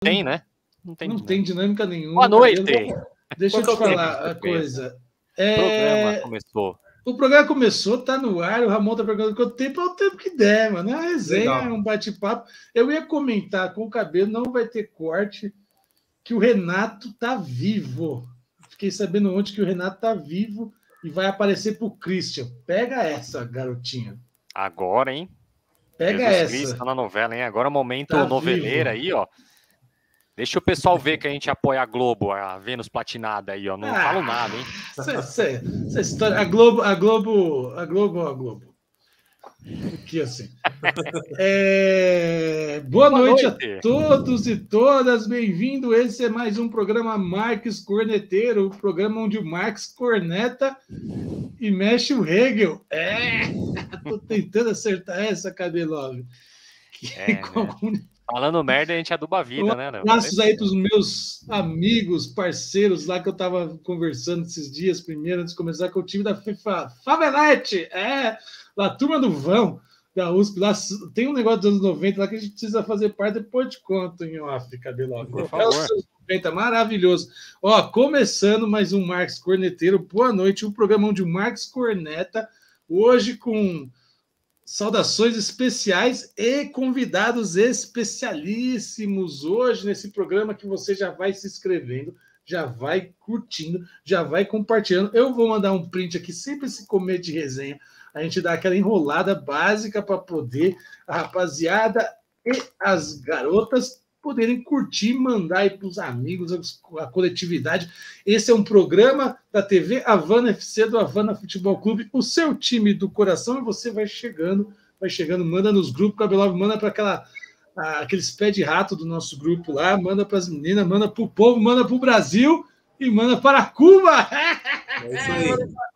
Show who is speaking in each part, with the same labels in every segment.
Speaker 1: tem, né?
Speaker 2: Não tem, não tem dinâmica nenhuma.
Speaker 1: Boa noite.
Speaker 2: Deixa eu te falar a coisa.
Speaker 1: É... O programa começou.
Speaker 2: O programa começou, tá no ar. O Ramon tá perguntando quanto tempo é o tempo que der, mano. É uma resenha, é um bate-papo. Eu ia comentar com o cabelo, não vai ter corte, que o Renato tá vivo. Fiquei sabendo ontem que o Renato tá vivo e vai aparecer pro Christian. Pega essa, garotinha.
Speaker 1: Agora, hein?
Speaker 2: Pega Jesus essa.
Speaker 1: Cristo na novela, hein? Agora é o momento tá noveleira vivo. aí, ó. Deixa o pessoal ver que a gente apoia a Globo, a Vênus Platinada aí, ó. Não ah, falo nada, hein?
Speaker 2: Essa, história, a Globo, a Globo, a Globo, a Globo. Aqui assim. É... Boa, Boa noite, noite, a todos e todas, bem-vindo. Esse é mais um programa Marques Corneteiro, o programa onde o Marx corneta e mexe o Hegel. É, tô tentando acertar essa, Cabelove.
Speaker 1: É, né? Falando merda, a gente aduba a vida,
Speaker 2: um
Speaker 1: né?
Speaker 2: Abraços aí para os meus amigos, parceiros lá que eu estava conversando esses dias, primeiro, antes de começar com o time da FIFA. Favelete! É, lá, turma do Vão, da USP, lá tem um negócio dos anos 90 lá que a gente precisa fazer parte, depois de conto em off, Cabelove.
Speaker 1: Por favor. É
Speaker 2: 90, maravilhoso. Ó, começando mais um Marcos Corneteiro, boa noite, um programa de Marcos Corneta, hoje com saudações especiais e convidados especialíssimos hoje nesse programa que você já vai se inscrevendo, já vai curtindo, já vai compartilhando. Eu vou mandar um print aqui, sempre esse comer de resenha. A gente dá aquela enrolada básica para poder a rapaziada e as garotas poderem curtir, mandar aí para os amigos, a coletividade. Esse é um programa da TV Havana FC, do Havana Futebol Clube, o seu time do coração, e você vai chegando, vai chegando, manda nos grupos, Cabelov, manda para aquela aqueles pé de rato do nosso grupo lá, manda para as meninas, manda para o povo, manda para o Brasil e manda para Cuba. É aí.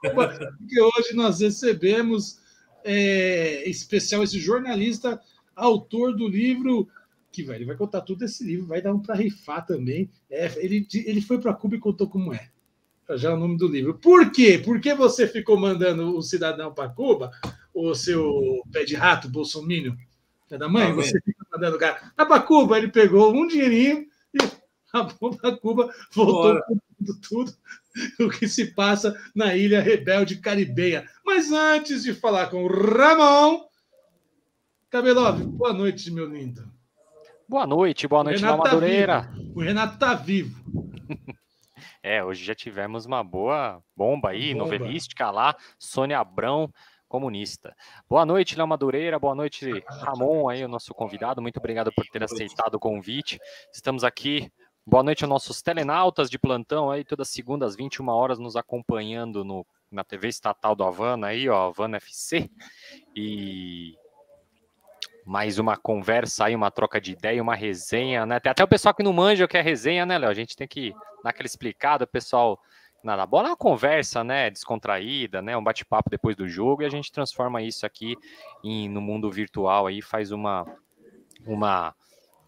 Speaker 2: Porque hoje nós recebemos é, especial esse jornalista, autor do livro que ele vai contar tudo esse livro, vai dar um para rifar também. É, ele, ele foi para Cuba e contou como é. Já é o nome do livro. Por quê? Por que você ficou mandando o cidadão para Cuba, o seu pé de rato, Bolsonaro? Pé da mãe? Tá você fica mandando o cara. Ah, para Cuba, ele pegou um dinheirinho e acabou para Cuba, voltou tudo, tudo o que se passa na ilha rebelde caribenha. Mas antes de falar com o Ramon, Cabelov, boa noite, meu lindo.
Speaker 1: Boa noite, boa noite, Léo tá Madureira.
Speaker 2: o Renato tá vivo.
Speaker 1: é, hoje já tivemos uma boa bomba aí, bomba. novelística lá, Sônia Abrão, comunista. Boa noite, Léo Madureira, boa noite, Ramon, aí, o nosso convidado, muito obrigado por ter aceitado o convite. Estamos aqui, boa noite aos nossos telenautas de plantão aí, todas segundas, 21 horas, nos acompanhando no, na TV estatal do Havana aí, ó, Havana FC, e mais uma conversa aí, uma troca de ideia, uma resenha, né? Tem até o pessoal que não manja o que é resenha, né, Léo? A gente tem que dar aquela explicada, o pessoal. Nada, bola é uma conversa, né? Descontraída, né? Um bate-papo depois do jogo e a gente transforma isso aqui em, no mundo virtual aí, faz uma, uma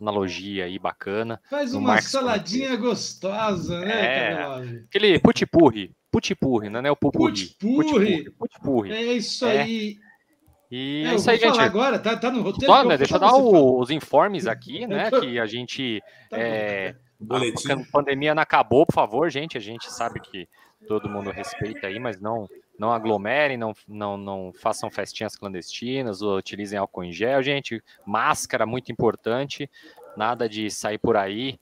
Speaker 1: analogia aí bacana.
Speaker 2: Faz uma Marx saladinha gostosa, né,
Speaker 1: é, Aquele putipurri, putipurri, né? O pupurri.
Speaker 2: Putipurri. Putipurri. É isso é. aí.
Speaker 1: E é, é isso aí, gente.
Speaker 2: agora, tá, tá no roteiro.
Speaker 1: Só, né, deixa eu dar o, os informes aqui, né? Que a gente. Tá é, a pandemia não acabou, por favor, gente. A gente sabe que todo mundo respeita aí, mas não não aglomerem, não, não, não façam festinhas clandestinas, ou utilizem álcool em gel, gente. Máscara, muito importante. Nada de sair por aí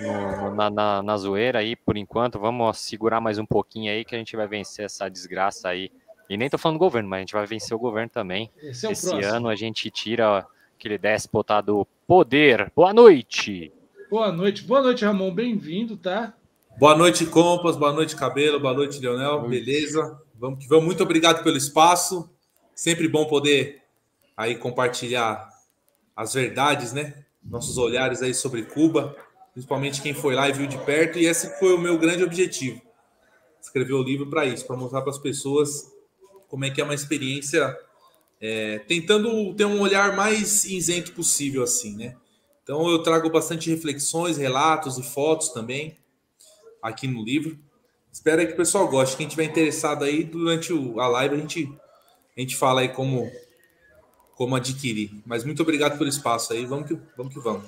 Speaker 1: no, na, na, na zoeira aí, por enquanto. Vamos segurar mais um pouquinho aí que a gente vai vencer essa desgraça aí e nem tô falando do governo, mas a gente vai vencer o governo também. Esse, é Esse ano a gente tira aquele déspota do poder. Boa noite!
Speaker 2: Boa noite, boa noite, Ramon. Bem-vindo, tá?
Speaker 3: Boa noite, Compas. Boa noite, Cabelo. Boa noite, Leonel. Beleza? Vamos que vamos. Muito obrigado pelo espaço. Sempre bom poder aí compartilhar as verdades, né? Nossos olhares aí sobre Cuba, principalmente quem foi lá e viu de perto. E esse foi o meu grande objetivo. Escrever o livro para isso, para mostrar para as pessoas como é que é uma experiência, é, tentando ter um olhar mais isento possível, assim, né? Então eu trago bastante reflexões, relatos e fotos também aqui no livro. Espero que o pessoal goste. Quem tiver interessado aí, durante a live a gente, a gente fala aí como, como adquirir. Mas muito obrigado pelo espaço aí. Vamos que vamos. Que vamos.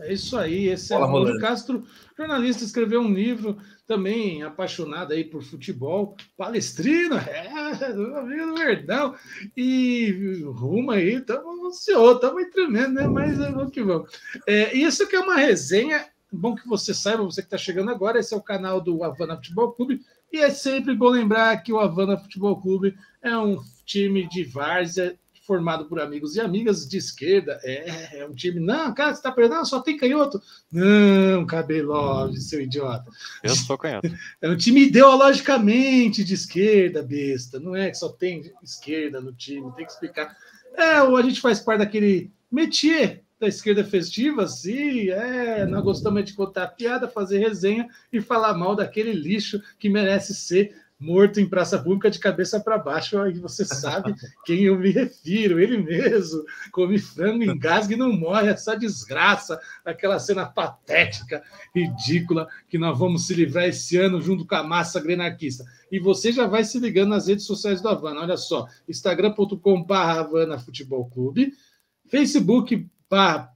Speaker 2: É isso aí, esse é o Castro, jornalista, escreveu um livro também apaixonado aí por futebol, palestrino, é, amigo do Verdão, e rumo aí, estamos ansiosos, estamos tremendo, né? Mas é vamos que vamos. É, isso aqui é uma resenha, bom que você saiba, você que está chegando agora, esse é o canal do Havana Futebol Clube, e é sempre bom lembrar que o Havana Futebol Clube é um time de várzea formado por amigos e amigas de esquerda. É, é um time. Não, cara, você está perdendo, só tem canhoto. Não, Cabelove, seu idiota.
Speaker 1: Eu sou canhoto.
Speaker 2: É um time ideologicamente de esquerda, besta. Não é que só tem esquerda no time, tem que explicar. É, ou a gente faz parte daquele métier da esquerda festiva, sim, é, nós gostamos de contar piada, fazer resenha e falar mal daquele lixo que merece ser morto em praça pública de cabeça para baixo, aí você sabe quem eu me refiro, ele mesmo, come frango, engasga e não morre, essa desgraça, aquela cena patética, ridícula, que nós vamos se livrar esse ano junto com a massa grenarquista. E você já vai se ligando nas redes sociais do Havana, olha só, instagram.com.br Havana Futebol Clube, facebook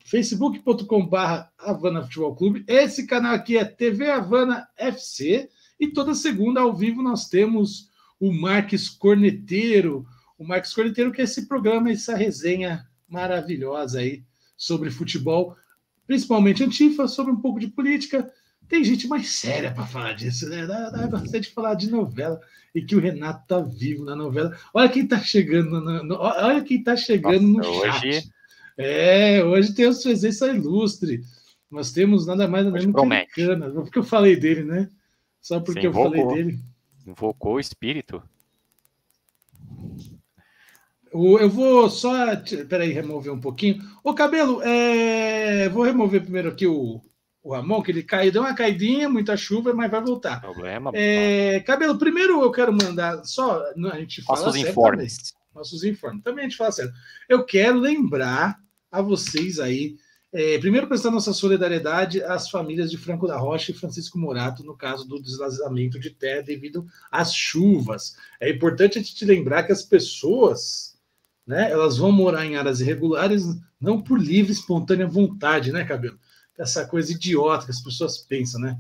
Speaker 2: facebook.com.br Havana Futebol Clube. Esse canal aqui é TV Havana FC. E toda segunda, ao vivo, nós temos o Marques Corneteiro. O Marques Corneteiro, que é esse programa, essa resenha maravilhosa aí sobre futebol, principalmente antifa, sobre um pouco de política. Tem gente mais séria para falar disso, né? Dá, dá bastante falar de novela e que o Renato tá vivo na novela. Olha quem tá chegando, no, no, olha quem tá chegando Nossa, no chat. Hoje... É, hoje tem a presença ilustre. Nós temos nada mais nada menos que Cana. Porque eu falei dele, né? Só porque eu falei dele.
Speaker 1: Invocou o espírito.
Speaker 2: Eu vou só. Peraí, remover um pouquinho. Ô, Cabelo, é... vou remover primeiro aqui o, o Ramon, que ele caiu, deu uma caidinha, muita chuva, mas vai voltar.
Speaker 1: Problema.
Speaker 2: É... Cabelo, primeiro eu quero mandar só. A gente fala
Speaker 1: Nossos informes.
Speaker 2: Também. Nossos informes. Também a gente fala sério. Eu quero lembrar a vocês aí é, primeiro, prestar nossa solidariedade às famílias de Franco da Rocha e Francisco Morato, no caso do deslizamento de terra devido às chuvas. É importante a gente lembrar que as pessoas, né, elas vão morar em áreas irregulares não por livre, espontânea vontade, né, Cabelo? Essa coisa idiota que as pessoas pensam, né?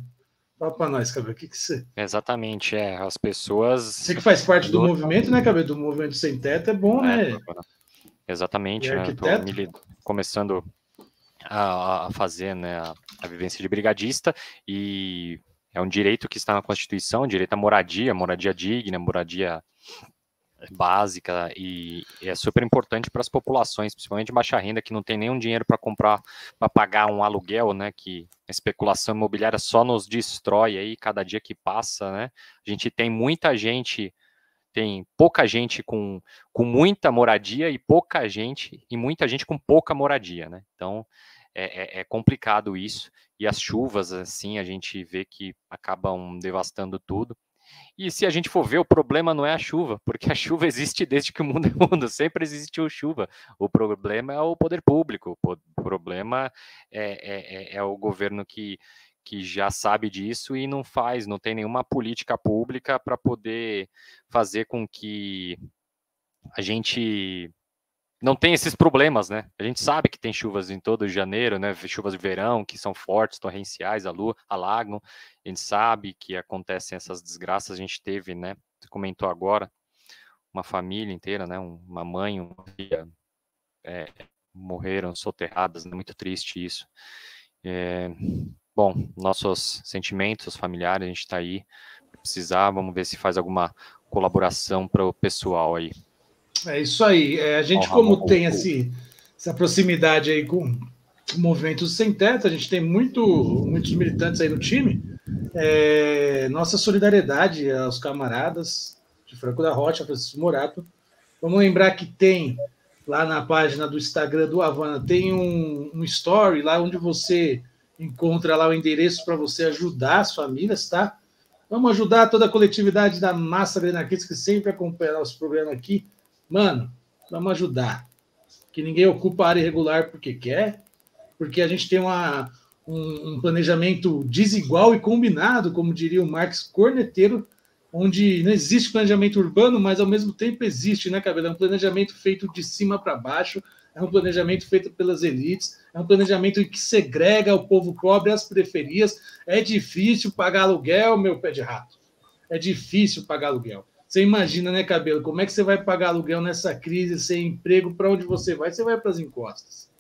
Speaker 2: Fala para nós, Cabelo, o que, que você.
Speaker 1: Exatamente, é. As pessoas.
Speaker 2: Você que faz parte do, do movimento, né, Cabelo? Do movimento sem teto, é bom, é, né?
Speaker 1: Exatamente, né? Tô começando a, a fazer né, a, a, vivência de brigadista e é um direito que está na Constituição, direito à moradia, moradia digna, moradia básica e, é super importante para as populações, principalmente de baixa renda, que não tem nenhum dinheiro para comprar, para pagar um aluguel, né? Que a especulação imobiliária só nos destrói aí cada dia que passa, né? A gente tem muita gente tem pouca gente com, com muita moradia e pouca gente e muita gente com pouca moradia, né? Então é, é, é, complicado isso e as chuvas assim a gente vê que acabam devastando tudo. E se a gente for ver, o problema não é a chuva, porque a chuva existe desde que o mundo é mundo, sempre existiu chuva. O problema é o poder público, o problema é, é, é, é o governo que que já sabe disso e não faz, não tem nenhuma política pública para poder fazer com que a gente não tenha esses problemas, né? A gente sabe que tem chuvas em todo janeiro, né? Chuvas de verão que são fortes, torrenciais, alagam. A gente sabe que acontecem essas desgraças. A gente teve, né? Você comentou agora, uma família inteira, né? Uma mãe, uma filha é, morreram soterradas, né? Muito triste isso. É, bom, nossos sentimentos familiares, a gente está aí. Precisar, vamos ver se faz alguma colaboração para o pessoal aí.
Speaker 2: É isso aí. É, a gente, como tem esse, essa proximidade aí com o movimento sem teto, a gente tem muito, muitos militantes aí no time. É, nossa solidariedade aos camaradas de Franco da Rocha, Francisco Morato. Vamos lembrar que tem lá na página do Instagram do Havana, tem um, um story lá onde você encontra lá o endereço para você ajudar as famílias, tá? Vamos ajudar toda a coletividade da massa anarquista que sempre acompanha nosso programa aqui. Mano, vamos ajudar. Que ninguém ocupa a área irregular porque quer, porque a gente tem uma, um, um planejamento desigual e combinado, como diria o Marx Corneteiro, onde não existe planejamento urbano, mas ao mesmo tempo existe, né, Cabelo? É um planejamento feito de cima para baixo, é um planejamento feito pelas elites, é um planejamento que segrega o povo pobre às periferias. É difícil pagar aluguel, meu pé de rato. É difícil pagar aluguel. Você imagina, né, Cabelo? Como é que você vai pagar aluguel nessa crise, sem emprego? Para onde você vai? Você vai para as encostas.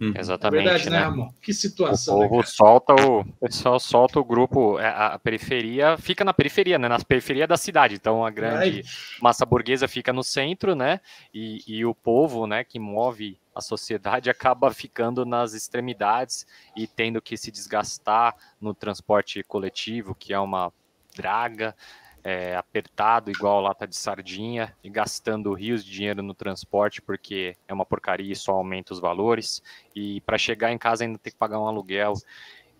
Speaker 1: Hum. Exatamente. É verdade, né, né, Ramon?
Speaker 2: Que situação.
Speaker 1: O povo né, solta o, o pessoal solta o grupo, é, a, a, periferia fica na periferia, né? Na periferia da cidade. Então a grande Ai. massa burguesa fica no centro, né? E, e o povo, né, que move a sociedade acaba ficando nas extremidades e tendo que se desgastar no transporte coletivo, que é uma draga é, apertado, igual lata de sardinha, e gastando rios de dinheiro no transporte, porque é uma porcaria e só aumenta os valores. E para chegar em casa ainda tem que pagar um aluguel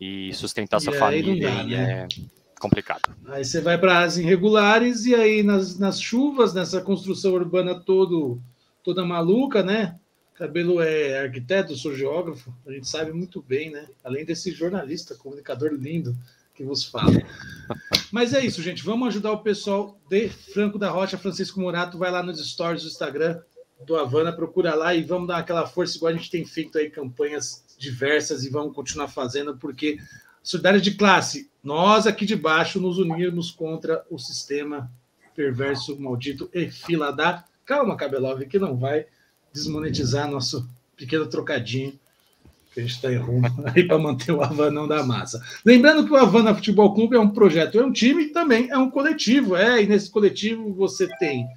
Speaker 1: e sustentar e sua família. Dá, né? É complicado.
Speaker 2: Aí você vai para as irregulares e aí nas, nas chuvas, nessa construção urbana todo, toda maluca, né? Cabelo é arquiteto, sou geógrafo, a gente sabe muito bem, né? Além desse jornalista, comunicador lindo que vos fala. Mas é isso, gente. Vamos ajudar o pessoal de Franco da Rocha, Francisco Morato. Vai lá nos stories do Instagram do Havana, procura lá e vamos dar aquela força, igual a gente tem feito aí campanhas diversas e vamos continuar fazendo, porque solidariedade de classe, nós aqui de baixo nos unirmos contra o sistema perverso, maldito e fila da. Calma, Cabelov, que não vai desmonetizar nosso pequeno trocadinho que a gente está em rumo aí para manter o Havanão da massa. Lembrando que o Havana Futebol Clube é um projeto, é um time e também é um coletivo, é, e nesse coletivo você tem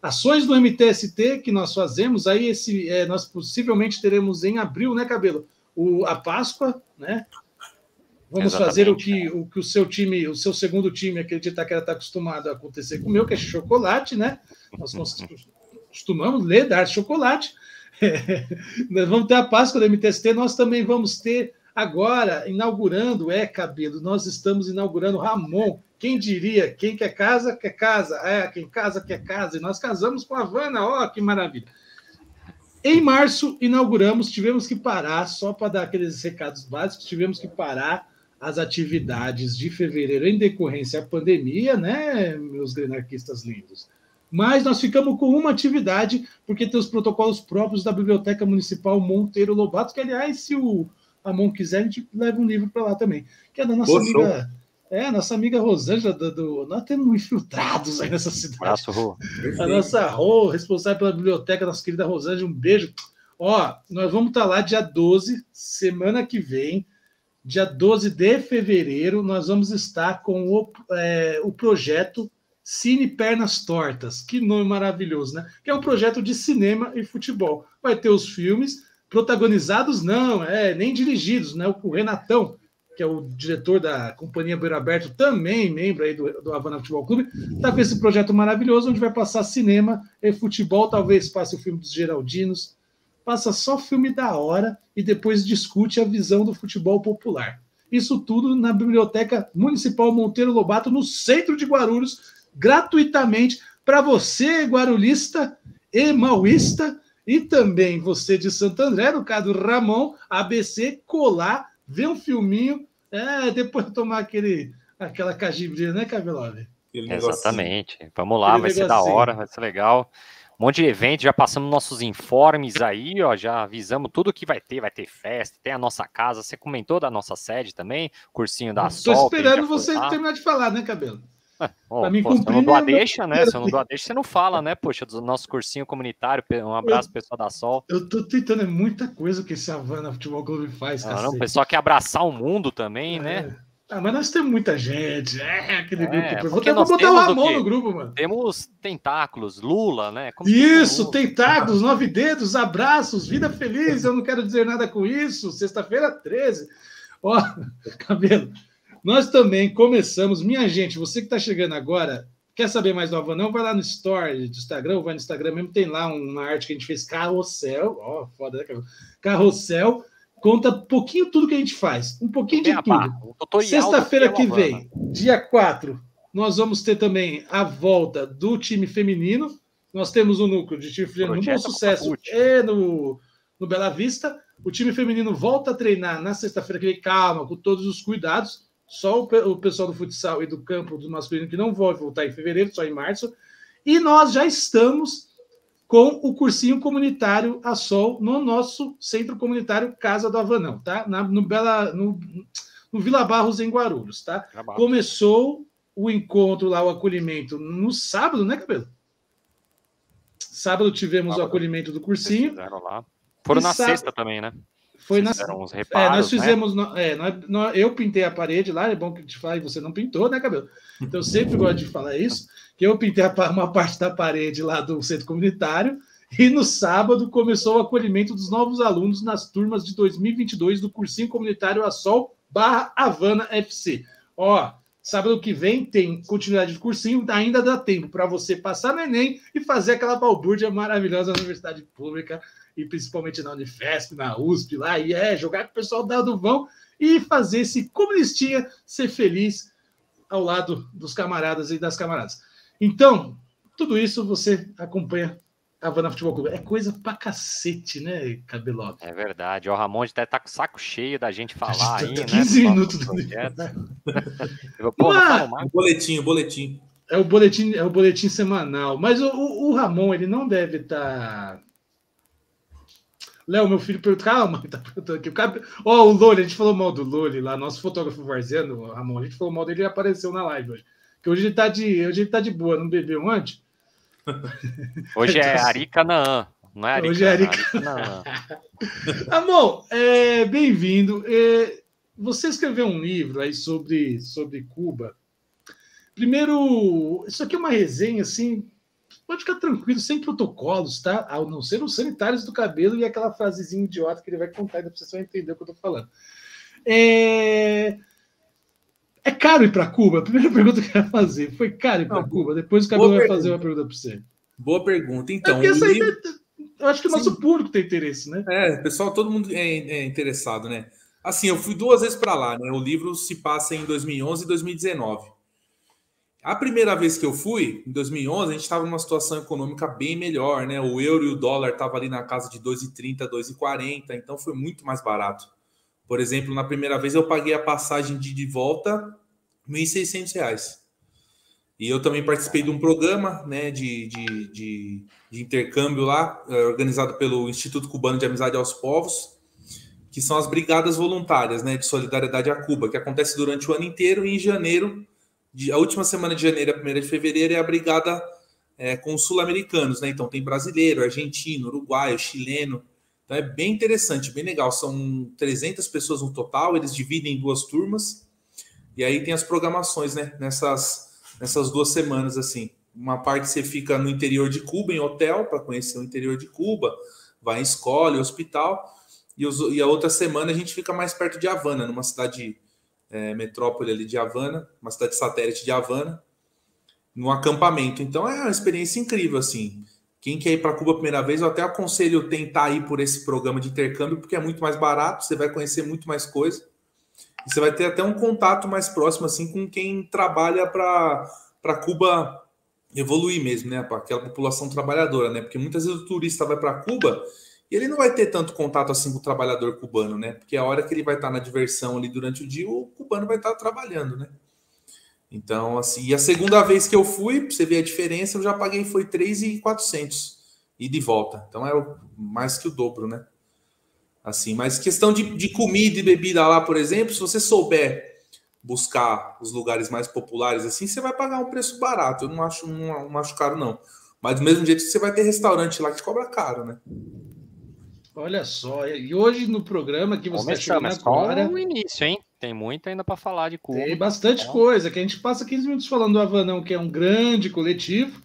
Speaker 2: ações do MTST que nós fazemos, aí esse, é, nós possivelmente teremos em abril, né, Cabelo? O, a Páscoa, né? Vamos Exatamente, fazer o que, o que o seu time, o seu segundo time, aquele de Itaquera está acostumado a acontecer com o meu, que é chocolate, né? Nós costumamos ler, dar chocolate. Nós vamos ter a Páscoa do MTST, nós também vamos ter agora, inaugurando, é, Cabelo, nós estamos inaugurando Ramon. Quem diria? Quem quer casa, quer casa. É, quem casa, quer casa. E nós casamos com a Havana, ó, que maravilha. Em março, inauguramos, tivemos que parar, só para dar aqueles recados básicos, tivemos que parar as atividades de fevereiro em decorrência da pandemia, né, meus grenarquistas lindos? Mas nós ficamos com uma atividade, porque tem os protocolos próprios da Biblioteca Municipal Monteiro Lobato, que, aliás, se o Amon quiser, a gente leva um livro para lá também, que é da nossa Poxa. amiga. É, nossa amiga Rosângela, do, do, nós temos infiltrados aí nessa cidade. Braço, Rô. A nossa Rô, responsável pela biblioteca, nossa querida Rosângela, um beijo. Ó, nós vamos estar tá lá dia 12, semana que vem, dia 12 de fevereiro, nós vamos estar com o, é, o projeto Cine Pernas Tortas, que nome maravilhoso, né? Que é um projeto de cinema e futebol. Vai ter os filmes protagonizados, não, é nem dirigidos, né? O Renatão, que é o diretor da Companhia Beira Aberto, também membro aí do, do Havana Futebol Clube, está com esse projeto maravilhoso, onde vai passar cinema e futebol, talvez passe o filme dos Geraldinos, passa só filme da hora e depois discute a visão do futebol popular. Isso tudo na Biblioteca Municipal Monteiro Lobato, no centro de Guarulhos, gratuitamente para você, guarulhista e mauísta, e também você de Santo André, no caso Ramon, ABC, colar, ver um filminho, é, depois tomar aquele, aquela cajibrinha, né, Cabelove?
Speaker 1: Exatamente. Vamos lá, vai ser da hora, vai ser legal. Um monte de evento, já passamos nossos informes aí, ó, já avisamos tudo que vai ter, vai ter festa, tem a nossa casa, você comentou da nossa sede também, cursinho da Estou
Speaker 2: Sol. Tô esperando você terminar de falar, né, Cabelo?
Speaker 1: Oh, mim pô, se eu não dou a deixa, né? Se eu não dou a deixa, você não fala, né? Poxa, do nosso cursinho comunitário, um abraço, pessoal da Sol.
Speaker 2: Eu tô tentando, é muita coisa que esse Havana Futebol Clube faz,
Speaker 1: cara. Não, o pessoal quer abraçar o mundo também, é. né?
Speaker 2: Ah, mas nós temos muita gente. É, aquele é, grupo. Vou, vou botar o Ramon no grupo, mano.
Speaker 1: Temos tentáculos, Lula, né?
Speaker 2: Como isso, Lula? tentáculos, nove dedos, abraços, vida feliz. Eu não quero dizer nada com isso. Sexta-feira, 13. Ó, cabelo. Nós também começamos. Minha gente, você que está chegando agora, quer saber mais do Avanão? Vai lá no Story do Instagram, vai no Instagram mesmo, tem lá uma arte que a gente fez, carrossel. Ó, oh, foda, né? Carrossel. Conta um pouquinho tudo que a gente faz. Um pouquinho de tudo. Sexta-feira que vem, dia 4, nós vamos ter também a volta do time feminino. Nós temos o um núcleo de time feminino no Bom Sucesso e no, no Bela Vista. O time feminino volta a treinar na sexta-feira que vem, calma, com todos os cuidados. Só o, pessoal do futsal e do campo do masculino que não vai voltar em fevereiro, só em março. E nós já estamos com o cursinho comunitário a sol no nosso centro comunitário Casa do Avanão, tá? Na, no, Bela, no, no Vila Barros, em Guarulhos, tá? Começou o encontro lá, o acolhimento, no sábado, né, Cabelo? Sábado tivemos sábado. o acolhimento do cursinho.
Speaker 1: Lá. Foram e na sábado... sexta também, né?
Speaker 2: Foi na... uns reparos, é, nós né? fizemos. Né? É, nós, nós, eu pintei a parede lá, é bom que te fale, você não pintou, né, Cabelo? Então eu sempre gosto de falar isso, que eu pintei uma parte da parede lá do centro comunitário, e no sábado começou o acolhimento dos novos alunos nas turmas de 2022 do cursinho comunitário Assol barra Havana FC. Ó, sábado que vem tem continuidade de cursinho, ainda dá tempo para você passar no Enem e fazer aquela balbúrdia maravilhosa na universidade pública e principalmente na Unifesp, na USP lá, e é jogar com o pessoal da do vão e fazer esse comunistinha ser feliz ao lado dos camaradas e das camaradas. Então, tudo isso você acompanha a Havana Futebol Clube. É coisa pra cacete, né, Cabeló?
Speaker 1: É verdade. O Ramon até tá com o saco cheio da gente falar aí, né?
Speaker 2: 15 minutos do
Speaker 3: Pô, não O boletim, o boletim.
Speaker 2: É o boletim, é o boletim semanal. Mas o, o, o Ramon, ele não deve estar. Tá Léo, meu filho perguntou, calma, tá perguntando aqui. Ó, oh, o Loli, a gente falou mal do Loli lá, nosso fotógrafo Varziano, Ramon, a gente falou mal dele e apareceu na live hoje. Que hoje ele tá de, hoje ele tá de boa, não bebeu antes.
Speaker 1: Hoje é Arica Naã, não é Arica?
Speaker 2: Hoje é Arica, Arica Amor, é, bem-vindo. É, você escreveu um livro aí sobre, sobre Cuba. Primeiro, isso aqui é uma resenha assim Pode ficar tranquilo, sem protocolos, tá? A não ser os sanitários do cabelo e aquela frasezinha idiota que ele vai contar ainda vocês entender o que eu tô falando. É... É caro ir para Cuba? A primeira pergunta que eu ia fazer. Foi caro ir para Cuba? Depois o cabelo vai fazer uma pergunta para você.
Speaker 3: Boa pergunta. Então,
Speaker 2: é essa aí, livro... eu acho que o nosso Sim. público tem interesse, né?
Speaker 3: É, pessoal, todo mundo é, é interessado, né? Assim, eu fui duas vezes para lá, né? O livro se passa em 2011 e 2019. A primeira vez que eu fui, em 2011, a gente estava numa situação econômica bem melhor, né? O euro e o dólar estavam ali na casa de 2,30, 2,40, então foi muito mais barato. Por exemplo, na primeira vez eu paguei a passagem de, de volta R$ 1.600. E eu também participei de um programa né, de, de, de, de intercâmbio lá, eh, organizado pelo Instituto Cubano de Amizade aos Povos, que são as brigadas voluntárias né, de solidariedade a Cuba, que acontece durante o ano inteiro e em janeiro a última semana de janeiro, a primeira de fevereiro, é a brigada é, com os sul-americanos, né? Então tem brasileiro, argentino, uruguaio, chileno. Então é bem interessante, bem legal. São 300 pessoas no total, eles dividem em duas turmas. E aí tem as programações, né? Nessas, nessas duas semanas, assim. Uma parte você fica no interior de Cuba, em hotel, para conhecer o interior de Cuba, vai em escola, hospital. E, os, e a outra semana a gente fica mais perto de Havana, numa cidade é, metrópole ali de Havana, uma cidade satélite de Havana, no acampamento. Então é uma experiência incrível, assim. Quem quer ir para Cuba a primeira vez, eu até aconselho tentar ir por esse programa de intercâmbio, porque é muito mais barato, você vai conhecer muito mais coisa. E você vai ter até um contato mais próximo, assim, com quem trabalha para Cuba evoluir mesmo, né? Para aquela população trabalhadora, né? Porque muitas vezes o turista vai para Cuba e ele não vai ter tanto contato assim com o trabalhador cubano, né? Porque a hora que ele vai estar na diversão ali durante o dia, o cubano vai estar trabalhando, né? Então, assim, e a segunda vez que eu fui, pra você ver a diferença, eu já paguei foi 3,400 e de volta. Então é mais que o dobro, né? Assim, mas questão de, de comida e bebida lá, por exemplo, se você souber buscar os lugares mais populares assim, você vai pagar um preço barato. Eu não acho, não, não acho caro, não. Mas do mesmo jeito você vai ter restaurante lá que cobra caro, né?
Speaker 2: Olha só, e hoje no programa que você está chegando agora...
Speaker 1: o início, hein? Tem muito ainda para falar de Cuba.
Speaker 2: Tem bastante coisa, que a gente passa 15 minutos falando do Havanão, que é um grande coletivo.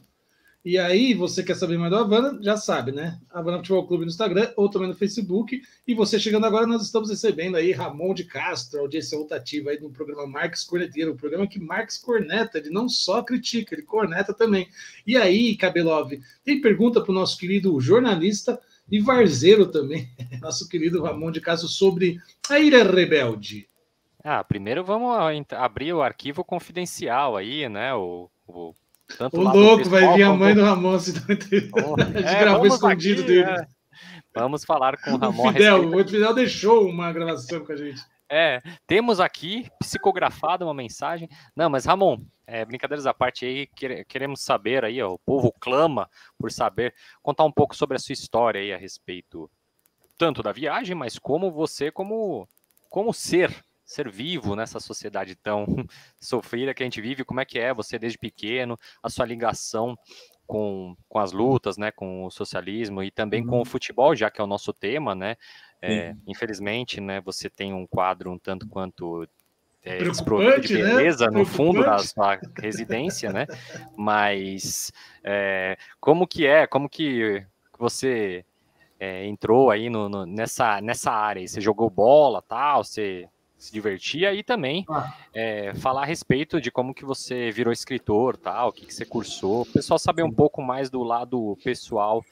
Speaker 2: E aí, você quer saber mais do Havana, já sabe, né? Havana Futebol Clube no Instagram ou também no Facebook. E você chegando agora, nós estamos recebendo aí Ramon de Castro, audiência rotativa aí no programa Marques Corneteiro, o programa que Marques corneta, ele não só critica, ele corneta também. E aí, Cabelov, tem pergunta para o nosso querido jornalista e Varzeiro também, nosso querido Ramon de Castro, sobre a Ilha Rebelde.
Speaker 1: Ah, primeiro vamos abrir o arquivo confidencial aí, né? O, o,
Speaker 2: tanto o louco, vai vir a mãe do Ramon se oh, gente é, gravou escondido aqui, dele. É.
Speaker 1: Vamos falar com o Ramon.
Speaker 2: O Fidel, o Fidel deixou uma gravação com a gente.
Speaker 1: É, temos aqui psicografada uma mensagem. Não, mas Ramon, é, brincadeiras à parte aí, queremos saber aí, ó, o povo clama por saber, contar um pouco sobre a sua história aí a respeito tanto da viagem, mas como você como como ser, ser vivo nessa sociedade tão sofrida que a gente vive, como é que é você desde pequeno, a sua ligação com, com as lutas, né, com o socialismo e também com o uhum. futebol, já que é o nosso tema, né, é, infelizmente, né, você tem um quadro um tanto quanto é, de né? beleza né? no fundo da sua residência, né? Mas é, como que é? Como que você é, entrou aí no, no, nessa, nessa área? Você jogou bola, tal? Você se divertia e também ah. é, falar a respeito de como que você virou escritor, tal, o que, que você cursou, o pessoal saber um pouco mais do lado pessoal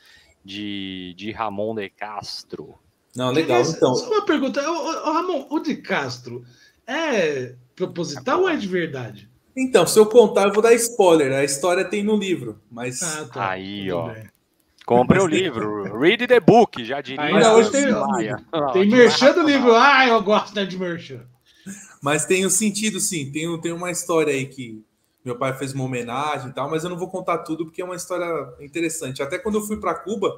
Speaker 1: de, de Ramon de Castro.
Speaker 2: Não, legal. Então, só uma pergunta, o, o, Ramon, o de Castro é proposital ou é de verdade?
Speaker 3: Então, se eu contar, eu vou dar spoiler. A história tem no livro, mas
Speaker 1: ah, tá. aí, ó. Bem. Compre o livro. Read the book, já diria.
Speaker 2: Ainda hoje tem, tem merchan do livro. Ah, eu gosto né, de merchan.
Speaker 3: Mas tem um sentido, sim. Tem, tem uma história aí que meu pai fez uma homenagem e tal, mas eu não vou contar tudo porque é uma história interessante. Até quando eu fui para Cuba,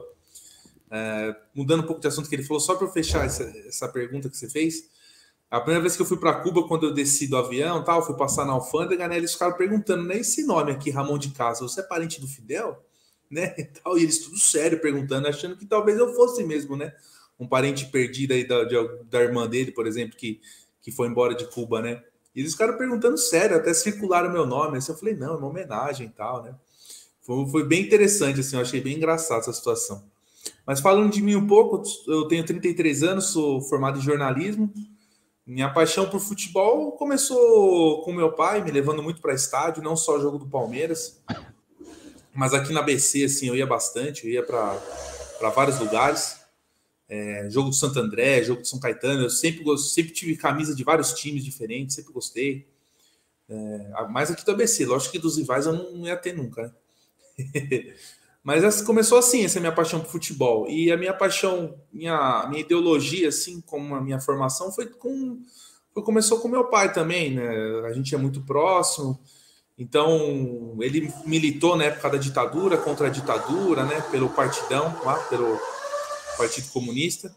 Speaker 3: é, mudando um pouco de assunto que ele falou, só para fechar essa, essa pergunta que você fez, a primeira vez que eu fui para Cuba, quando eu desci do avião, tal, fui passar na alfândega, né, eles ficaram perguntando, né, esse nome aqui, Ramon de Casa, você é parente do Fidel? Né, e, tal, e eles tudo sério perguntando, achando que talvez eu fosse mesmo, né, um parente perdido aí da, de, da irmã dele, por exemplo, que, que foi embora de Cuba, né, e eles ficaram perguntando sério, até circularam meu nome, assim, eu falei, não, é uma homenagem e tal, né, foi, foi bem interessante, assim, eu achei bem engraçado essa situação. Mas falando de mim um pouco, eu tenho 33 anos, sou formado em jornalismo. Minha paixão por futebol começou com meu pai, me levando muito para estádio, não só jogo do Palmeiras, mas aqui na BC, assim, eu ia bastante, eu ia para vários lugares. É, jogo do Santo André, jogo do São Caetano, eu sempre, sempre tive camisa de vários times diferentes, sempre gostei. É, mais aqui do ABC, lógico que dos rivais eu não ia ter nunca, né? Mas começou assim, essa minha paixão por futebol. E a minha paixão, minha, minha ideologia, assim, como a minha formação, foi com. Foi, começou com meu pai também, né? A gente é muito próximo. Então, ele militou na época da ditadura, contra a ditadura, né? Pelo partidão, lá, pelo Partido Comunista.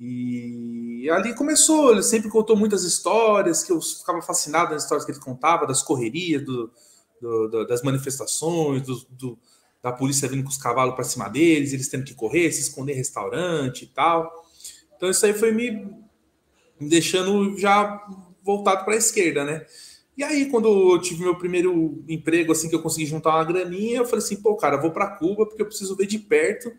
Speaker 3: E ali começou, ele sempre contou muitas histórias, que eu ficava fascinado nas histórias que ele contava, das correrias, do, do, das manifestações, do, do da polícia vindo com os cavalos para cima deles, eles tendo que correr, se esconder em restaurante e tal. Então isso aí foi me, me deixando já voltado para a esquerda, né? E aí, quando eu tive meu primeiro emprego, assim, que eu consegui juntar uma graninha, eu falei assim, pô, cara, vou para Cuba porque eu preciso ver de perto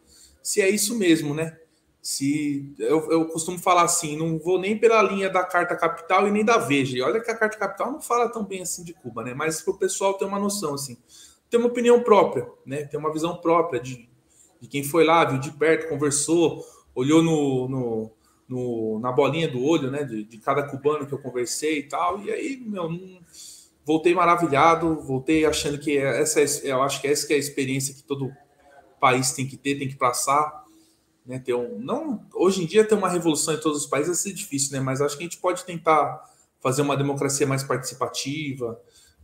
Speaker 3: se é isso mesmo, né? Se eu, eu costumo falar assim, não vou nem pela linha da Carta Capital e nem da Veja. E olha que a Carta Capital não fala tão bem assim de Cuba, né? Mas para o pessoal ter uma noção, assim ter uma opinião própria, né? Ter uma visão própria de, de quem foi lá, viu de perto, conversou, olhou no, no, no na bolinha do olho, né? De, de, cada cubano que eu conversei e tal. E aí, meu, não, voltei maravilhado, voltei achando que essa, é, eu acho que essa que é a experiência que todo país tem que ter, tem que passar. Né, ter um, não, hoje em dia ter uma revolução em todos os países ser difícil, né? Mas acho que a gente pode tentar fazer uma democracia mais participativa,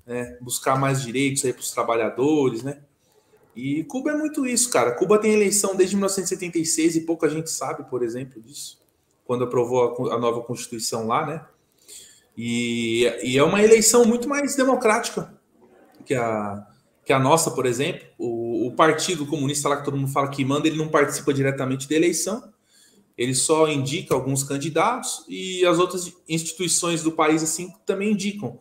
Speaker 3: né? buscar mais direitos para os trabalhadores, né? E Cuba é muito isso, cara. Cuba tem eleição desde 1976 e pouca gente sabe, por exemplo, disso, quando aprovou a, a nova Constituição lá, né? E, e, é uma eleição muito mais democrática que a, que a nossa, por exemplo. O, o, Partido Comunista lá que todo mundo fala que manda, ele não participa diretamente da eleição, ele só indica alguns candidatos e as outras instituições do país assim também indicam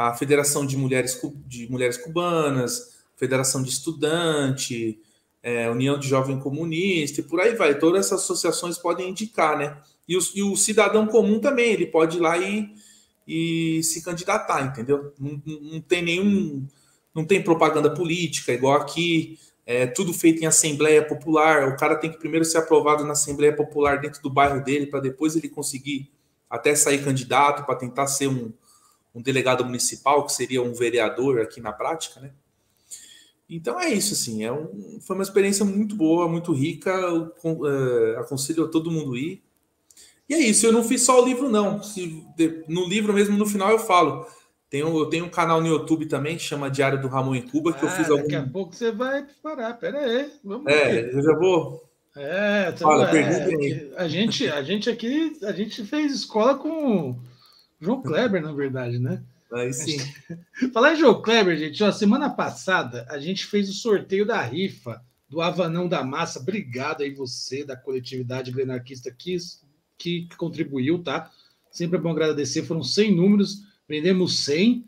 Speaker 3: a Federação de Mulheres, de Mulheres Cubanas, Federação de Estudante, é, União de Jovem Comunista e por aí vai. Todas essas associações podem indicar, né? E o, e o cidadão comum também, ele pode ir lá e, e se candidatar, entendeu? Não, não, tem nenhum. Não tem propaganda política, igual aqui, é tudo feito em Assembleia Popular. O cara tem que primeiro ser aprovado na Assembleia Popular dentro do bairro dele, para depois ele conseguir até sair candidato, para tentar ser um, um delegado municipal, que seria um vereador aqui na prática, né? Então é isso, assim, é um, foi uma experiência muito boa, muito rica, eu, é, aconselho a todo mundo ir. E é isso, eu não fiz só o livro, não. Se, no livro mesmo, no final, eu falo. Tenho, eu tenho um canal no YouTube também que chama Diário do Ramon em Cuba, que ah, eu fiz
Speaker 2: algum... Daqui a pouco você vai parar, pera aí.
Speaker 3: Vamos é, eu já vou.
Speaker 2: É, então, Fala, é, a gente, a gente aqui, a gente fez escola com João Kleber, na verdade, né?
Speaker 3: Aí sim.
Speaker 2: Falar em João Kleber, gente, ó, semana passada a gente fez o sorteio da rifa do Avanão da Massa. Obrigado aí você da coletividade grenarquista que, que contribuiu, tá? Sempre é bom agradecer. Foram 100 números Vendemos 100,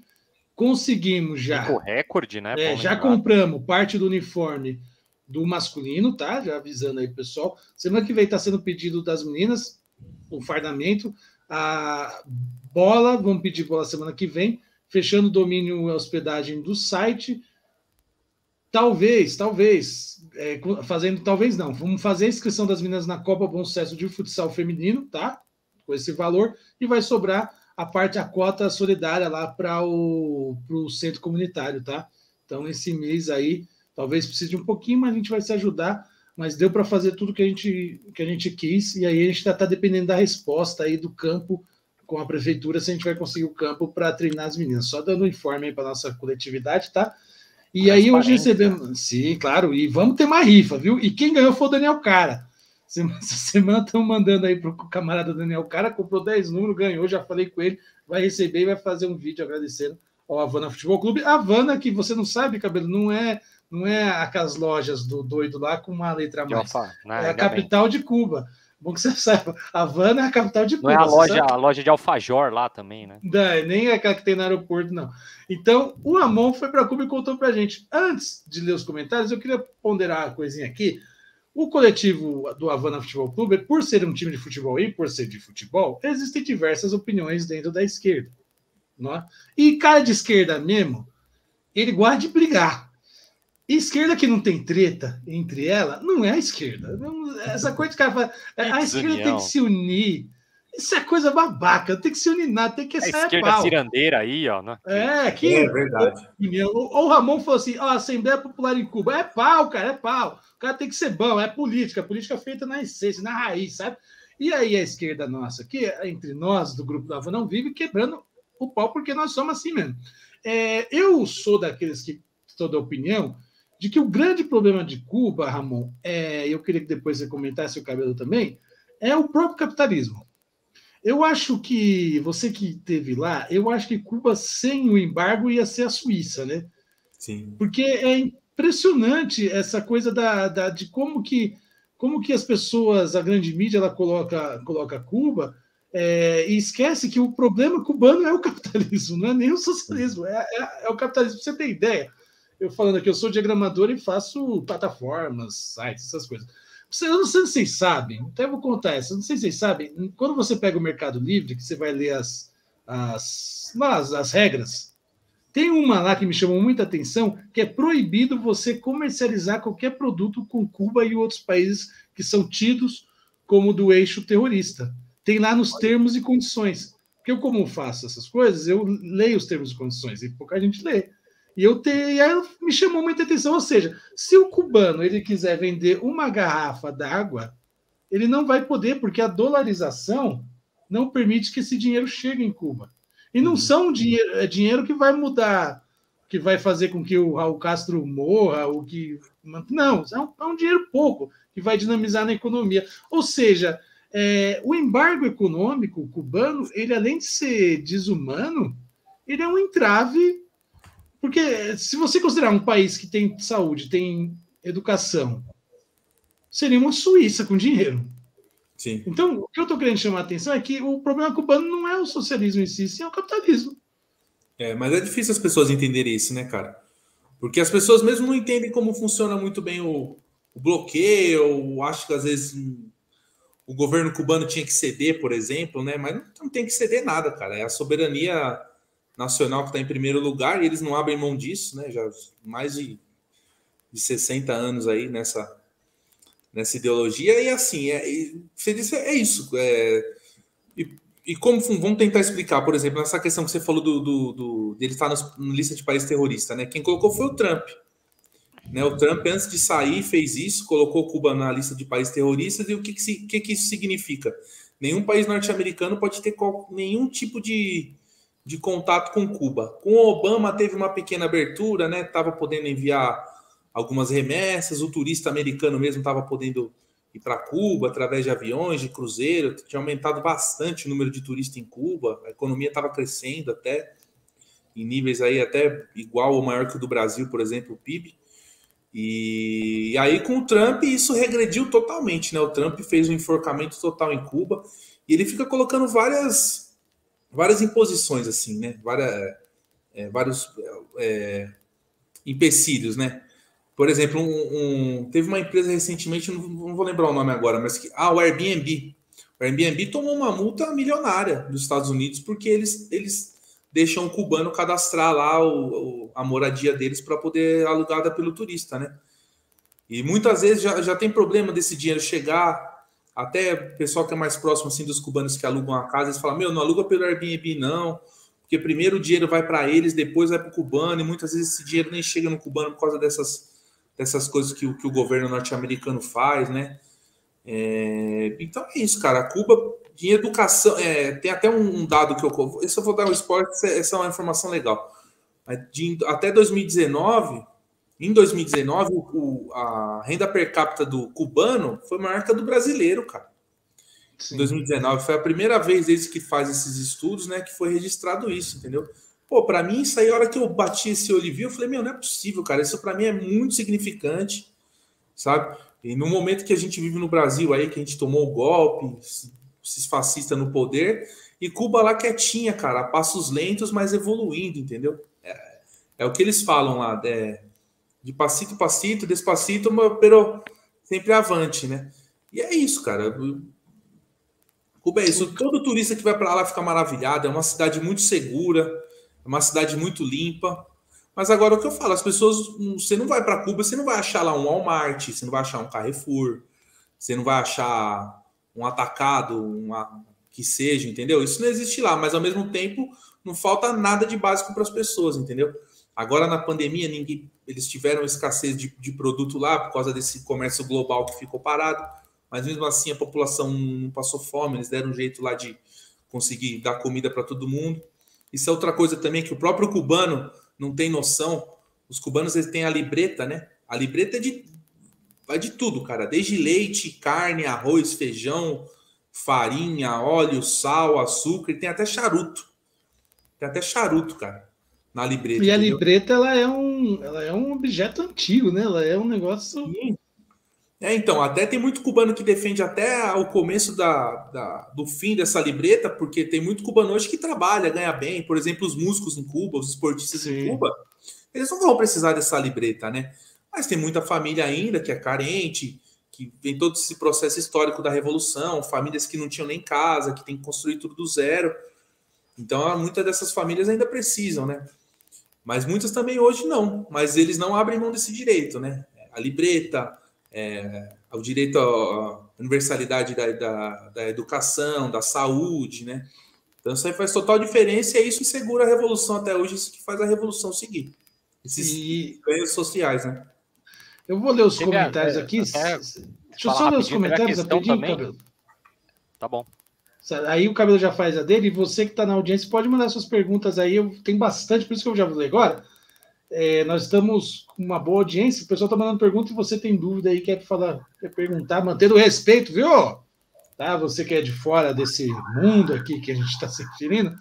Speaker 2: conseguimos já.
Speaker 1: O recorde, né?
Speaker 2: É, já compramos parte do uniforme do masculino, tá? Já avisando aí, pessoal. Semana que vem está sendo pedido das meninas o fardamento. A bola, vamos pedir bola semana que vem. Fechando o domínio e hospedagem do site. Talvez, talvez, é, fazendo, talvez não. Vamos fazer a inscrição das meninas na Copa Bom Sucesso de Futsal Feminino, tá? Com esse valor, e vai sobrar a parte, a cota solidária lá para o pro centro comunitário, tá? Então, esse mês aí, talvez precise de um pouquinho, mas a gente vai se ajudar. Mas deu para fazer tudo que a gente, que a gente quis, e aí a gente está tá dependendo da resposta aí do campo com a prefeitura, se a gente vai conseguir o campo para treinar as meninas. Só dando um informe aí para nossa coletividade, tá? E aí hoje recebemos. Sim, claro, e vamos ter uma rifa, viu? E quem ganhou foi o Daniel Cara. Essa semana estão mandando aí para o camarada Daniel. Cara comprou 10 números, ganhou, já falei com ele, vai receber e vai fazer um vídeo agradecendo ao Havana Futebol Clube. Havana, que você não sabe, cabelo, não é não é aquelas lojas do doido lá com uma letra a mais. Né? é a capital bem. de Cuba. Bom que você saiba, Havana é a capital de Cuba.
Speaker 1: Não é a loja, a loja de alfajor lá também, né?
Speaker 2: Não, nem é aquela que tem no aeroporto, não. Então, o Amon foi para Cuba e contou para a gente. Antes de ler os comentários, eu queria ponderar uma coisinha aqui. O coletivo do Havana Futebol Clube, por ser um time de futebol e por ser de futebol, existem diversas opiniões dentro da esquerda. Não é? E cara de esquerda mesmo, ele gosta de brigar. E esquerda que não tem treta entre ela, não é a esquerda. Essa coisa de cara fala, a esquerda tem que se unir. Isso é coisa babaca, tem que se unir nada, tem que
Speaker 1: sair a esquerda pau. cirandeira aí, ó. Né?
Speaker 2: É, que. É verdade. O, o Ramon falou assim: ó, Assembleia Popular em Cuba. É pau, cara, é pau cara tem que ser bom, é política, política feita na essência, na raiz, sabe? E aí a esquerda nossa, que entre nós do grupo da não vive quebrando o pau porque nós somos assim mesmo. É, eu sou daqueles que estou da opinião de que o grande problema de Cuba, Ramon, é, eu queria que depois você comentasse o cabelo também, é o próprio capitalismo. Eu acho que você que teve lá, eu acho que Cuba sem o embargo ia ser a Suíça, né?
Speaker 3: Sim.
Speaker 2: Porque é impressionante essa coisa da, da, de como que, como que as pessoas, a grande mídia, ela coloca, coloca Cuba é, e esquece que o problema cubano é o capitalismo, não é nem o socialismo, é, é, é o capitalismo. Pra você ter ideia, eu falando aqui, eu sou diagramador e faço plataformas, sites, essas coisas. Eu não sei se vocês sabem, até vou contar essa, não sei se vocês sabem, quando você pega o Mercado Livre, que você vai ler as, as, as, as regras, tem uma lá que me chamou muita atenção, que é proibido você comercializar qualquer produto com Cuba e outros países que são tidos como do eixo terrorista. Tem lá nos termos e condições. Porque eu, como faço essas coisas, eu leio os termos e condições, e pouca gente lê. E eu te, e aí me chamou muita atenção. Ou seja, se o cubano ele quiser vender uma garrafa d'água, ele não vai poder, porque a dolarização não permite que esse dinheiro chegue em Cuba. E não uhum. são dinheiro, é dinheiro que vai mudar, que vai fazer com que o Raul Castro morra, ou que. Não, é um, é um dinheiro pouco que vai dinamizar na economia. Ou seja, é, o embargo econômico cubano, ele além de ser desumano, ele é um entrave, porque se você considerar um país que tem saúde, tem educação, seria uma Suíça com dinheiro.
Speaker 3: Sim.
Speaker 2: Então, o que eu estou querendo chamar a atenção é que o problema cubano não é o socialismo em si, sim é o capitalismo.
Speaker 3: É, mas é difícil as pessoas entenderem isso, né, cara? Porque as pessoas mesmo não entendem como funciona muito bem o, o bloqueio, ou acho que às vezes um, o governo cubano tinha que ceder, por exemplo, né? Mas não, não tem que ceder nada, cara. É a soberania nacional que está em primeiro lugar e eles não abrem mão disso, né? Já mais de, de 60 anos aí nessa, nessa ideologia, e assim, é, você disse, é isso. É, e, e, como vamos tentar explicar, por exemplo, essa questão que você falou do, do, do dele estar na lista de país terrorista, né? Quem colocou foi o Trump. Né, o Trump, antes de sair, fez isso, colocou Cuba na lista de países terroristas, e o que, que, que, que isso significa? nenhum país norte-americano pode ter qual, nenhum tipo de, de contato com Cuba. Com o Obama teve uma pequena abertura, né? Tava podendo enviar algumas remessas, o turista americano mesmo estava podendo ir para Cuba através de aviões, de cruzeiro, tinha aumentado bastante o número de turistas em Cuba, a economia estava crescendo até em níveis aí até igual ou maior que o do Brasil, por exemplo, o PIB. E, aí com o Trump isso regrediu totalmente, né? O Trump fez um enforcamento total em Cuba e ele fica colocando várias várias imposições assim, né? Várias, é, vários é, empecilhos, né? Por exemplo, um, um, teve uma empresa recentemente, não, não, vou lembrar o nome agora, mas que ah, o Airbnb. O Airbnb tomou uma multa milionária dos Estados Unidos porque eles, eles deixam o cubano cadastrar lá o, o a moradia deles para poder alugada pelo turista, né? E muitas vezes já, já tem problema desse dinheiro chegar até o pessoal que é mais próximo assim dos cubanos que alugam a casa, eles falam: "Meu, não aluga pelo Airbnb não, porque primeiro o dinheiro vai para eles, depois vai para o cubano, e muitas vezes esse dinheiro nem chega no cubano por causa dessas dessas coisas que, que o governo norte-americano faz, né? É, então é isso, cara. Cuba em educação, é, tem até um, dado que eu. Isso eu vou dar um spoiler, essa é uma informação legal. De, até 2019, em 2019, o, a renda per capita do cubano foi maior que a do brasileiro, cara. Sim. Em 2019 foi a primeira vez desde que faz esses estudos, né, que foi registrado isso, entendeu? Pô, para mim, isso aí, a hora que eu bati esse olho eu falei, meu, não é possível, cara. Isso para mim é muito significante, sabe? E no momento que a gente vive no Brasil aí, que a gente tomou o golpe, esses fascistas no poder, e Cuba lá quietinha, cara, a passos lentos, mas evoluindo, entendeu? É, é o que eles falam lá, é, de passito passito, despacito, pero sempre avante, né? E é isso, cara. Cuba é isso. Todo turista que vai para lá fica maravilhado. É uma cidade muito segura, é uma cidade muito limpa. Mas agora o que eu falo, as pessoas, você não vai para Cuba, você não vai achar lá um Walmart, você não vai achar um Carrefour, você não vai achar um atacado, uma que seja, entendeu? Isso não existe lá, mas ao mesmo tempo não falta nada de básico para as pessoas, entendeu? Agora na pandemia ninguém, eles tiveram escassez de, de produto lá por causa desse comércio global que ficou parado, mas mesmo assim a população não passou fome, eles deram um jeito lá de conseguir dar comida para todo mundo. Isso é outra coisa também que o próprio cubano não tem noção. Os cubanos eles têm a libreta, né? A libreta é de vai de tudo, cara, desde leite, carne, arroz, feijão, farinha, óleo, sal, açúcar, e tem até charuto. Tem até charuto, cara, na libreta.
Speaker 2: E a entendeu? libreta ela é um, ela é um objeto antigo, né? Ela é um negócio. Sim.
Speaker 3: É, então, até tem muito cubano que defende até o começo da, da, do fim dessa libreta, porque tem muito cubano hoje que trabalha, ganha bem. Por exemplo, os músicos em Cuba, os esportistas Sim. em Cuba, eles não vão precisar dessa libreta, né? Mas tem muita família ainda que é carente, que vem todo esse processo histórico da Revolução, famílias que não tinham nem casa, que tem que construir tudo do zero. Então, muitas dessas famílias ainda precisam, né? Mas muitas também hoje não, mas eles não abrem mão desse direito, né? A libreta, é, ao direito à universalidade da, da, da, educação, da saúde, né? Então isso aí faz total diferença e é isso que segura a revolução até hoje, isso que faz a revolução seguir. Esses e... ganhos sociais, né?
Speaker 2: Eu vou ler os comentários aqui. É, Deixa eu só ler os comentários rapidinho, Cabelo.
Speaker 1: Tá bom.
Speaker 2: Aí o Cabelo já faz a dele, e você que está na audiência pode mandar suas perguntas aí. Eu tenho bastante, por isso que eu já vou ler agora. É, nós estamos com uma boa audiência, o pessoal está mandando pergunta e você tem dúvida aí, quer falar, quer perguntar, mantendo o respeito, viu? Tá? Você que é de fora desse mundo aqui que a gente está se referindo,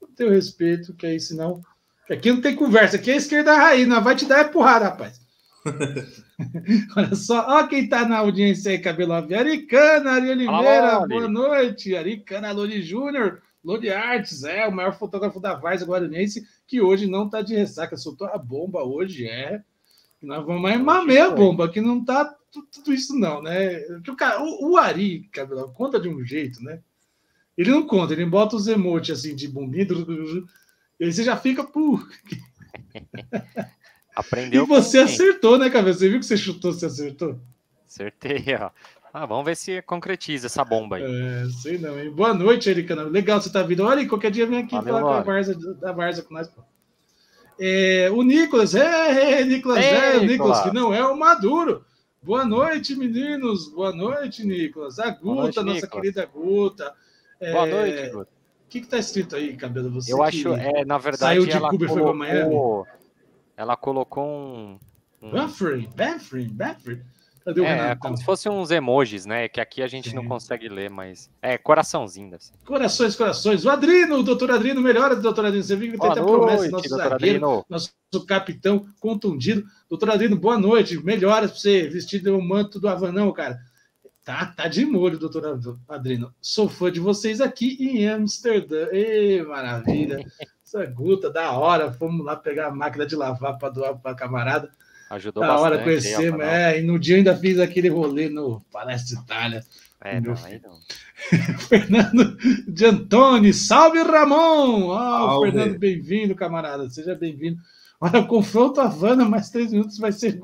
Speaker 2: mantém o respeito, que aí senão. Aqui não tem conversa, aqui é a esquerda raiz, não vai te dar porrada, rapaz. Olha só, ó quem está na audiência aí, cabelo Aricana, Ari Oliveira, Olá, boa noite. Aricana Lodi Júnior, Lodi Artes, é o maior fotógrafo da Varsa Guaraniense que hoje não está de ressaca, soltou a bomba hoje, é. Nós vamos mais meia bomba, que não tá tudo isso, não, né? O, cara, o, o Ari, cabelo, conta de um jeito, né? Ele não conta, ele bota os emotes assim de bombinha, e aí você já fica, por.
Speaker 1: Aprendeu.
Speaker 2: E você acertou, né, Cabelo? Você viu que você chutou, você acertou?
Speaker 1: Acertei, ó. Ah, vamos ver se concretiza essa bomba aí.
Speaker 2: É, sei não, hein? Boa noite, Ericana. Legal você tá vindo. Olha, qualquer dia vem aqui Valeu, falar com a Varza, da Varza com nós. É, o Nicolas, é, é Nicolas, Ei, é, o Nicolas, que não é o Maduro. Boa noite, meninos. Boa noite, Nicolas. A Guta, noite, nossa Nicolas. querida Guta.
Speaker 1: Boa é... noite, Guta.
Speaker 2: O que está escrito aí, cabelo? Você
Speaker 1: Eu acho, é, na verdade,
Speaker 2: saiu de Cuba e foi para Miami.
Speaker 1: Ela colocou um. um...
Speaker 2: Buffering, buffering, buffering.
Speaker 1: Cadê o é, Renato? como se fossem uns emojis, né? Que aqui a gente Sim. não consegue ler, mas. É, coraçãozinho. Assim.
Speaker 2: Corações, corações. O Adrino, o doutor Adrino, melhora do doutor Adrino. Você viu que tem até promessa, nosso zagueiro, Adrino. nosso capitão contundido. Doutor Adrino, boa noite. Melhoras para você, vestido o manto do Havanão, cara. Tá, tá de molho, doutor Adrino. Sou fã de vocês aqui em Amsterdã. Ê, maravilha. Essa guta, da hora. Fomos lá pegar a máquina de lavar para doar para camarada.
Speaker 1: Ajudou da bastante.
Speaker 2: hora conhecer, mas é, e no dia ainda fiz aquele rolê no Palestra Itália.
Speaker 1: É, não, aí não.
Speaker 2: Fernando de Antoni, salve Ramon! Oh, o Fernando, bem-vindo, camarada, seja bem-vindo. Olha, confronto Havana, mais três minutos vai ser.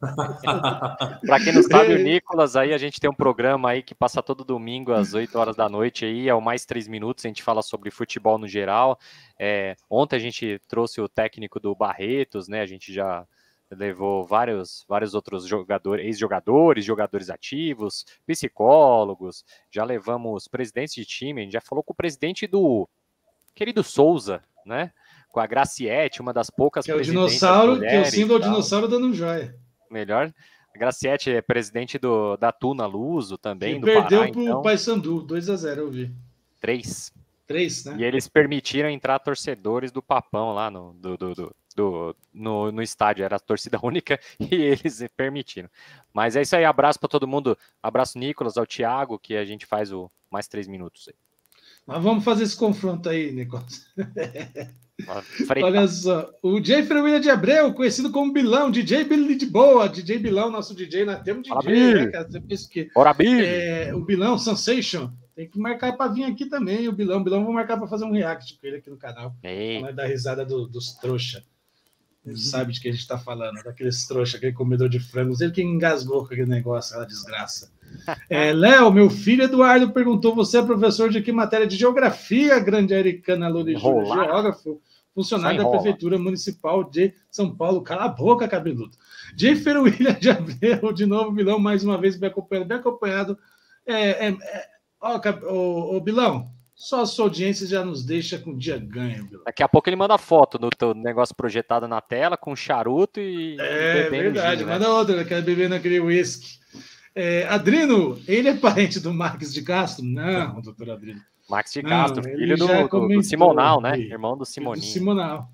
Speaker 1: Para quem não sabe, o Nicolas, aí a gente tem um programa aí que passa todo domingo às 8 horas da noite aí, é o mais três minutos, a gente fala sobre futebol no geral. É, ontem a gente trouxe o técnico do Barretos, né? A gente já levou vários, vários outros jogadores, ex-jogadores, jogadores ativos, psicólogos, já levamos presidentes de time, a gente já falou com o presidente do querido Souza, né? Com a Graciete, uma das poucas
Speaker 2: que é o dinossauro, que é o símbolo do dinossauro dando joia.
Speaker 1: Melhor. A Graciete é presidente do, da Tuna Luso também, que do
Speaker 2: perdeu Pará, pro então. Paysandu, 2 a 0 eu vi.
Speaker 1: Três.
Speaker 2: Três, né?
Speaker 1: E eles permitiram entrar torcedores do Papão lá no, do, do, do do, no, no estádio, era a torcida única e eles permitiram. Mas é isso aí, abraço para todo mundo. Abraço, Nicolas, ao Thiago, que a gente faz o mais três minutos aí.
Speaker 2: Mas vamos fazer esse confronto aí, Nicolas. Olha só, o Jeffrey William de Abreu, conhecido como Bilão, DJ Billy de Boa, DJ Bilão, nosso DJ, nós temos DJ, Ora, né, cara? Você pensa que
Speaker 1: Ora,
Speaker 2: é, o Bilão Sensation tem que marcar para vir aqui também, o Bilão. O Bilão vou marcar para fazer um react com ele aqui no canal. Vai dar risada do, dos trouxa. Ele uhum. sabe de que a gente está falando, daqueles trouxa, aquele comedor de frangos. Ele que engasgou com aquele negócio, aquela desgraça. É, Léo, meu filho Eduardo perguntou: você é professor de que matéria? De geografia, grande americana Lourdes geógrafo, funcionário da Prefeitura Municipal de São Paulo. Cala a boca, cabeludo. Jennifer William de Abreu, de novo, Bilão, mais uma vez, bem acompanhado. Bem acompanhado. É, é, é, ó, Bilão, só a sua audiência já nos deixa com o dia ganho,
Speaker 1: Bill. Daqui a pouco ele manda foto do teu negócio projetado na tela, com charuto e.
Speaker 2: É verdade, né? manda outra, quer beber naquele whisky. É, Adrino, ele é parente do Marques de Castro? Não, doutor Adrino.
Speaker 1: Max de Castro, Não, filho do, do, Simonal, né? Irmão do Simoninho. Do
Speaker 2: Simonal.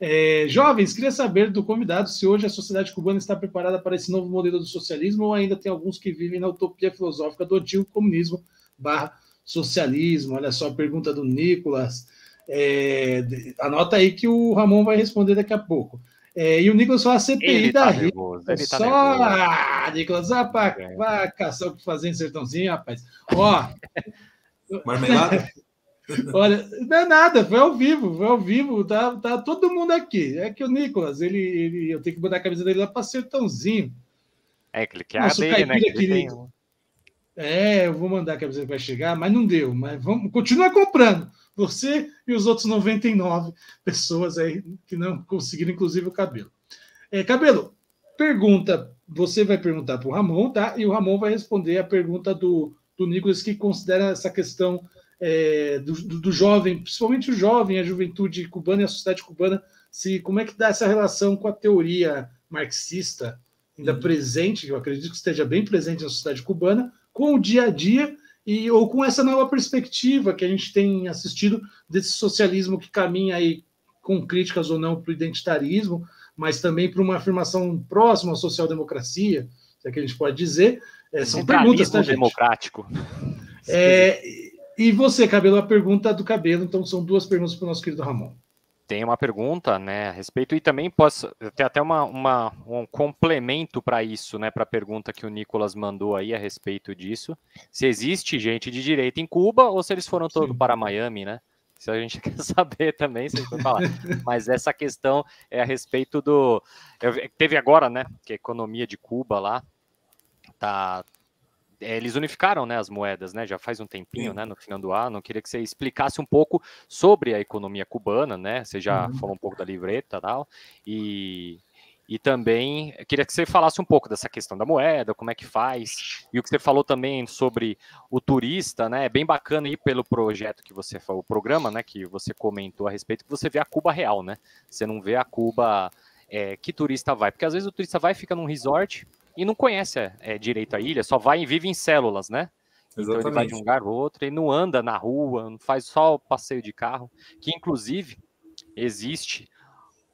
Speaker 2: É, jovens, queria saber do convidado se hoje a sociedade cubana está preparada para esse novo modelo do socialismo ou ainda tem alguns que vivem na utopia filosófica do antigo comunismo barra socialismo. Olha só a pergunta do Nicolas. É, anota aí que o Ramon vai responder daqui a pouco. É, e o Nicolas só a CPI ele da tá nervoso, tá só, ah, Nicolas, ah, pá, vai caçar o que fazer em sertãozinho, rapaz. Ó.
Speaker 3: Marmelada?
Speaker 2: Olha, não é nada, foi ao vivo, foi ao vivo, tá, tá todo mundo aqui. É que o Nicolas, ele, ele eu tenho que botar a camisa dele lá para sertãozinho.
Speaker 1: É, que ele quer Nosso dele, né? Que ele tem...
Speaker 2: É, eu vou mandar que a que vai chegar, mas não deu. Mas vamos, continua comprando. Você e os outros 99 pessoas aí que não conseguiram, inclusive, o cabelo. É, cabelo, pergunta. Você vai perguntar para o Ramon, tá? E o Ramon vai responder a pergunta do, do Nicolas, que considera essa questão é, do, do, do, jovem, principalmente o jovem, a juventude cubana e a sociedade cubana, se como é que dá essa relação com a teoria marxista ainda uhum. presente, eu acredito que esteja bem presente na sociedade cubana, com o dia a dia e ou com essa nova perspectiva que a gente tem assistido desse socialismo que caminha aí com críticas ou não para o identitarismo, mas também para uma afirmação próxima à social-democracia, é que a gente pode dizer. É, são perguntas, tá,
Speaker 1: gente? democrático.
Speaker 2: É, e você, Cabelo, a pergunta do Cabelo, então são duas perguntas para o nosso querido Ramon
Speaker 1: tem uma pergunta né, a respeito, e também posso ter até uma, uma um complemento para isso, né, para a pergunta que o Nicolas mandou aí a respeito disso. Se existe gente de direita em Cuba ou se eles foram todos para Miami, né? Isso a gente quer saber também, se a gente falar. Mas essa questão é a respeito do. Teve agora, né, que a economia de Cuba lá tá, é, eles unificaram né, as moedas, né? Já faz um tempinho, Sim. né? No final do ano. Queria que você explicasse um pouco sobre a economia cubana, né? Você já uhum. falou um pouco da livreta e tal. E, E também queria que você falasse um pouco dessa questão da moeda, como é que faz, e o que você falou também sobre o turista, né? É bem bacana ir pelo projeto que você falou, o programa, né? Que você comentou a respeito, que você vê a Cuba real, né? Você não vê a Cuba é, que turista vai, porque às vezes o turista vai fica num resort e não conhece é, direito a ilha, só vai e vive em células, né? Exatamente. Então ele vai de um lugar para outro e não anda na rua, não faz só o passeio de carro, que inclusive existe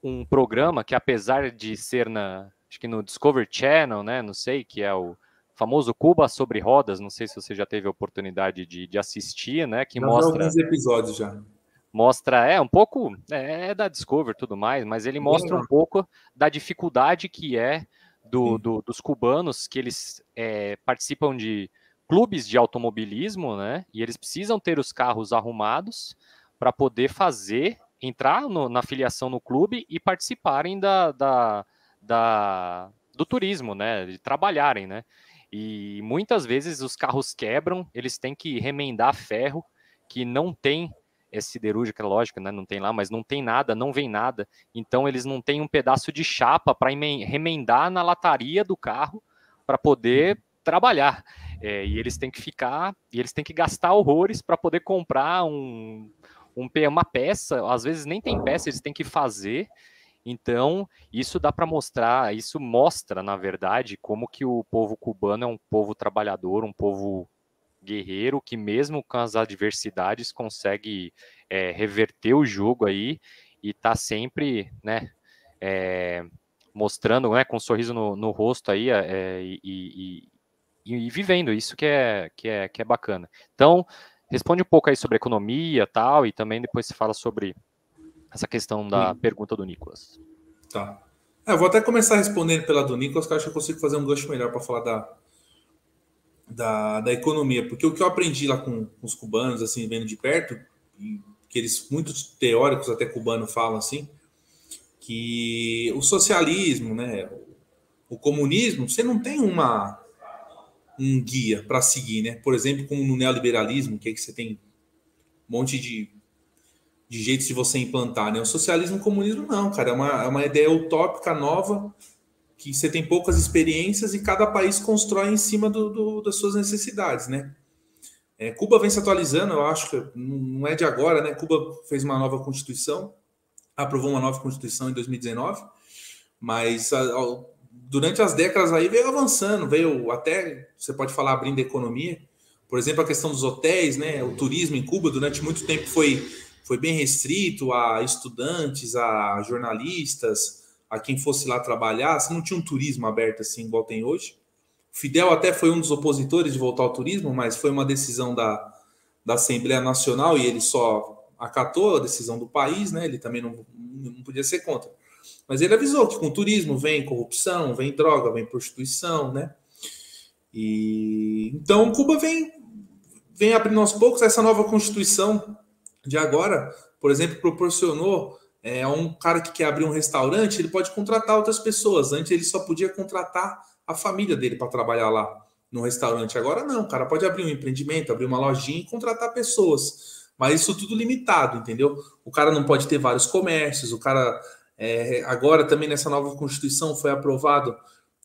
Speaker 1: um programa que, apesar de ser na, acho que no Discovery Channel, né, não sei, que é o famoso Cuba sobre rodas, não sei se você já teve a oportunidade de, de assistir, né, que mostra
Speaker 3: alguns episódios já.
Speaker 1: Mostra, é, um pouco, é, é da Discovery e tudo mais, mas ele mostra um pouco da dificuldade que é do, do dos cubanos, que eles é, participam de clubes de automobilismo, né, e eles precisam ter os carros arrumados para poder fazer entrar no, na filiação no clube e participarem da, da, da, do turismo, né? De trabalharem, né? E muitas vezes os carros quebram, eles têm que remendar ferro que não tem é siderúrgica, lógico, né? Não tem lá, mas não tem nada, não vem nada. Então eles não têm um pedaço de chapa para remendar na lataria do carro para poder trabalhar. É, e eles têm que ficar, e eles têm que gastar horrores para poder comprar um, um, uma peça, às vezes nem tem peça, eles têm que fazer. Então, isso dá para mostrar, isso mostra, na verdade, como que o povo cubano é um povo trabalhador, um povo guerreiro, que mesmo com as adversidades consegue é, reverter o jogo aí e está sempre, né, é, mostrando, né, com um sorriso no, no rosto aí é, e, e, e, vivendo isso que é, que é, que é bacana. Então, Responde um pouco aí sobre economia tal, e também depois se fala sobre essa questão da Sim. pergunta do Nicolas.
Speaker 3: Tá. É, eu vou até começar respondendo pela do Nicolas, que eu acho que eu consigo fazer um gancho melhor para falar da, da, da, economia, porque o que eu aprendi lá com, com os cubanos, assim, vendo de perto, que eles, muitos teóricos até cubanos falam assim, que o socialismo, né, o comunismo, você não tem uma um guia para seguir, né? Por exemplo, como no neoliberalismo, que, é que você tem um monte de, de jeitos de você implantar, né? O socialismo e o comunismo não, cara, é uma, é uma ideia utópica nova que você tem poucas experiências e cada país constrói em cima do, do das suas necessidades, né? É, Cuba vem se atualizando, eu acho que não é de agora, né? Cuba fez uma nova constituição, aprovou uma nova constituição em 2019, mas durante as décadas aí veio avançando, veio até, você pode falar, abrindo a economia. Por exemplo, a questão dos hotéis, né? O turismo em Cuba durante muito tempo foi, foi bem restrito a estudantes, a jornalistas, a quem fosse lá trabalhar. Você não tinha um turismo aberto assim, igual tem hoje. Fidel até foi um dos opositores de voltar ao turismo, mas foi uma decisão da, da Assembleia Nacional e ele só acatou a decisão do país, né? Ele também não, não podia ser contra. Mas ele avisou que com turismo vem corrupção, vem droga, vem prostituição, né? E então Cuba vem vem abrindo aos poucos essa nova constituição de agora, por exemplo, proporcionou é, um cara que quer abrir um restaurante, ele pode contratar outras pessoas. Antes ele só podia contratar a família dele para trabalhar lá no restaurante. Agora não, o cara pode abrir um empreendimento, abrir uma lojinha e contratar pessoas. Mas isso tudo limitado, entendeu? O cara não pode ter vários comércios, o cara é, agora também nessa nova Constituição foi aprovado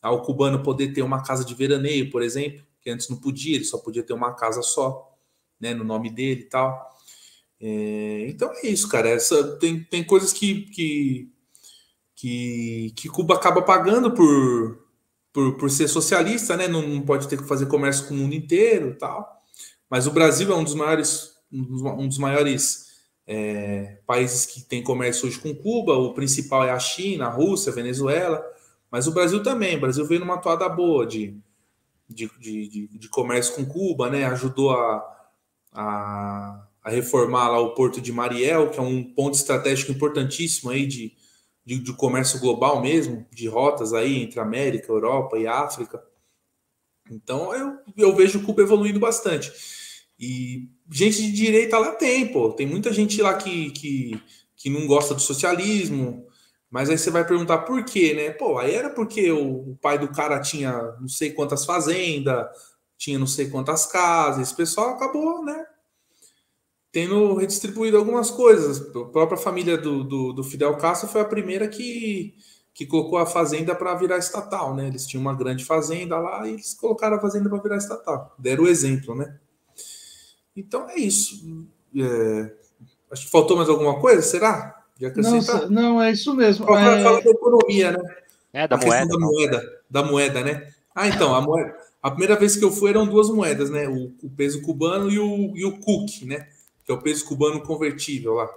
Speaker 3: ao cubano poder ter uma casa de veraneio, por exemplo, que antes não podia, ele só podia ter uma casa só, né, no nome dele e tal. É, então é isso, cara. Essa, tem, tem coisas que, que, que, que Cuba acaba pagando por, por, por ser socialista, né? Não, não pode ter que fazer comércio com o mundo inteiro tal. Mas o Brasil é um dos maiores, um dos maiores é, países que têm comércio hoje com Cuba, o principal é a China, a Rússia, a Venezuela, mas o Brasil também. O Brasil veio numa toada boa de, de, de, de comércio com Cuba, né? Ajudou a, a, a, reformar lá o Porto de Mariel, que é um ponto estratégico importantíssimo aí de, de, de comércio global mesmo, de rotas aí entre América, Europa e África. Então eu, eu vejo Cuba evoluindo bastante. E gente de direita lá tem, pô. Tem muita gente lá que, que, que não gosta do socialismo, mas aí você vai perguntar por quê, né? Pô, aí era porque o, o pai do cara tinha não sei quantas fazendas, tinha não sei quantas casas, esse pessoal acabou, né? Tendo redistribuído algumas coisas. A própria família do, do, do Fidel Castro foi a primeira que, que colocou a fazenda para virar estatal, né? Eles tinham uma grande fazenda lá e eles colocaram a fazenda para virar estatal. Deram o exemplo, né? Então é isso. É... Acho que faltou mais alguma coisa, será?
Speaker 2: Não, não, é isso mesmo.
Speaker 3: Fala, é... fala da economia, né?
Speaker 1: É, da a moeda.
Speaker 3: Da moeda, da moeda, né? Ah, então, a moeda. A primeira vez que eu fui eram duas moedas, né? O, o peso cubano e o, e o CUC, né? Que é o peso cubano convertível lá.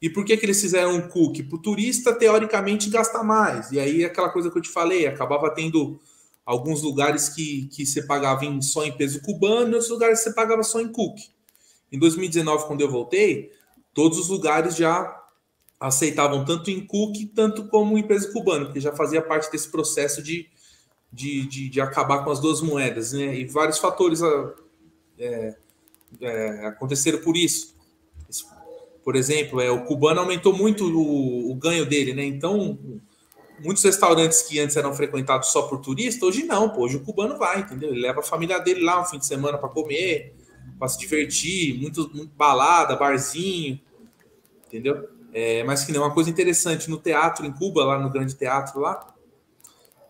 Speaker 3: E por que, que eles fizeram um CUC? Para o turista, teoricamente, gastar mais. E aí, aquela coisa que eu te falei, acabava tendo alguns lugares que, que você pagava em, só em peso cubano e outros lugares você pagava só em CUC. Em 2019, quando eu voltei, todos os lugares já aceitavam tanto em CUC, tanto como em peso cubano, porque já fazia parte desse processo de, de, de, de acabar com as duas moedas. Né? E vários fatores é, é, aconteceram por isso por exemplo, é, o cubano aumentou muito o, o ganho dele, né? Então, muitos restaurantes que antes eram frequentados só por turista, hoje não, pô, hoje o cubano vai, entendeu? Ele leva a família dele lá um fim de semana para comer, para se divertir, muito, muito, balada, barzinho, entendeu? É, mas que nem uma coisa interessante, no teatro em Cuba, lá no grande teatro lá,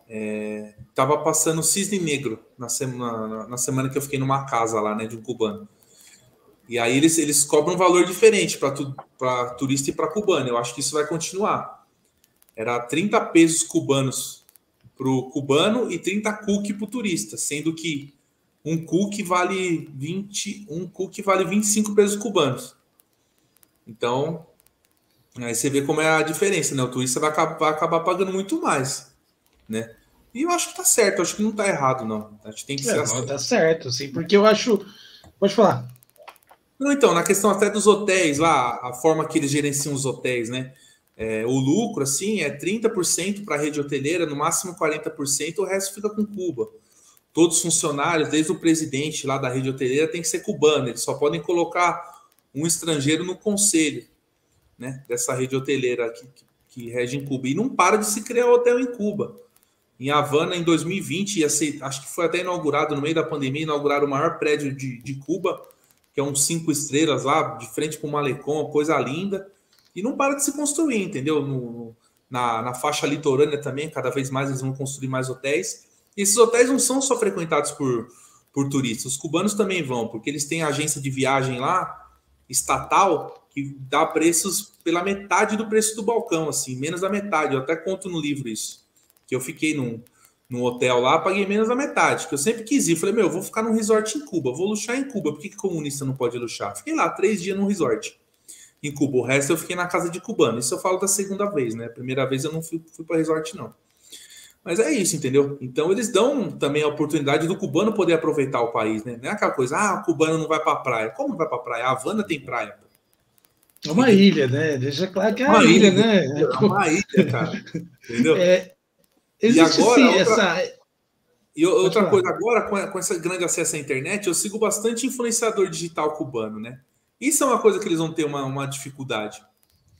Speaker 3: é, tava passando Cisne Negro na semana, na semana que eu fiquei numa casa lá, né, de um cubano. E aí eles, eles cobram um valor diferente para tu, turista e para cubano. Eu acho que isso vai continuar. Era 30 pesos cubanos para o cubano e 30 cookie para o turista, sendo que um cookie vale 20, um cookie vale 25 pesos cubanos. Então, aí você vê como é a diferença, né? O turista vai acabar, vai acabar pagando muito mais, né? E eu acho que tá certo, acho que não tá errado, não. Acho que tem que ser
Speaker 2: é, assim. Tá certo, sim, porque eu acho. Pode falar.
Speaker 3: Não, então, na questão até dos hotéis lá, a forma que eles gerenciam os hotéis, né? É, o lucro, assim, é 30% para a rede hoteleira, no máximo 40%, o resto fica com Cuba. Todos os funcionários, desde o presidente lá da rede hoteleira, tem que ser cubano, eles só podem colocar um estrangeiro no conselho né, dessa rede hoteleira que, que, rege em Cuba. E não para de se criar hotel em Cuba. Em Havana, em 2020, ia ser, acho que foi até inaugurado no meio da pandemia, inauguraram o maior prédio de, de Cuba, que é um cinco estrelas lá, de frente para o Malecon, coisa linda. E não para de se construir, entendeu? No, na, na faixa litorânea também, cada vez mais eles vão construir mais hotéis. E esses hotéis não são só frequentados por, por turistas, os cubanos também vão, porque eles têm agência de viagem lá, estatal, que dá preços pela metade do preço do balcão, assim, menos da metade. Eu até conto no livro isso. Que eu fiquei num, no hotel lá, paguei menos da metade, que eu sempre quis ir. Falei, meu, vou ficar num resort em Cuba, vou luxar em Cuba. Por que, que comunista não pode luxar? Fiquei lá três dias num resort em Cuba. O resto eu fiquei na casa de cubano. Isso eu falo da segunda vez, né? Primeira vez eu não fui, fui para resort, não. Mas é isso, entendeu? Então eles dão também a oportunidade do cubano poder aproveitar o país, né? Não é aquela coisa, ah, o cubano não vai para praia. Como não vai para praia? A Havana tem praia.
Speaker 2: É uma ilha, né? Deixa claro que é uma, uma ilha, ilha, né?
Speaker 3: É uma ilha, cara. Entendeu?
Speaker 2: É, Existe e agora, sim, outra, essa.
Speaker 3: E outra coisa, agora, com, esse grande acesso à internet, eu sigo bastante influenciador digital cubano, né? Isso é uma coisa que eles vão ter uma, uma dificuldade.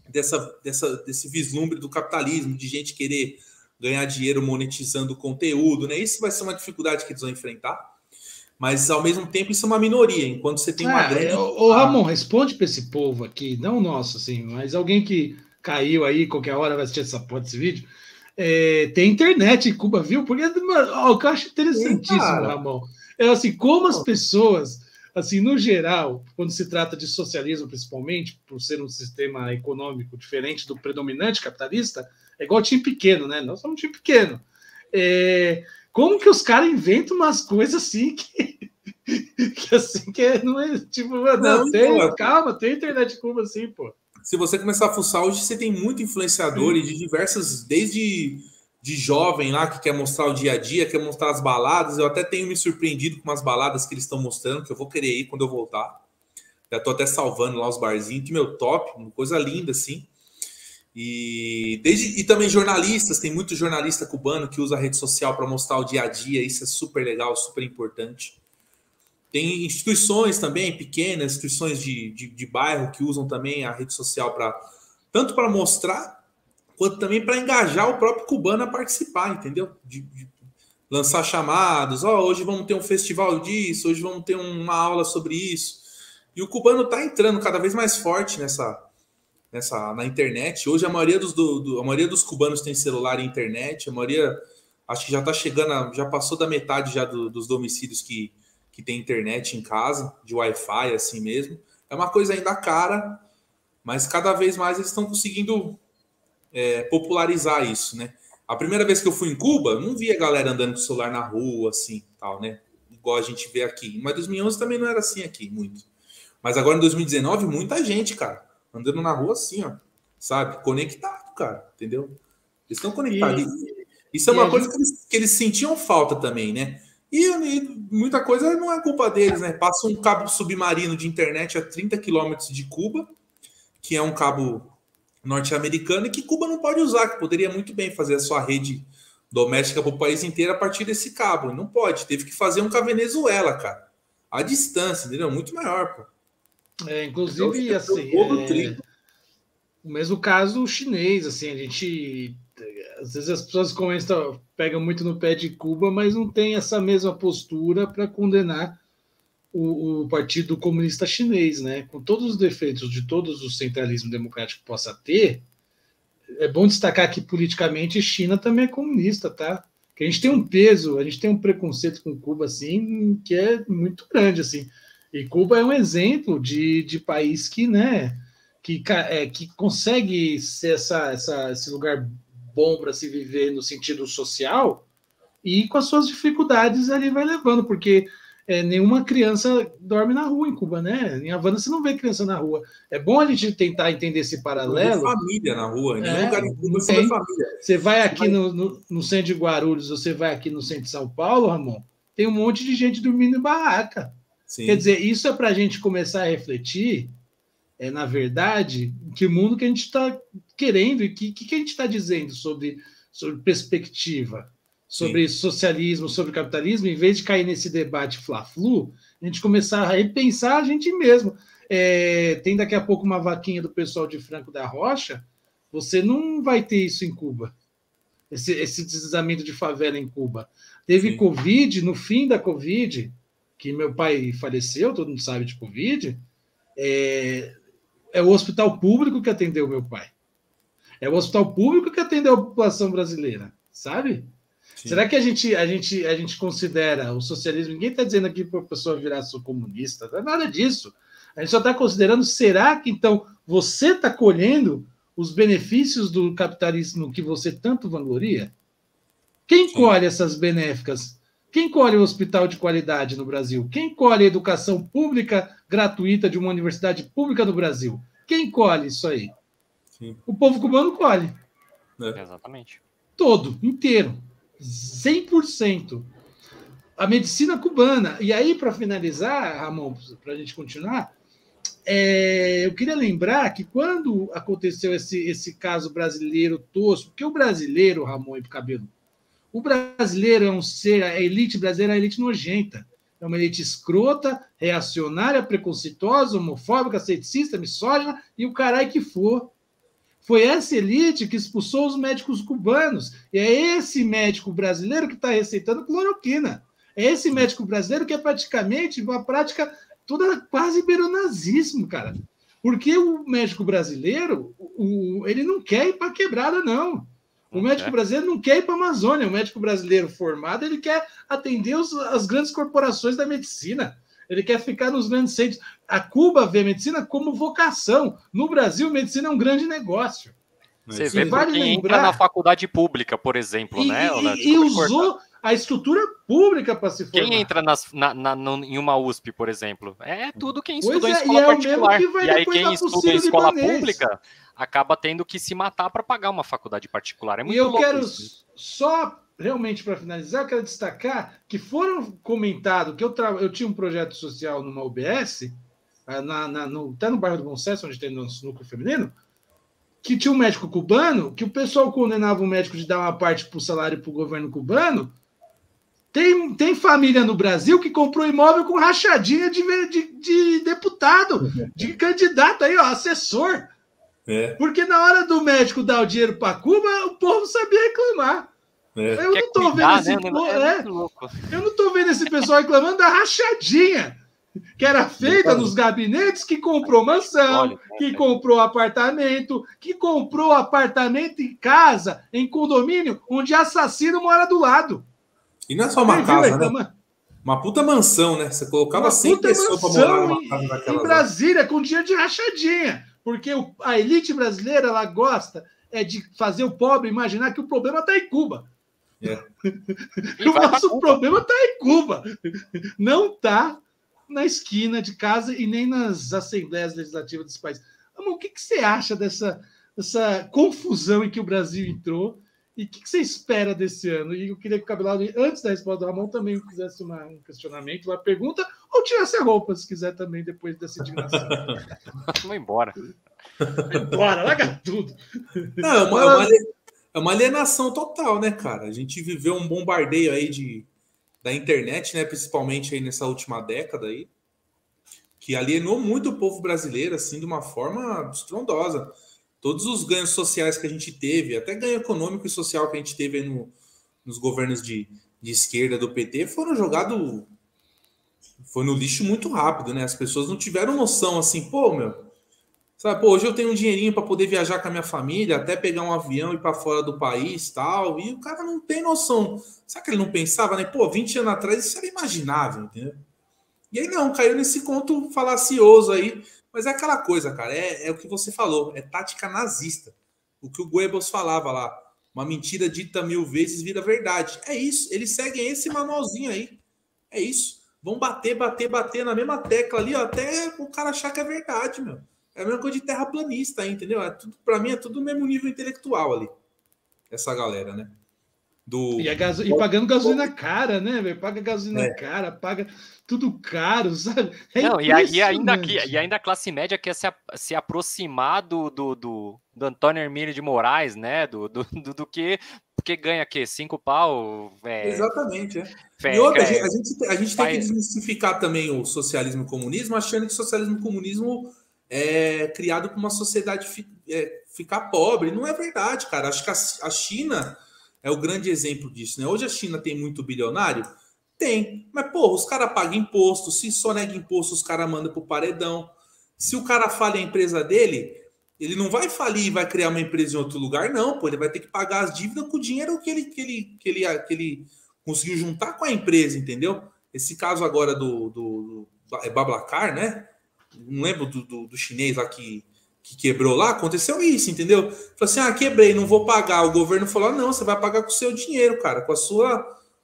Speaker 3: Dessa, dessa, desse vislumbre do capitalismo, de gente querer ganhar dinheiro monetizando conteúdo, né? Isso vai ser uma dificuldade que eles vão enfrentar. Mas ao mesmo tempo isso é uma minoria, enquanto você tem uma
Speaker 2: ah, grande. Ô, Ramon, responde para esse povo aqui, não nosso, assim, mas alguém que caiu aí, qualquer hora vai assistir essa porra desse vídeo é, tem internet em Cuba, viu? Porque o que eu acho interessantíssimo, Sim, Ramon, é assim, como as pessoas, assim, no geral, quando se trata de socialismo, principalmente, por ser um sistema econômico diferente do predominante capitalista, é igual time pequeno, né? Nós somos um time pequeno. É, como que os caras inventam umas coisas assim que, que assim que não é tipo, não, não tem, não, calma, tem internet em Cuba assim, pô
Speaker 3: se você começar a fuçar, hoje você tem muito influenciador Sim. de diversas, desde de jovem lá que quer mostrar o dia a dia, quer mostrar as baladas. Eu até tenho me surpreendido com as baladas que eles estão mostrando, que eu vou querer ir quando eu voltar. Já tô até salvando lá os barzinhos, que meu top, uma coisa linda assim. E, desde, e também jornalistas, tem muito jornalista cubano que usa a rede social para mostrar o dia a dia, isso é super legal, super importante. Tem instituições também, pequenas, instituições de, de, de bairro que usam também a rede social para tanto para mostrar quanto também para engajar o próprio cubano a participar, entendeu? De, de lançar chamados, ó, oh, hoje vamos ter um festival disso, hoje vamos ter uma aula sobre isso. E o cubano está entrando cada vez mais forte nessa, nessa na internet. Hoje a maioria dos, do, do, a maioria dos cubanos tem celular e internet. A maioria acho que já está chegando, a, já passou da metade já do, dos domicílios que, que tem internet em casa, de Wi-Fi assim mesmo. É uma coisa ainda cara, mas cada vez mais eles estão conseguindo é, popularizar isso, né? A primeira vez que eu fui em Cuba, não via galera andando com o celular na rua, assim, tal, né? Igual a gente vê aqui. Mas 2011 também não era assim aqui, muito. Mas agora em 2019, muita gente, cara, andando na rua assim, ó, sabe? Conectado, cara, entendeu? Eles estão conectados. E, Isso é uma coisa gente... que, eles, que eles sentiam falta também, né? E, e, muita coisa não é culpa deles, né? Passa um cabo submarino de internet a 30 quilômetros de Cuba, que é um cabo norte-americano e que Cuba não pode usar, que poderia muito bem fazer a sua rede doméstica para o país inteiro a partir desse cabo. Não pode, teve que fazer um com a Venezuela, cara. A distância, entendeu? Muito maior, pô.
Speaker 2: É, inclusive, então, assim, é... o mesmo caso chinês, assim, a gente às vezes as pessoas comentam, pegam muito no pé de Cuba, mas não tem essa mesma postura para condenar o, o, Partido Comunista Chinês, né? Com todos os defeitos de todos o centralismo democrático possa ter, é bom destacar que politicamente China também é comunista, tá? Que a gente tem um peso, a gente tem um preconceito com Cuba assim que é muito grande assim. E Cuba é um exemplo de, de país que, né, que, é, que consegue ser essa, essa, esse lugar bom para se viver no sentido social e com as suas dificuldades ali vai levando, porque é, nenhuma criança dorme na rua em Cuba, né? Em Havana você não vê criança na rua. É bom a gente tentar entender esse paralelo.
Speaker 3: Família na rua,
Speaker 2: em é, lugar em Cuba você tem família. Você vai aqui vai... No, no, no, centro de Guarulhos, você vai aqui no centro de São Paulo, Ramon, tem um monte de gente dormindo em barraca. Sim. Quer dizer, isso é para a gente começar a refletir, é, na verdade, que mundo que a gente está querendo e que, que a gente está dizendo sobre, sobre perspectiva sobre Sim. socialismo, sobre capitalismo, em vez de cair nesse debate fla-flu, a gente começar a repensar a gente mesmo. É, tem daqui a pouco uma vaquinha do pessoal de Franco da Rocha, você não vai ter isso em Cuba, esse, esse deslizamento de favela em Cuba. Teve Sim. Covid, no fim da Covid, que meu pai faleceu, todo mundo sabe de Covid, é, é o hospital público que atendeu meu pai. É o hospital público que atendeu a população brasileira, sabe? Sim. Será que a gente, a, gente, a gente considera o socialismo? Ninguém está dizendo aqui para a pessoa virar sua comunista, não é nada disso. A gente só está considerando, será que então você está colhendo os benefícios do capitalismo que você tanto vangloria? Quem Sim. colhe essas benéficas? Quem colhe o hospital de qualidade no Brasil? Quem colhe a educação pública gratuita de uma universidade pública no Brasil? Quem colhe isso aí? Sim. O povo cubano colhe.
Speaker 1: É. Exatamente.
Speaker 2: Todo, inteiro. 100%. A medicina cubana. E aí, para finalizar, Ramon, para a gente continuar, é, eu queria lembrar que quando aconteceu esse, esse caso brasileiro tosco, porque o brasileiro, Ramon e Cabelo, o brasileiro é um ser, a elite brasileira é a elite nojenta. É uma elite escrota, reacionária, preconceituosa, homofóbica, ceticista, misógina e o caralho que for. Foi essa elite que expulsou os médicos cubanos. E é esse médico brasileiro que está receitando cloroquina. É esse médico brasileiro que é praticamente uma prática toda quase beronazismo, cara. Porque o médico brasileiro, o, ele não quer ir para quebrada, não. O médico brasileiro não quer ir para a Amazônia. O médico brasileiro formado, ele quer atender os, as grandes corporações da medicina ele quer ficar nos grandes centros. A Cuba vê a medicina como vocação. No Brasil, medicina é um grande negócio.
Speaker 1: Você vê vale lembrar... entra na faculdade pública, por exemplo,
Speaker 2: e,
Speaker 1: né?
Speaker 2: E, e usou a estrutura pública para se
Speaker 1: formar. Quem entra nas, na, na, em uma USP, por exemplo? É tudo quem estuda em é, escola é particular. e aí quem estuda em escola pública acaba tendo que se matar para pagar uma faculdade particular. É muito
Speaker 2: e eu quero isso. só realmente, para finalizar, eu quero destacar que foram comentado que eu, tra... eu tinha um projeto social numa UBS, ah, na, na, no, até no bairro do Bom onde tem nosso núcleo feminino, que tinha um médico cubano, que o pessoal condenava o médico de dar uma parte para o salário para o governo cubano. Tem, tem família no Brasil que comprou imóvel com rachadinha de, de, de deputado, de candidato aí, ó, assessor. É. Porque na hora do médico dar o dinheiro para Cuba, o povo sabia reclamar. É. Eu, não tô cuidar, vendo esse, né? é, é eu não tô vendo esse pessoal reclamando da rachadinha. que era feita nos gabinetes, que comprou mansão, que comprou apartamento, que comprou apartamento em casa, em condomínio, onde assassino mora do lado.
Speaker 3: E não é só uma casa, né? Uma puta mansão, né? Você colocava uma 100 pessoas para morar numa casa
Speaker 2: daquela. Em Brasília, com dia de rachadinha. Porque a elite brasileira, ela gosta é de fazer o pobre imaginar que o problema está em Cuba. É. o nosso problema está em Cuba. Não está na esquina de casa e nem nas assembleias legislativas desse país. Amor, o que, que você acha dessa, dessa confusão em que o Brasil entrou? E o que, que, você espera desse ano? E eu queria que o Cabelado, antes da resposta do Ramon, também fizesse uma, um questionamento, uma pergunta, ou tirasse a roupa, se quiser também, depois dessa indignação.
Speaker 1: Vamos embora.
Speaker 2: Bora, larga tudo.
Speaker 3: Não, é, uma, é, uma, é uma alienação total, né, cara? A gente viveu um bombardeio aí de, da internet, né? Principalmente aí nessa última década aí, que alienou muito o povo brasileiro, assim, de uma forma estrondosa. Todos os ganhos sociais que a gente teve, até ganho econômico e social que a gente teve no, nos governos de, de esquerda do PT, foram jogados. Foi no lixo muito rápido, né? As pessoas não tiveram noção assim, pô, meu, Sabe, pô, hoje eu tenho um dinheirinho para poder viajar com a minha família, até pegar um avião e ir para fora do país tal. E o cara não tem noção. Sabe que ele não pensava, né? Pô, 20 anos atrás isso era imaginável, entendeu? E aí não, caiu nesse conto falacioso aí. Mas é aquela coisa, cara, é, é o que você falou, é tática nazista. O que o Goebbels falava lá. Uma mentira dita mil vezes vira verdade. É isso, eles seguem esse manualzinho aí. É isso. Vão bater, bater, bater na mesma tecla ali, ó, até o cara achar que é verdade, meu. É a mesma coisa de terraplanista, entendeu? É tudo, para mim é tudo no mesmo nível intelectual ali. Essa galera, né?
Speaker 2: Do... E, gaso... e pagando gasolina cara, né, velho? Paga gasolina é. cara, paga tudo caro, sabe?
Speaker 1: É Não, e, e, ainda aqui, e ainda a classe média quer se, se aproximar do, do, do, do Antônio Hermílio de Moraes, né? Do, do, do, do que porque ganha aqui cinco pau.
Speaker 3: É... Exatamente, é. e outra, a gente, a gente, a gente tem que desmistificar também o socialismo e o comunismo, achando que socialismo e comunismo é criado para uma sociedade fi, é, ficar pobre. Não é verdade, cara. Acho que a, a, China é o grande exemplo disso, né? Hoje a China tem muito bilionário? Tem. Mas, porra, os caras pagam imposto. Se só nega imposto, os caras mandam pro paredão. Se o cara falha a empresa dele, ele não vai falir e vai criar uma empresa em outro lugar, não, pô. Ele vai ter que pagar as dívidas com o dinheiro que ele, que ele, que ele, que ele conseguiu juntar com a empresa, entendeu? Esse caso agora do, do, do é Bablacar, né? não lembro do, do, do chinês lá que, que quebrou lá, aconteceu isso, entendeu? Falou assim: ah, quebrei, não vou pagar. O governo falou: não, você vai pagar com o seu dinheiro, cara, com a sua,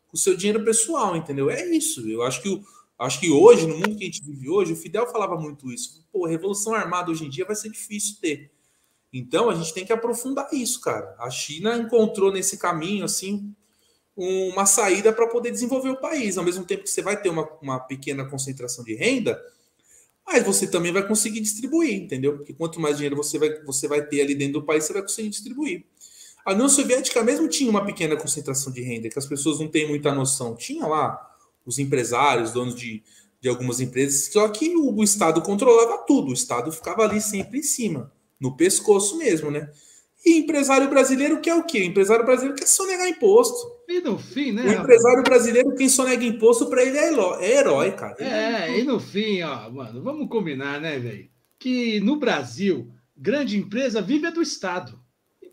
Speaker 3: com o seu dinheiro pessoal, entendeu? É isso. Eu acho que o, acho que hoje, no mundo que a gente vive hoje, o Fidel falava muito isso. Pô, revolução armada hoje em dia vai ser difícil ter. Então a gente tem que aprofundar isso, cara. A China encontrou nesse caminho assim uma saída para poder desenvolver o país. Ao mesmo tempo que você vai ter uma, uma pequena concentração de renda, mas você também vai conseguir distribuir, entendeu? Porque quanto mais dinheiro você vai, você vai ter ali dentro do país, você vai conseguir distribuir. A União Soviética mesmo tinha uma pequena concentração de renda, que as pessoas não têm muita noção. Tinha lá os empresários, donos de, de algumas empresas, só que o, o Estado controlava tudo, o Estado ficava ali sempre em cima, no pescoço mesmo, né? E empresário brasileiro quer o quê? Empresário brasileiro quer sonegar imposto.
Speaker 2: E no fim, né?
Speaker 3: O empresário brasileiro, quem sonega imposto, para ele é herói, é herói, cara.
Speaker 2: É, e no fim, ó, mano, vamos combinar, né, velho? Que no Brasil, grande empresa vive é do Estado.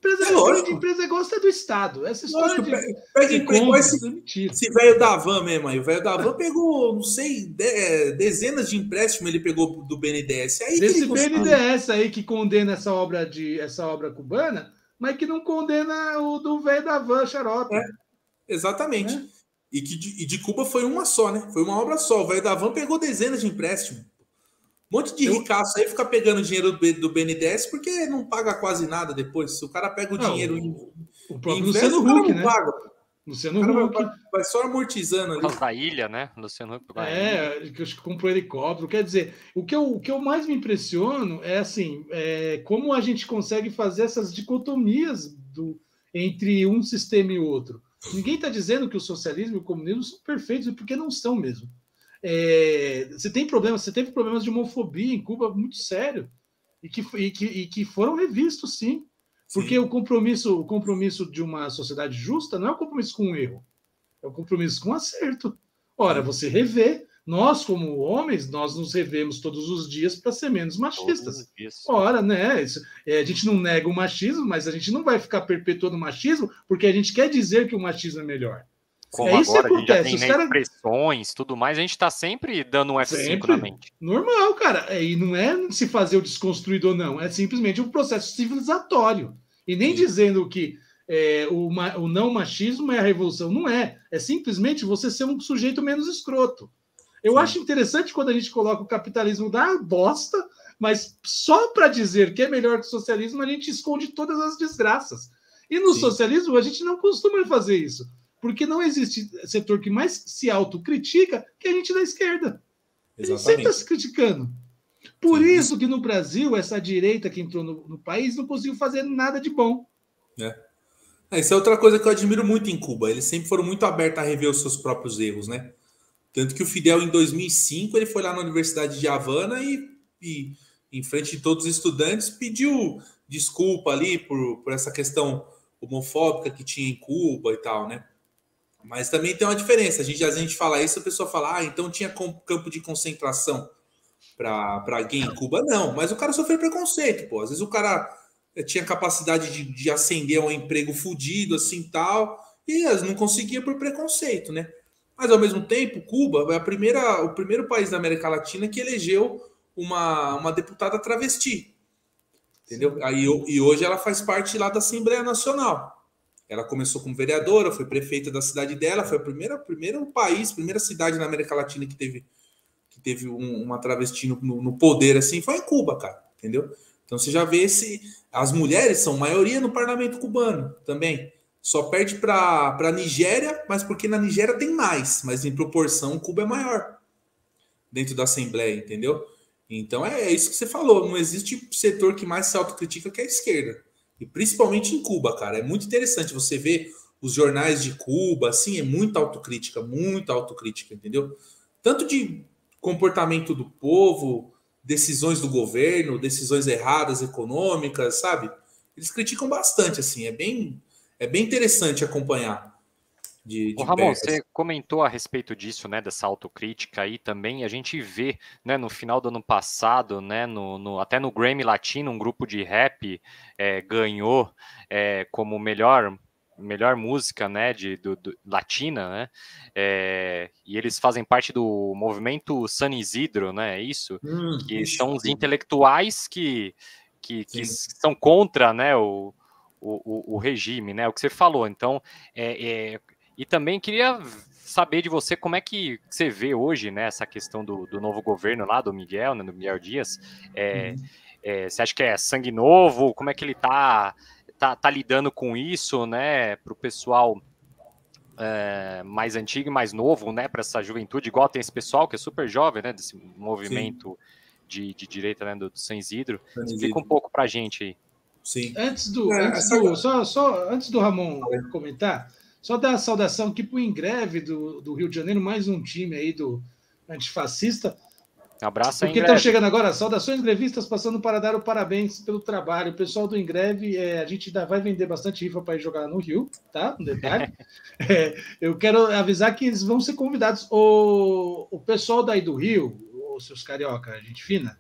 Speaker 2: Empresa, é grande empresa gosta do Estado. Essa história lógico, de,
Speaker 3: pega, emprego, esse, é esse velho da van mesmo aí. O velho da van pegou, não sei, de, dezenas de empréstimos ele pegou do BNDES. Aí
Speaker 2: Desse BNDES aí que condena essa obra, de, essa obra cubana, mas que não condena o do velho da van, xarope. É,
Speaker 3: exatamente. É. E que de, e de Cuba foi uma só, né? Foi uma obra só. O velho da van pegou dezenas de empréstimos. Um monte de eu... ricaço aí fica pegando dinheiro do, BNDES porque não paga quase nada depois. Se o cara pega o não, dinheiro em,
Speaker 2: o próprio Luciano Huck, né? Paga.
Speaker 3: Luciano Huck. Vai, vai, só amortizando ali.
Speaker 1: Da ilha, né? Luciano
Speaker 2: Huck. É, que acho que comprou helicóptero. Quer dizer, o que eu, o que eu mais me impressiono é assim, é, como a gente consegue fazer essas dicotomias do, entre um sistema e outro. Ninguém está dizendo que o socialismo e o comunismo são perfeitos, porque não são mesmo. É, você tem problemas, você teve problemas de homofobia em Cuba muito sério e que, e que, e que foram revistos, sim. Porque sim. o compromisso, o compromisso de uma sociedade justa não é o um compromisso com um erro, é o um compromisso com um acerto. Ora, você revê, Nós, como homens, nós nos revemos todos os dias para ser menos machistas. Ora, né? Isso, é, a gente não nega o machismo, mas a gente não vai ficar perpetuando o machismo porque a gente quer dizer que o machismo é melhor.
Speaker 1: Como é isso agora, que acontece. A gente já tem né, cara... expressões, tudo mais, a gente está sempre dando um F5 sempre. na mente.
Speaker 2: Normal, cara. É, e não é se fazer o desconstruído ou não, é simplesmente um processo civilizatório. E nem Sim. dizendo que é, o, o, não machismo é a revolução. Não é. É simplesmente você ser um sujeito menos escroto. Eu Sim. acho interessante quando a gente coloca o capitalismo da bosta, mas só para dizer que é melhor que o socialismo, a gente esconde todas as desgraças. E no Sim. socialismo, a gente não costuma fazer isso. Porque não existe setor que mais se autocritica que a gente da esquerda. Exatamente. Ele sempre está se criticando. Por Sim. isso que no Brasil, essa direita que entrou no, no país não conseguiu fazer nada de bom.
Speaker 3: É. Essa é outra coisa que eu admiro muito em Cuba. Eles sempre foram muito abertos a rever os seus próprios erros, né? Tanto que o Fidel, em 2005, ele foi lá na Universidade de Havana e, e em frente de todos os estudantes, pediu desculpa ali por, por essa questão homofóbica que tinha em Cuba e tal, né? Mas também tem uma diferença. A gente, a gente fala isso, a pessoa fala, ah, então tinha campo de concentração para gay em Cuba. Não, mas o cara sofreu preconceito, pô. Às vezes o cara tinha capacidade de, de ascender a um emprego fodido, assim tal, e não conseguia por preconceito, né? Mas ao mesmo tempo, Cuba é a primeira, o primeiro país da América Latina que elegeu uma, uma deputada travesti. Entendeu? Aí, e hoje ela faz parte lá da Assembleia Nacional. Ela começou como vereadora, foi prefeita da cidade dela, foi o primeiro, primeiro país, primeira cidade na América Latina que teve, que teve um, uma travesti no, no, poder, assim, foi em Cuba, cara, entendeu? Então você já vê esse. As mulheres são maioria no parlamento cubano também. Só perde para a Nigéria, mas porque na Nigéria tem mais, mas em proporção Cuba é maior dentro da Assembleia, entendeu? Então é, é isso que você falou. Não existe setor que mais se autocritica que a esquerda. E principalmente em Cuba, cara. É muito interessante você ver os jornais de Cuba, assim, é muita autocrítica, muita autocrítica, entendeu? Tanto de comportamento do povo, decisões do governo, decisões erradas econômicas, sabe? Eles criticam bastante, assim, é bem, é bem interessante acompanhar.
Speaker 1: De, de Ramon, você comentou a respeito disso, né, dessa autocrítica aí também. A gente vê, né, no final do ano passado, né, no, no até no Grammy Latino, um grupo de rap é, ganhou é, como melhor melhor música, né, de do, do, latina, né, é, e eles fazem parte do movimento San Isidro, né, é isso, hum, que são os intelectuais que, que, que são contra, né, o, o, o, regime, né, o que você falou, então, é, é, e também queria saber de você como é que você vê hoje, né, essa questão do, do novo governo lá, do Miguel, né, do Miguel Dias, é, hum. é, você acha que é sangue novo, como é que ele está tá, tá lidando com isso, né, para o pessoal é, mais antigo e mais novo, né, para essa juventude, igual tem esse pessoal que é super jovem, né, desse movimento de, de, direita, né, do, do San Isidro. Explica um pouco para a gente aí.
Speaker 2: Sim. Antes do, é, antes do só, só antes do Ramon comentar, só dar a saudação aqui para o Ingreve do, do Rio de Janeiro, mais um time aí do antifascista.
Speaker 1: Abraço
Speaker 2: Porque estão chegando agora, saudações grevistas, passando para dar o parabéns pelo trabalho. O pessoal do Ingreve, é, a gente ainda vai vender bastante rifa para ir jogar no Rio, tá? Um detalhe. é, eu quero avisar que eles vão ser convidados. O, o pessoal daí do Rio, os seus carioca, gente fina,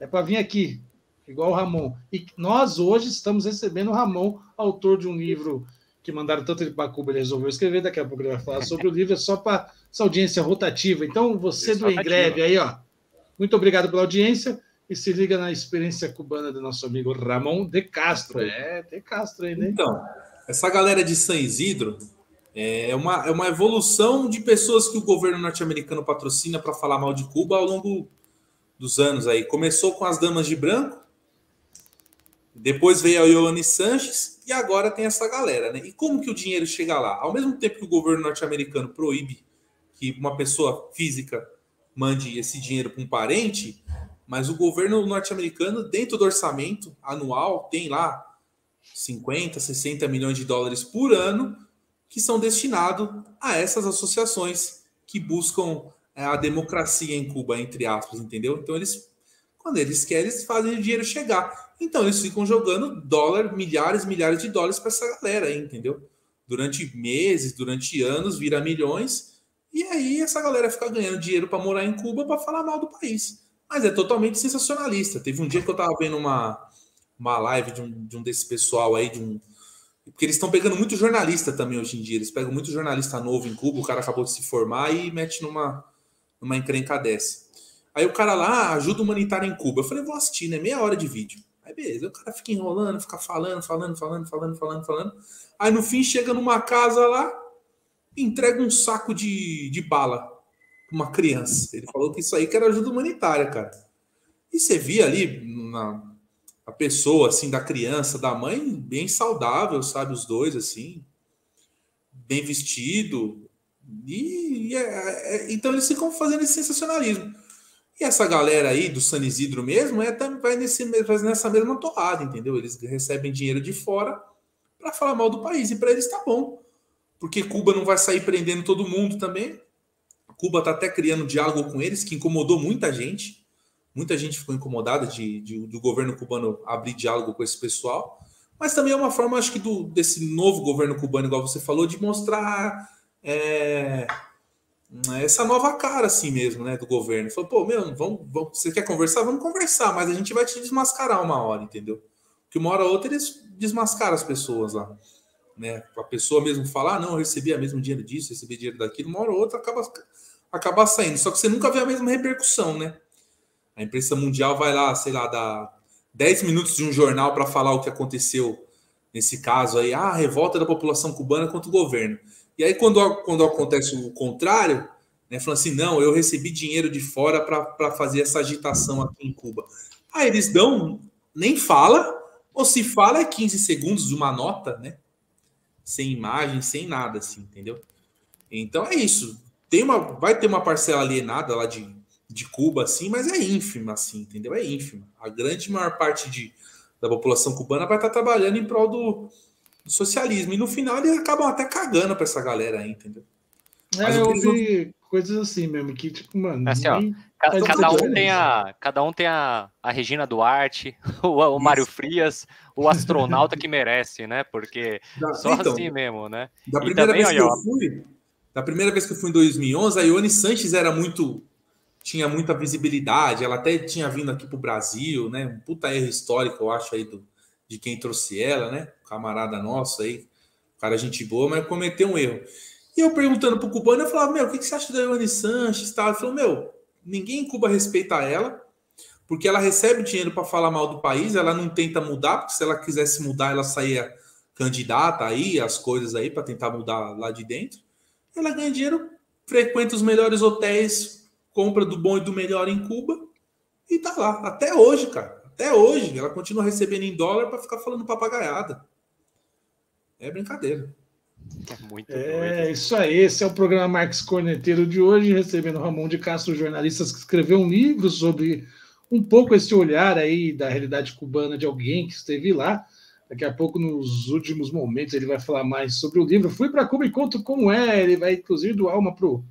Speaker 2: é para vir aqui, igual o Ramon. E nós hoje estamos recebendo o Ramon, autor de um livro que mandaram tanto ele para Cuba, ele resolveu escrever. Daqui a pouco ele vai falar sobre o livro, é só para essa audiência rotativa. Então, você do Ingreve aí, ó muito obrigado pela audiência e se liga na experiência cubana do nosso amigo Ramon de Castro. É, de Castro aí, né?
Speaker 3: Então, essa galera de San Isidro é uma, é uma evolução de pessoas que o governo norte-americano patrocina para falar mal de Cuba ao longo dos anos aí. Começou com as damas de branco, depois veio a Ioane Sanches e agora tem essa galera, né? E como que o dinheiro chega lá? Ao mesmo tempo que o governo norte-americano proíbe que uma pessoa física mande esse dinheiro para um parente, mas o governo norte-americano, dentro do orçamento anual, tem lá 50, 60 milhões de dólares por ano que são destinados a essas associações que buscam é, a democracia em Cuba, entre aspas, entendeu? Então eles, quando eles querem, eles fazem o dinheiro chegar. Então eles ficam jogando dólar, milhares, milhares de dólares para essa galera aí, entendeu? Durante meses, durante anos, vira milhões E aí essa galera fica ganhando dinheiro para morar em Cuba para falar mal do país. Mas é totalmente sensacionalista. Teve um dia que eu tava vendo uma, uma live de um, de um desse pessoal aí, de um. Porque eles estão pegando muito jornalista também hoje em dia. Eles pegam muito jornalista novo em Cuba, o cara acabou de se formar e mete numa, numa encrenca dessa. Aí o cara lá, ah, ajuda humanitária em Cuba. Eu falei, vou assistir, né? Meia hora de vídeo. Aí beleza, o cara fica enrolando, fica falando, falando, falando, falando, falando, falando. Aí no fim chega numa casa lá, entrega um saco de, de bala pra uma criança. Ele falou que isso aí que era ajuda humanitária, cara. E você via ali na, a pessoa, assim, da criança, da mãe, bem saudável, sabe? Os dois, assim, bem vestido. E, e é, é, então eles ficam fazendo esse sensacionalismo. E essa galera aí do San Isidro mesmo é, vai, nesse, vai nessa mesma toada, entendeu? Eles recebem dinheiro de fora para falar mal do país. E para eles tá bom. Porque Cuba não vai sair prendendo todo mundo também. Cuba tá até criando diálogo com eles, que incomodou muita gente. Muita gente ficou incomodada de, de, do governo cubano abrir diálogo com esse pessoal. Mas também é uma forma, acho que, do, desse novo governo cubano, igual você falou, de mostrar é, essa nova cara, assim mesmo, né, do governo. Falou, pô, meu, vamos, vamos, você quer conversar? Vamos conversar, mas a gente vai te desmascarar uma hora, entendeu? Que uma hora ou outra eles desmascaram as pessoas lá. Né? A pessoa mesmo falar, ah, não, eu recebi a mesmo dinheiro disso, recebi dinheiro daquilo, uma hora ou outra acaba, acaba saindo. Só que você nunca vê a mesma repercussão, né? A imprensa mundial vai lá, sei lá, dar 10 minutos de um jornal para falar o que aconteceu nesse caso aí, ah, revolta da população cubana contra o governo. E aí, quando, quando acontece o contrário, né, falando assim, não, eu recebi dinheiro de fora para fazer essa agitação aqui em Cuba. Aí eles dão, nem fala, ou se fala é 15 segundos uma nota, né? Sem imagem, sem nada, assim, entendeu? Então é isso. Tem uma, vai ter uma parcela alienada lá de de Cuba, assim, mas é ínfima, assim, entendeu? É ínfima. A grande maior parte de, da população cubana vai estar trabalhando em prol do, do socialismo. E no final eles acabam até cagando para essa galera aí, entendeu?
Speaker 2: É, mas eu vi coisas assim mesmo, que, tipo, mano.
Speaker 1: Assim, ó, cada, cada um tem a, cada um tem a, a Regina Duarte, o, o Mário Frias, o astronauta que merece, né? Porque da, só então, assim mesmo, né?
Speaker 3: Da primeira também, vez que eu fui, da primeira vez que eu fui em 2011, a Ione Sanches era muito tinha muita visibilidade, ela até tinha vindo aqui para o Brasil, né? Um puta erro histórico, eu acho, aí do, de quem trouxe ela, né? Camarada nosso aí, cara, gente boa, mas cometeu um erro. E eu perguntando pro cubano, eu falava, meu, o que, que você acha da Ione Sanches? Ele falou, meu, ninguém em Cuba respeita ela, porque ela recebe dinheiro para falar mal do país, ela não tenta mudar, porque se ela quisesse mudar, ela saía candidata aí, as coisas aí, para tentar mudar lá de dentro. Ela ganha dinheiro, frequenta os melhores hotéis, compra do bom e do melhor em Cuba e tá lá. Até hoje, cara. Até hoje. Ela continua recebendo em dólar para ficar falando papagaiada. É brincadeira.
Speaker 2: É, muito é isso aí. Esse é o programa Marques Corneteiro de hoje, recebendo Ramon de Castro, jornalista que escreveu um livro sobre um pouco esse olhar aí da realidade cubana de alguém que esteve lá. Daqui a pouco, nos últimos momentos, ele vai falar mais sobre o livro. Fui para Cuba e conto como é. Ele vai, inclusive, doar uma pro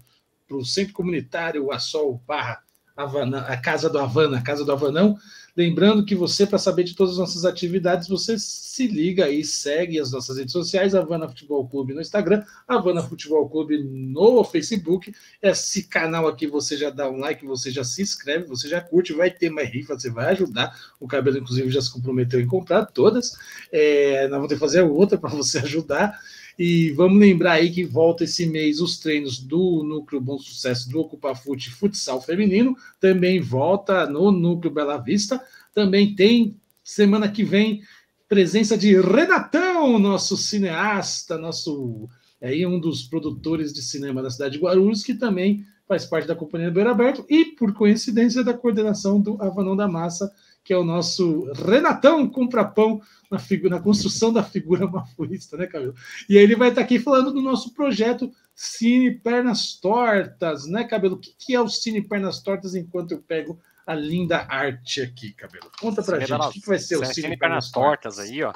Speaker 2: para o Centro Comunitário Assol Barra Havana, a Casa do Havana, a Casa do Havanão. Lembrando que você, para saber de todas as nossas atividades, você se liga e segue as nossas redes sociais, Havana Futebol Clube no Instagram, Havana Futebol Clube no Facebook. Esse canal aqui você já dá um like, você já se inscreve, você já curte, vai ter mais rifa, você vai ajudar. O cabelo, inclusive, já se comprometeu em comprar todas. É, nós vamos ter que fazer outra para você ajudar. E vamos lembrar aí que volta esse mês os treinos do Núcleo Bom Sucesso do Ocupa Fute Futsal Feminino, também volta no Núcleo Bela Vista, também tem semana que vem presença de Renatão, nosso cineasta, nosso aí um dos produtores de cinema da cidade de Guarulhos, que também faz parte da Companhia do Beira Aberto e, por coincidência, da coordenação do Avanão da Massa, que é o nosso Renatão Compra Pão na, figura, na construção da figura mafuísta, né, Cabelo? E aí ele vai estar aqui falando do nosso projeto Cine Pernas Tortas, né, Cabelo? O que, que é o Cine Pernas Tortas enquanto eu pego a linda arte aqui, Cabelo? Conta pra gente, o que, que, vai ser o Cine, Cine Pernas, Pernas Tortas,
Speaker 1: Tortas aí, ó,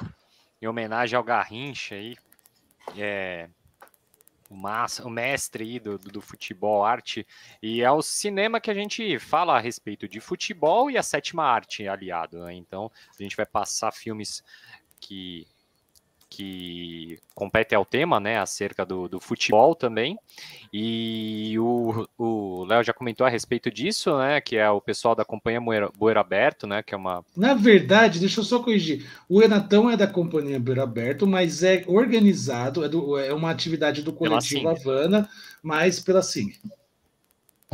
Speaker 1: em homenagem ao Garrincha aí, é, o, mestre aí do, do, futebol, arte, e é o cinema que a gente fala a respeito de futebol e a sétima arte aliado, né? Então, a gente vai passar filmes que que compete ao tema, né, acerca do, do futebol também. E o Léo já comentou a respeito disso, né, que é o pessoal da Companhia Boeiro Aberto, né, que é uma...
Speaker 2: Na verdade, deixa eu só corrigir, o Renatão é da Companhia Boeiro Aberto, mas é organizado, é, do, é uma atividade do coletivo Havana, mas pela SIM.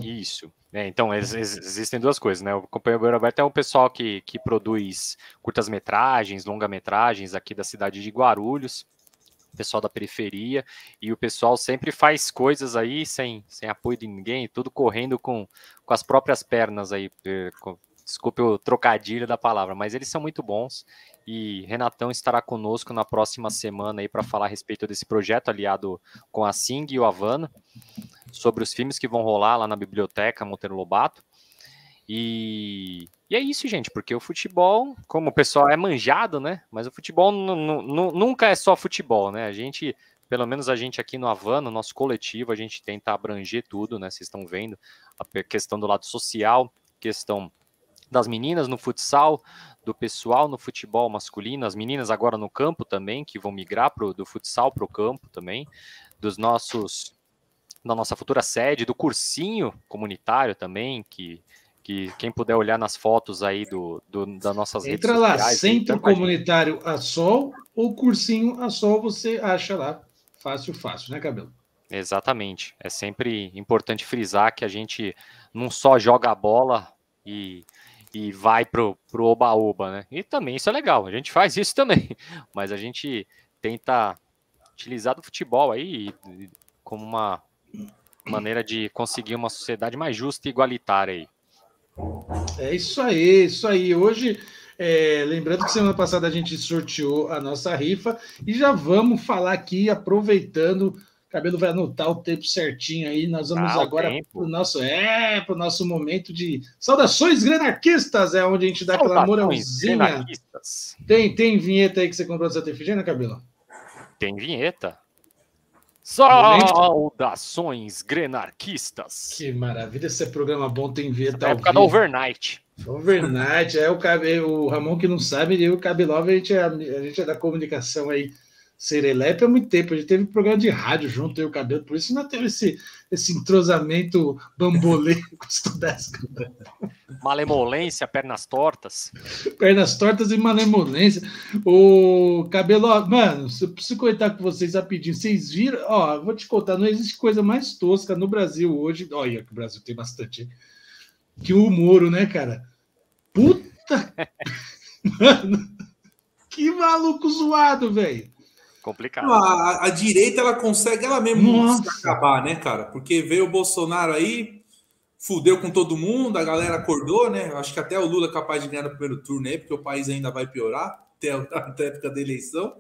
Speaker 1: Isso. É, então, ex existem duas coisas, né? O Companhia Aberto é o pessoal que, que produz curtas-metragens, longa-metragens aqui da cidade de Guarulhos, pessoal da periferia, e o pessoal sempre faz coisas aí sem, sem apoio de ninguém, tudo correndo com, com as próprias pernas aí. Eh, com, desculpe o trocadilho da palavra, mas eles são muito bons e Renatão estará conosco na próxima semana aí para falar a respeito desse projeto aliado com a Sing e o Havana sobre os filmes que vão rolar lá na biblioteca Monteiro Lobato. E, e é isso, gente, porque o futebol, como o pessoal é manjado, né? Mas o futebol nunca é só futebol, né? A gente, pelo menos a gente aqui no Havana, nosso coletivo, a gente tenta abranger tudo, né? Vocês estão vendo a questão do lado social, questão das meninas no futsal, do pessoal no futebol masculino, as meninas agora no campo também, que vão migrar pro, do futsal para o campo também, dos nossos da nossa futura sede, do cursinho comunitário também, que, que quem puder olhar nas fotos aí do, do das nossas
Speaker 2: Entra redes sociais. Entra lá, Centro Comunitário a Sol ou Cursinho a Sol, você acha lá. Fácil, fácil, né, Cabelo?
Speaker 1: Exatamente. É sempre importante frisar que a gente não só joga a bola e, e vai pro, pro oba-oba, né? E também isso é legal, a gente faz isso também, mas a gente tenta utilizar do futebol aí como uma, maneira de conseguir uma sociedade mais justa e igualitária aí.
Speaker 2: É isso aí, isso aí. Hoje, é, lembrando que semana passada a gente sorteou a nossa rifa e já vamos falar aqui, aproveitando. O cabelo vai anotar o tempo certinho aí. Nós vamos ah, agora para o nosso, é, pro nosso momento de saudações granarquistas, é onde a gente dá aquela moralzinha. Tem, tem vinheta aí que você comprou do Santa Efigênia, Cabelo?
Speaker 1: Tem vinheta. Saudações grenarquistas.
Speaker 2: Que maravilha, esse programa bom tem ver.
Speaker 1: É época da overnight.
Speaker 2: Overnight, é o, o Ramon que não sabe, e o Cabelov, a gente, é, a gente é da comunicação aí Serelepe há muito tempo. A gente teve um programa de rádio junto, eu e o Cabelo, por isso não teve esse, esse entrosamento bambolê com
Speaker 1: Malemolência, pernas tortas.
Speaker 2: Pernas tortas e malemolência. O Cabelo, mano, eu preciso contar com vocês rapidinho. Vocês viram? Ó, vou te contar, não existe coisa mais tosca no Brasil hoje. Olha, que o Brasil tem bastante. Que o Moro, né, cara? Puta! mano, que maluco zoado, velho.
Speaker 1: Complicado.
Speaker 3: A, a, direita ela consegue ela mesmo acabar, né, cara? Porque veio o Bolsonaro aí, fudeu com todo mundo, a galera acordou, né? Acho que até o Lula é capaz de ganhar no primeiro turno aí, porque o país ainda vai piorar até, até a época da eleição.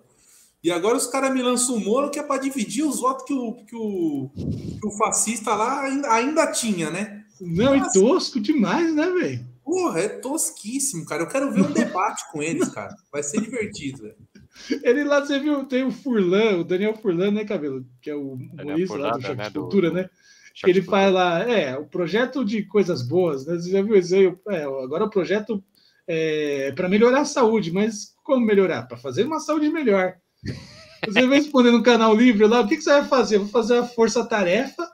Speaker 3: E agora os caras me lançam um Moro que é para dividir os votos que o, que o, que o fascista lá ainda, ainda tinha, né?
Speaker 2: Não, Mas, e tosco demais, né, velho?
Speaker 3: Porra, é tosquíssimo, cara. Eu quero ver um debate com eles, cara. Vai ser divertido, velho.
Speaker 2: Ele lá, você viu, tem o Furlan, o Daniel Furlan, né, Cabelo? Que é o humorista lá do Choque né, Cultura, do... né? Que ele faz lá, é, o projeto de coisas boas, né? Você já viu isso aí? É, agora o projeto é para melhorar a saúde, mas como melhorar? Para fazer uma saúde melhor. Você vai responder no canal livre lá, o que, que você vai fazer? vou fazer a força-tarefa,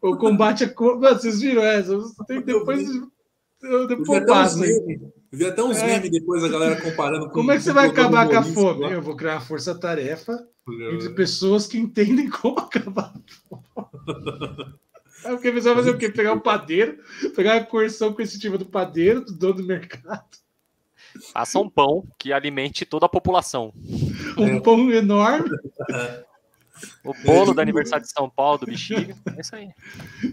Speaker 2: o combate a. Vocês viram essa? Tem, depois
Speaker 3: eu, depois eu passo. Eu vi até uns é. memes depois a galera comparando
Speaker 2: com. Como é que você vai acabar com a fome? Lá. Eu vou criar uma força-tarefa entre pessoas que entendem como acabar a fome. É porque você vai fazer o quê? Pegar um padeiro, pegar a coerção coercitiva do padeiro, do dono do mercado.
Speaker 1: Faça um pão que alimente toda a população.
Speaker 2: Um é. pão enorme.
Speaker 1: O bolo do aniversário de São Paulo do Bexiga. É isso aí.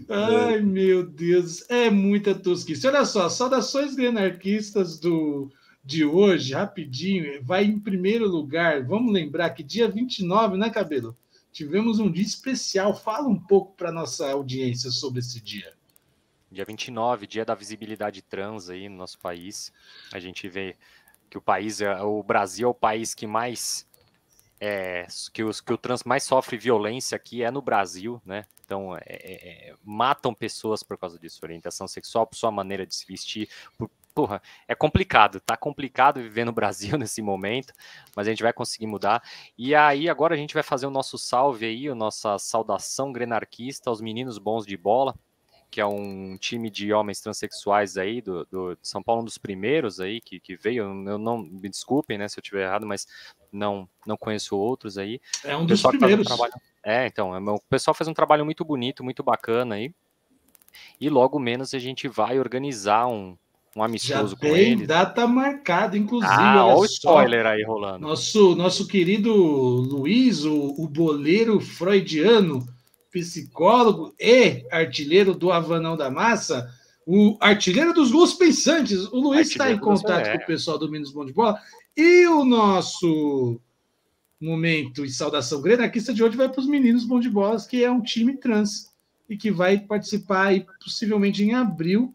Speaker 2: Ai, meu Deus. É muita tosquice. Olha só, saudações grenarquistas do, de hoje, rapidinho. Vai em primeiro lugar. Vamos lembrar que dia 29, né, Cabelo? Tivemos um dia especial. Fala um pouco para nossa audiência sobre esse dia.
Speaker 1: Dia 29, dia da visibilidade trans aí no nosso país. A gente vê que o país, é, o Brasil é o país que mais é, que, os, que o trans mais sofre violência aqui é no Brasil, né? Então, é, é, é, matam pessoas por causa disso, orientação sexual, por sua maneira de se vestir, por, porra, é complicado, tá complicado viver no Brasil nesse momento, mas a gente vai conseguir mudar. E aí, agora a gente vai fazer o nosso salve aí, a nossa saudação grenarquista aos meninos bons de bola, que é um time de homens transexuais aí do, do São Paulo, um dos primeiros aí que, que veio. Eu não me desculpem, né, se eu estiver errado, mas não não conheço outros aí.
Speaker 2: É um dos primeiros.
Speaker 1: Um trabalho, é, então, é, o pessoal faz um trabalho muito bonito, muito bacana aí. E logo menos a gente vai organizar um, um amistoso Já
Speaker 2: com tem eles. data marcada, inclusive.
Speaker 1: Ah, olha o spoiler aí rolando.
Speaker 2: Nosso, nosso querido Luiz, o, o boleiro freudiano, psicólogo e artilheiro do Havanão da Massa, o artilheiro dos gols pensantes. O Luiz está em contato é. com o pessoal do Minas Bom de Bola. E o nosso momento e saudação grenarquista de hoje vai para os meninos Bom de Bolas, que é um time trans e que vai participar aí, possivelmente em abril,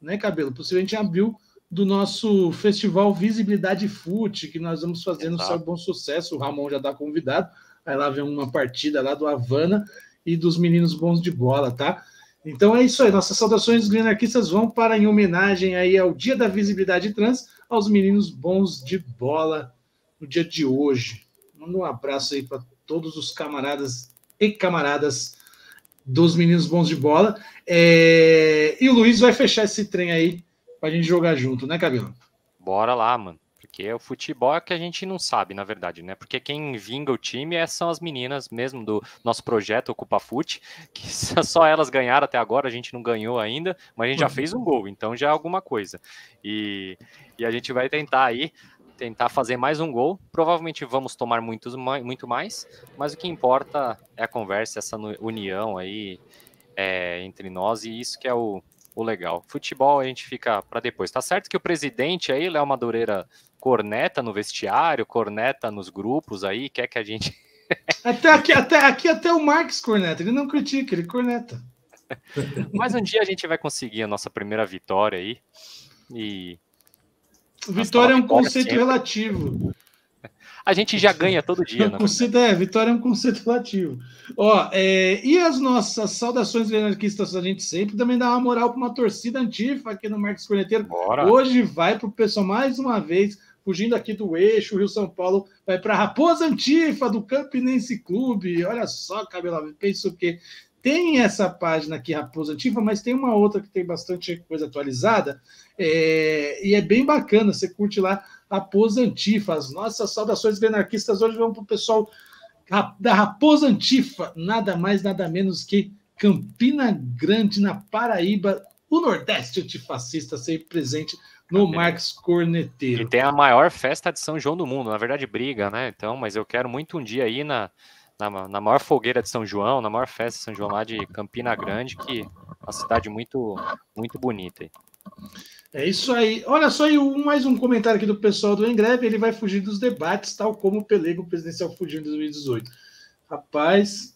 Speaker 2: né, Cabelo? Possivelmente em abril do nosso festival Visibilidade Fute, que nós vamos fazer no seu bom sucesso. O Ramon já está convidado. Vai lá ver uma partida lá do Havana e dos meninos bons de bola, tá? Então é isso aí. Nossas saudações grenarquistas vão para em homenagem aí ao Dia da Visibilidade Trans, aos meninos bons de bola no dia de hoje. Manda um abraço aí para todos os camaradas e camaradas dos meninos bons de bola. É... E o Luiz vai fechar esse trem aí para a gente jogar junto, né, Cabelo?
Speaker 1: Bora lá, mano. Porque o futebol é que a gente não sabe, na verdade, né? Porque quem vinga o time é, são as meninas mesmo do nosso projeto Ocupa Fute, que só elas ganharam até agora, a gente não ganhou ainda, mas a gente já fez um gol, então já é alguma coisa. E, e a gente vai tentar aí tentar fazer mais um gol. Provavelmente vamos tomar muitos, muito mais, mas o que importa é a conversa, essa união aí é, entre nós, e isso que é o, o legal. Futebol a gente fica para depois. Tá certo que o presidente aí, Léo Madureira, corneta no vestiário, corneta nos grupos aí, quer que a gente.
Speaker 2: até, aqui, até, aqui até o Marcos corneta, ele não critica, ele corneta.
Speaker 1: Mas um dia a gente vai conseguir a nossa primeira vitória aí. E.
Speaker 2: Vitória é um conceito sempre. relativo.
Speaker 1: A gente já ganha todo dia.
Speaker 2: Né? Conceito, é, vitória é um conceito relativo. Ó, é, e as nossas saudações anarquistas, a gente sempre também dá uma moral para uma torcida antifa aqui no Marcos Corneteiro. Bora. Hoje vai para o pessoal mais uma vez fugindo aqui do eixo, Rio São Paulo vai para Raposa Antifa do Campinense Clube. Olha só, Cabelo, penso que tem essa página aqui, Raposa Antifa, mas tem uma outra que tem bastante coisa atualizada é, e é bem bacana. Você curte lá Raposa Antifa. As nossas saudações anarquistas hoje vão para o pessoal da Raposa Antifa, nada mais, nada menos que Campina Grande, na Paraíba, o Nordeste antifascista sempre presente no Marcos Corneteiro.
Speaker 1: E tem a maior festa de São João do mundo, na verdade briga, né? Então, mas eu quero muito um dia aí na, na, na maior fogueira de São João, na maior festa de São João lá de Campina Grande, que é uma cidade muito, muito bonita.
Speaker 2: É isso aí. Olha só, e um, mais um comentário aqui do pessoal do Engreve, ele vai fugir dos debates, tal como o Pelego presidencial fugiu em 2018. Rapaz,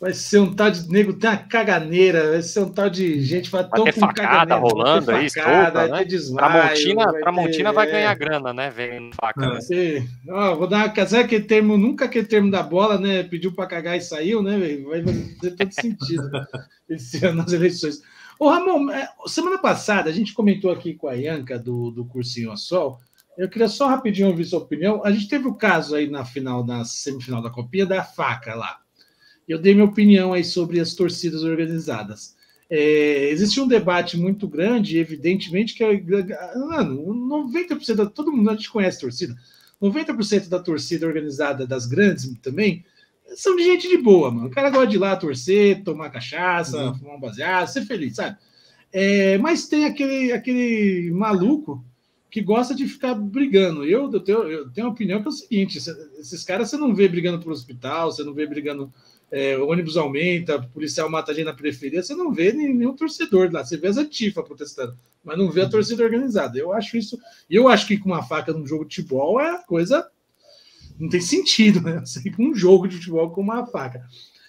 Speaker 2: Vai ser um tal de nego, tem uma caganeira, vai ser um tal de gente
Speaker 1: vai ter facada rolando aí, facada, né? Desmaio, Tramontina, vai Tramontina ter, vai ganhar é... grana, né? Vendo faca.
Speaker 2: Né? Ó, vou dar uma aquele termo, nunca aquele termo da bola, né? Pediu para cagar e saiu, né? Vai fazer todo sentido esse ano nas eleições. Ô, Ramon, é, semana passada a gente comentou aqui com a Ianca do, do Cursinho a Sol. Eu queria só rapidinho ouvir sua opinião. A gente teve o caso aí na final, na semifinal da Copinha, da faca lá eu dei minha opinião aí sobre as torcidas organizadas. É, existe um debate muito grande, evidentemente, que é, mano, 90% da todo mundo a gente conhece torcida, 90% da torcida organizada das grandes também são de gente de boa, mano. O cara gosta de ir lá torcer, tomar cachaça, uhum. fumar um baseado, ser feliz, sabe? É, mas tem aquele, aquele maluco que gosta de ficar brigando. Eu, eu, tenho, eu tenho uma opinião que é o seguinte: esses caras você não vê brigando pro hospital, você não vê brigando é, o ônibus aumenta, o policial mata a gente na periferia, você não vê nenhum torcedor lá, você vê as antifa protestando, mas não vê a uhum. torcida organizada. Eu acho isso, eu acho que com uma faca num jogo de futebol é coisa. Não tem sentido, né? Com um jogo de futebol com uma faca.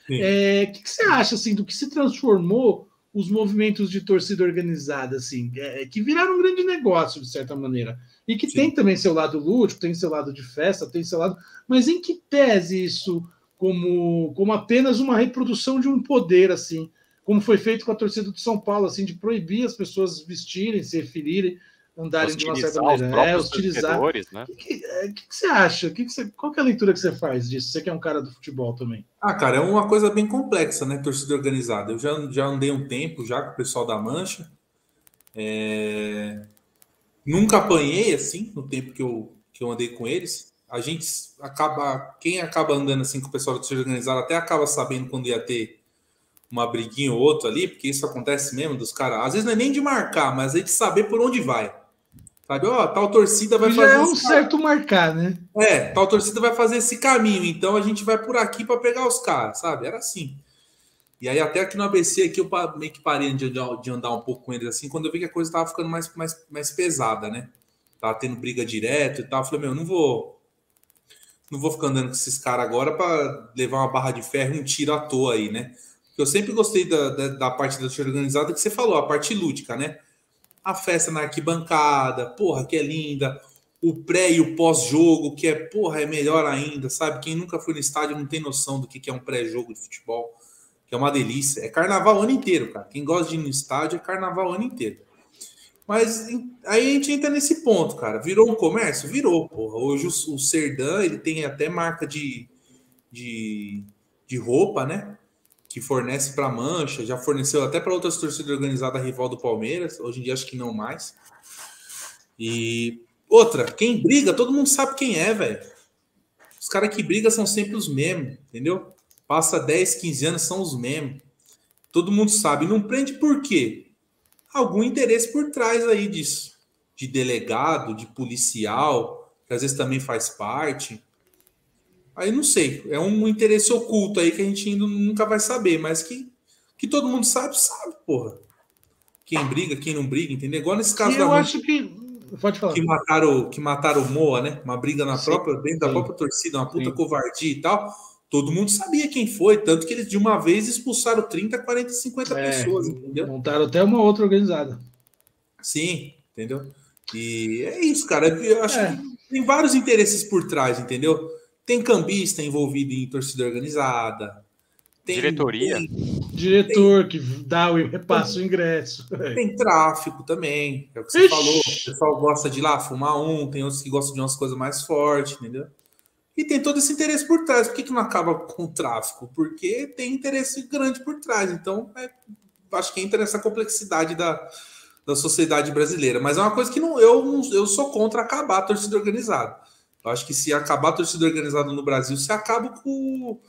Speaker 2: O é, que, que, você acha assim do que se transformou os movimentos de torcida organizada, assim, é, que viraram um grande negócio, de certa maneira? E que Sim. tem também seu lado lúdico, tem seu lado de festa, tem seu lado. Mas em que pese isso como, como apenas uma reprodução de um poder, assim, como foi feito com a torcida do São Paulo, assim, de proibir as pessoas vestirem, se referirem andarem de uma certa maneira. É, utilizar. Né? O que, que, é, que, que, você acha? Que que você, qual que é a leitura que você faz disso? Você que é um cara do futebol também.
Speaker 3: Ah, cara, é uma coisa bem complexa, né? Torcida organizada. Eu já, já andei um tempo já com o pessoal da Mancha. É... Nunca apanhei assim no tempo que eu, que eu andei com eles. A gente acaba. Quem acaba andando assim com o pessoal da torcida organizada até acaba sabendo quando ia ter uma briguinha ou outra ali, porque isso acontece mesmo dos caras. Às vezes não é nem de marcar, mas é de saber por onde vai. Sabe, ó, tal torcida vai
Speaker 2: Já
Speaker 3: fazer.
Speaker 2: é um certo marcar, né?
Speaker 3: É, tal torcida vai fazer esse caminho, então a gente vai por aqui para pegar os caras, sabe? Era assim. E aí, até aqui no ABC, aqui eu meio que parei de, de andar um pouco com eles assim, quando eu vi que a coisa tava ficando mais, mais, mais pesada, né? Tava tendo briga direto e tal. Eu falei, meu, não vou. Não vou ficar andando com esses caras agora para levar uma barra de ferro um tiro à toa aí, né? Porque eu sempre gostei da, da, da parte da organizada que você falou, a parte lúdica, né? a festa na arquibancada, porra, que é linda, o pré e o pós-jogo, que é, porra, é melhor ainda, sabe? Quem nunca foi no estádio não tem noção do que é um pré-jogo de futebol, que é uma delícia. É carnaval o ano inteiro, cara. Quem gosta de ir no estádio é carnaval o ano inteiro. Mas aí a gente entra nesse ponto, cara. Virou um comércio? Virou, porra. Hoje o, Serdã, ele tem até marca de, de, de roupa, né? que fornece para Mancha, já forneceu até para outras torcidas organizadas rival do Palmeiras, hoje em dia acho que não mais. E outra, quem briga, todo mundo sabe quem é, velho. Os caras que brigam são sempre os mesmos, entendeu? Passa 10, 15 anos, são os mesmos. Todo mundo sabe. Não prende por quê? Algum interesse por trás aí disso. De delegado, de policial, que às vezes também faz parte. Aí não sei, é um interesse oculto aí que a gente ainda nunca vai saber, mas que, que todo mundo sabe, sabe, porra. Quem briga, quem não briga, entendeu? Igual nesse caso
Speaker 2: e da eu acho que pode falar.
Speaker 3: Que mataram, que mataram o Moa, né? Uma briga na sim, própria, dentro sim. da própria torcida, uma puta sim. covardia e tal. Todo mundo sabia quem foi, tanto que eles de uma vez expulsaram 30, 40, 50 é, pessoas, entendeu?
Speaker 2: Montaram até uma outra organizada.
Speaker 3: Sim, entendeu? E é isso, cara. Eu acho é. que tem vários interesses por trás, entendeu? Tem cambista envolvido em torcida organizada.
Speaker 1: Tem, Diretoria.
Speaker 2: Tem, Diretor tem, que dá o repassa o ingresso.
Speaker 3: Tem tráfico também. É o que você Ixi. falou. O pessoal gosta de ir lá fumar um, tem outros que gostam de umas coisas mais fortes, entendeu? E tem todo esse interesse por trás. Por que, que não acaba com o tráfico? Porque tem interesse grande por trás. Então, é, acho que entra nessa complexidade da, da sociedade brasileira. Mas é uma coisa que não, eu, eu sou contra acabar a torcida organizada. Eu acho que se acabar a torcida organizada no Brasil, se acaba com,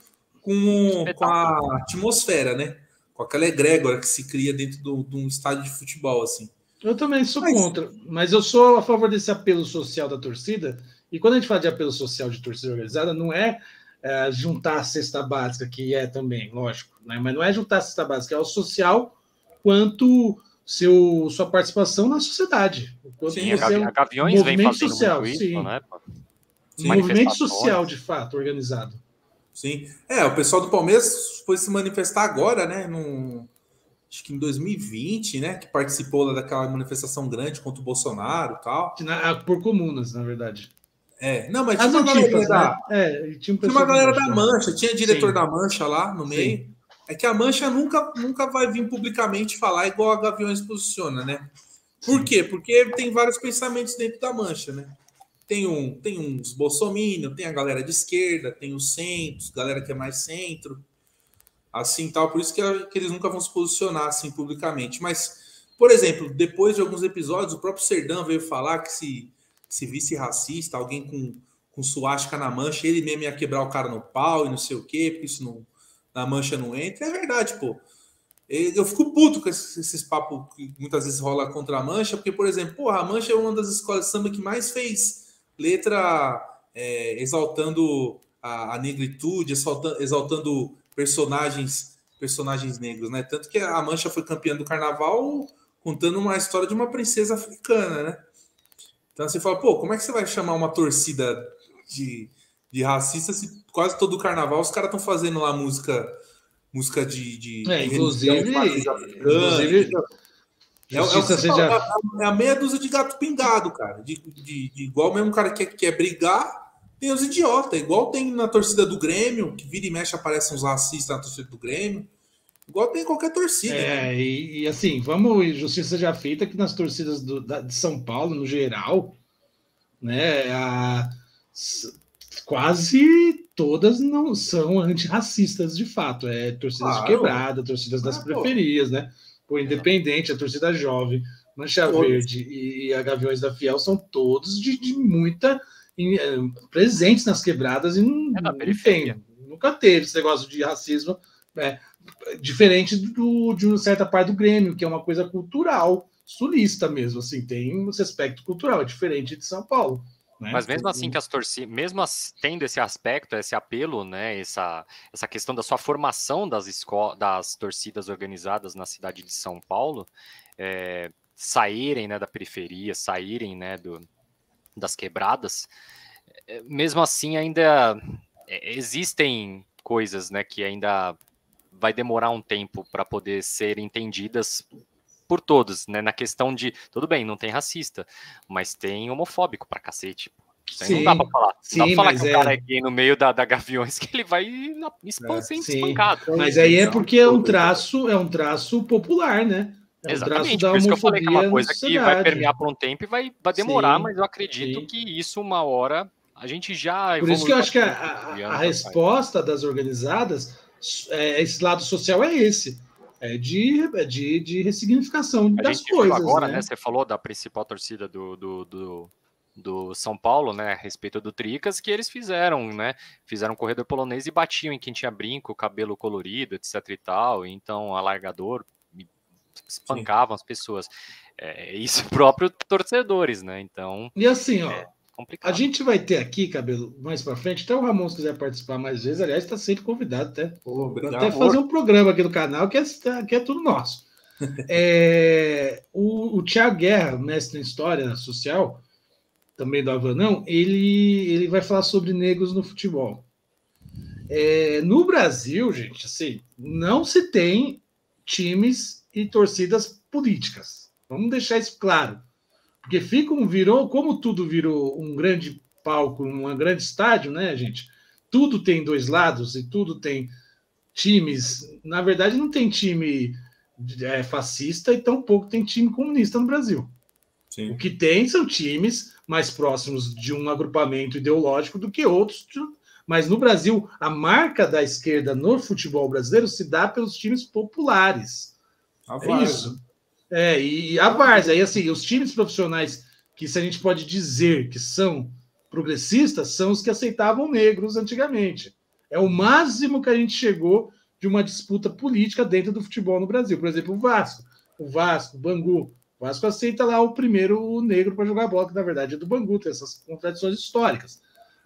Speaker 3: com, com a atmosfera, né? Com aquela egrégora que se cria dentro do, de um estádio de futebol, assim.
Speaker 2: Eu também sou mas... contra, mas eu sou a favor desse apelo social da torcida. E quando a gente fala de apelo social de torcida organizada, não é, é juntar a cesta básica, que é também, lógico, né? mas não é juntar a cesta básica, é o social quanto seu, sua participação na sociedade.
Speaker 1: Sim, você a, a Gaviões vem fazendo social, muito isso, sim. né?
Speaker 2: Sim, movimento social, de fato, organizado.
Speaker 3: Sim. É, o pessoal do Palmeiras foi se manifestar agora, né? No, acho que em 2020, né? Que participou daquela manifestação grande contra o Bolsonaro e tal.
Speaker 2: Na, por comunas, na verdade.
Speaker 3: É, não, mas tinha uma galera da, né? é, tinha, um tinha uma galera da Mancha, tinha diretor Sim. da Mancha lá no meio. Sim. É que a Mancha nunca, nunca vai vir publicamente falar igual a Gaviões posiciona, né? Por Sim. quê? Porque tem vários pensamentos dentro da Mancha, né? Tem, um, tem uns bolsominion, tem a galera de esquerda, tem os centros, galera que é mais centro, assim tal. Por isso que, que eles nunca vão se posicionar assim publicamente. Mas, por exemplo, depois de alguns episódios, o próprio Serdão veio falar que se, se visse racista, alguém com, com suástica na mancha, ele mesmo ia quebrar o cara no pau e não sei o quê, porque isso não, na mancha não entra. É verdade, pô. Eu fico puto com esses, esses papos que muitas vezes rola contra a Mancha, porque, por exemplo, porra, a Mancha é uma das escolas de samba que mais fez letra é, exaltando a, a negritude, exaltando, exaltando, personagens personagens negros, né? Tanto que a Mancha foi campeã do carnaval contando uma história de uma princesa africana, né? Então você fala, pô, como é que você vai chamar uma torcida de, de racista se quase todo o carnaval os caras estão fazendo lá música música de, de,
Speaker 2: é, inclusive, inclusive
Speaker 3: é, é, seja... é, a meia dúzia de gato pingado, cara. De, de, de igual mesmo cara que quer, brigar, tem os idiotas. Igual tem na torcida do Grêmio, que vira e mexe aparecem uns racistas na torcida do Grêmio. Igual tem qualquer torcida.
Speaker 2: É, né? e, e, assim, vamos, justiça já feita que nas torcidas do, da, de São Paulo, no geral, né, a, quase todas não são antirracistas de fato. É torcidas claro. de quebrada, torcidas das ah, periferias, né? O Independente, a torcida jovem, Mancha todos. Verde e a Gaviões da Fiel são todos de, de muita em, eh, presentes nas quebradas e não, é não tem, nunca teve esse negócio de racismo é, diferente do, de uma certa parte do Grêmio, que é uma coisa cultural, sulista mesmo, assim, tem esse aspecto cultural, é diferente de São Paulo.
Speaker 1: Né? Mas mesmo assim que as torcidas, mesmo as, tendo esse aspecto, esse apelo, né, essa, essa questão da sua formação das, escolas, das torcidas organizadas na cidade de São Paulo, é, saírem né, da periferia, saírem né, do, das quebradas, é, mesmo assim ainda é, existem coisas né, que ainda vai demorar um tempo para poder ser entendidas por todos, né? Na questão de, tudo bem, não tem racista, mas tem homofóbico pra cacete. Sim, não dá pra falar. Sim, não dá pra falar que é... o cara é gay no meio da, da Gaviões que ele vai espan é, espancado.
Speaker 2: Mas aí é porque é um traço, é um traço popular, né?
Speaker 1: É um Exatamente, por isso que eu falei que é uma coisa que vai permear por um tempo e vai, vai demorar, sim, mas eu acredito sim. que isso uma hora a gente já.
Speaker 2: Por isso que eu acho que a, a, a resposta das organizadas, é, esse lado social é esse é de, é de, de ressignificação a das coisas.
Speaker 1: Agora,
Speaker 2: né?
Speaker 1: né? Você falou da principal torcida do, do, do, do, São Paulo, né? A respeito do Tricas, que eles fizeram, né? Fizeram um corredor polonês e batiam em quem tinha brinco, cabelo colorido, etc e tal. Então, alargador, espancavam Sim. as pessoas. É, isso próprio torcedores, né? Então.
Speaker 2: E assim, ó. É complicado. A gente vai ter aqui, cabelo, mais para frente. Até o Ramon, se quiser participar mais vezes, aliás, está sempre convidado até. Oh, até fazer um programa aqui no canal que é, que é tudo nosso. é, o, o Tiago Guerra, mestre em História Social, também do Avanão, ele, ele vai falar sobre negros no futebol. É, no Brasil, gente, assim, não se tem times e torcidas políticas. Vamos deixar isso claro. Porque fica um, virou, como tudo virou um grande palco, um grande estádio, né, gente? Tudo tem dois lados e tudo tem times. Na verdade, não tem time é, fascista e tampouco tem time comunista no Brasil. Sim. O que tem são times mais próximos de um agrupamento ideológico do que outros. Mas no Brasil, a marca da esquerda no futebol brasileiro se dá pelos times populares. é isso. É, e a Várzea, aí assim, os times profissionais que se a gente pode dizer que são progressistas são os que aceitavam negros antigamente. É o máximo que a gente chegou de uma disputa política dentro do futebol no Brasil. Por exemplo, o Vasco. O Vasco, o Bangu. O Vasco aceita lá o primeiro negro para jogar bola, que na verdade é do Bangu, tem essas contradições históricas.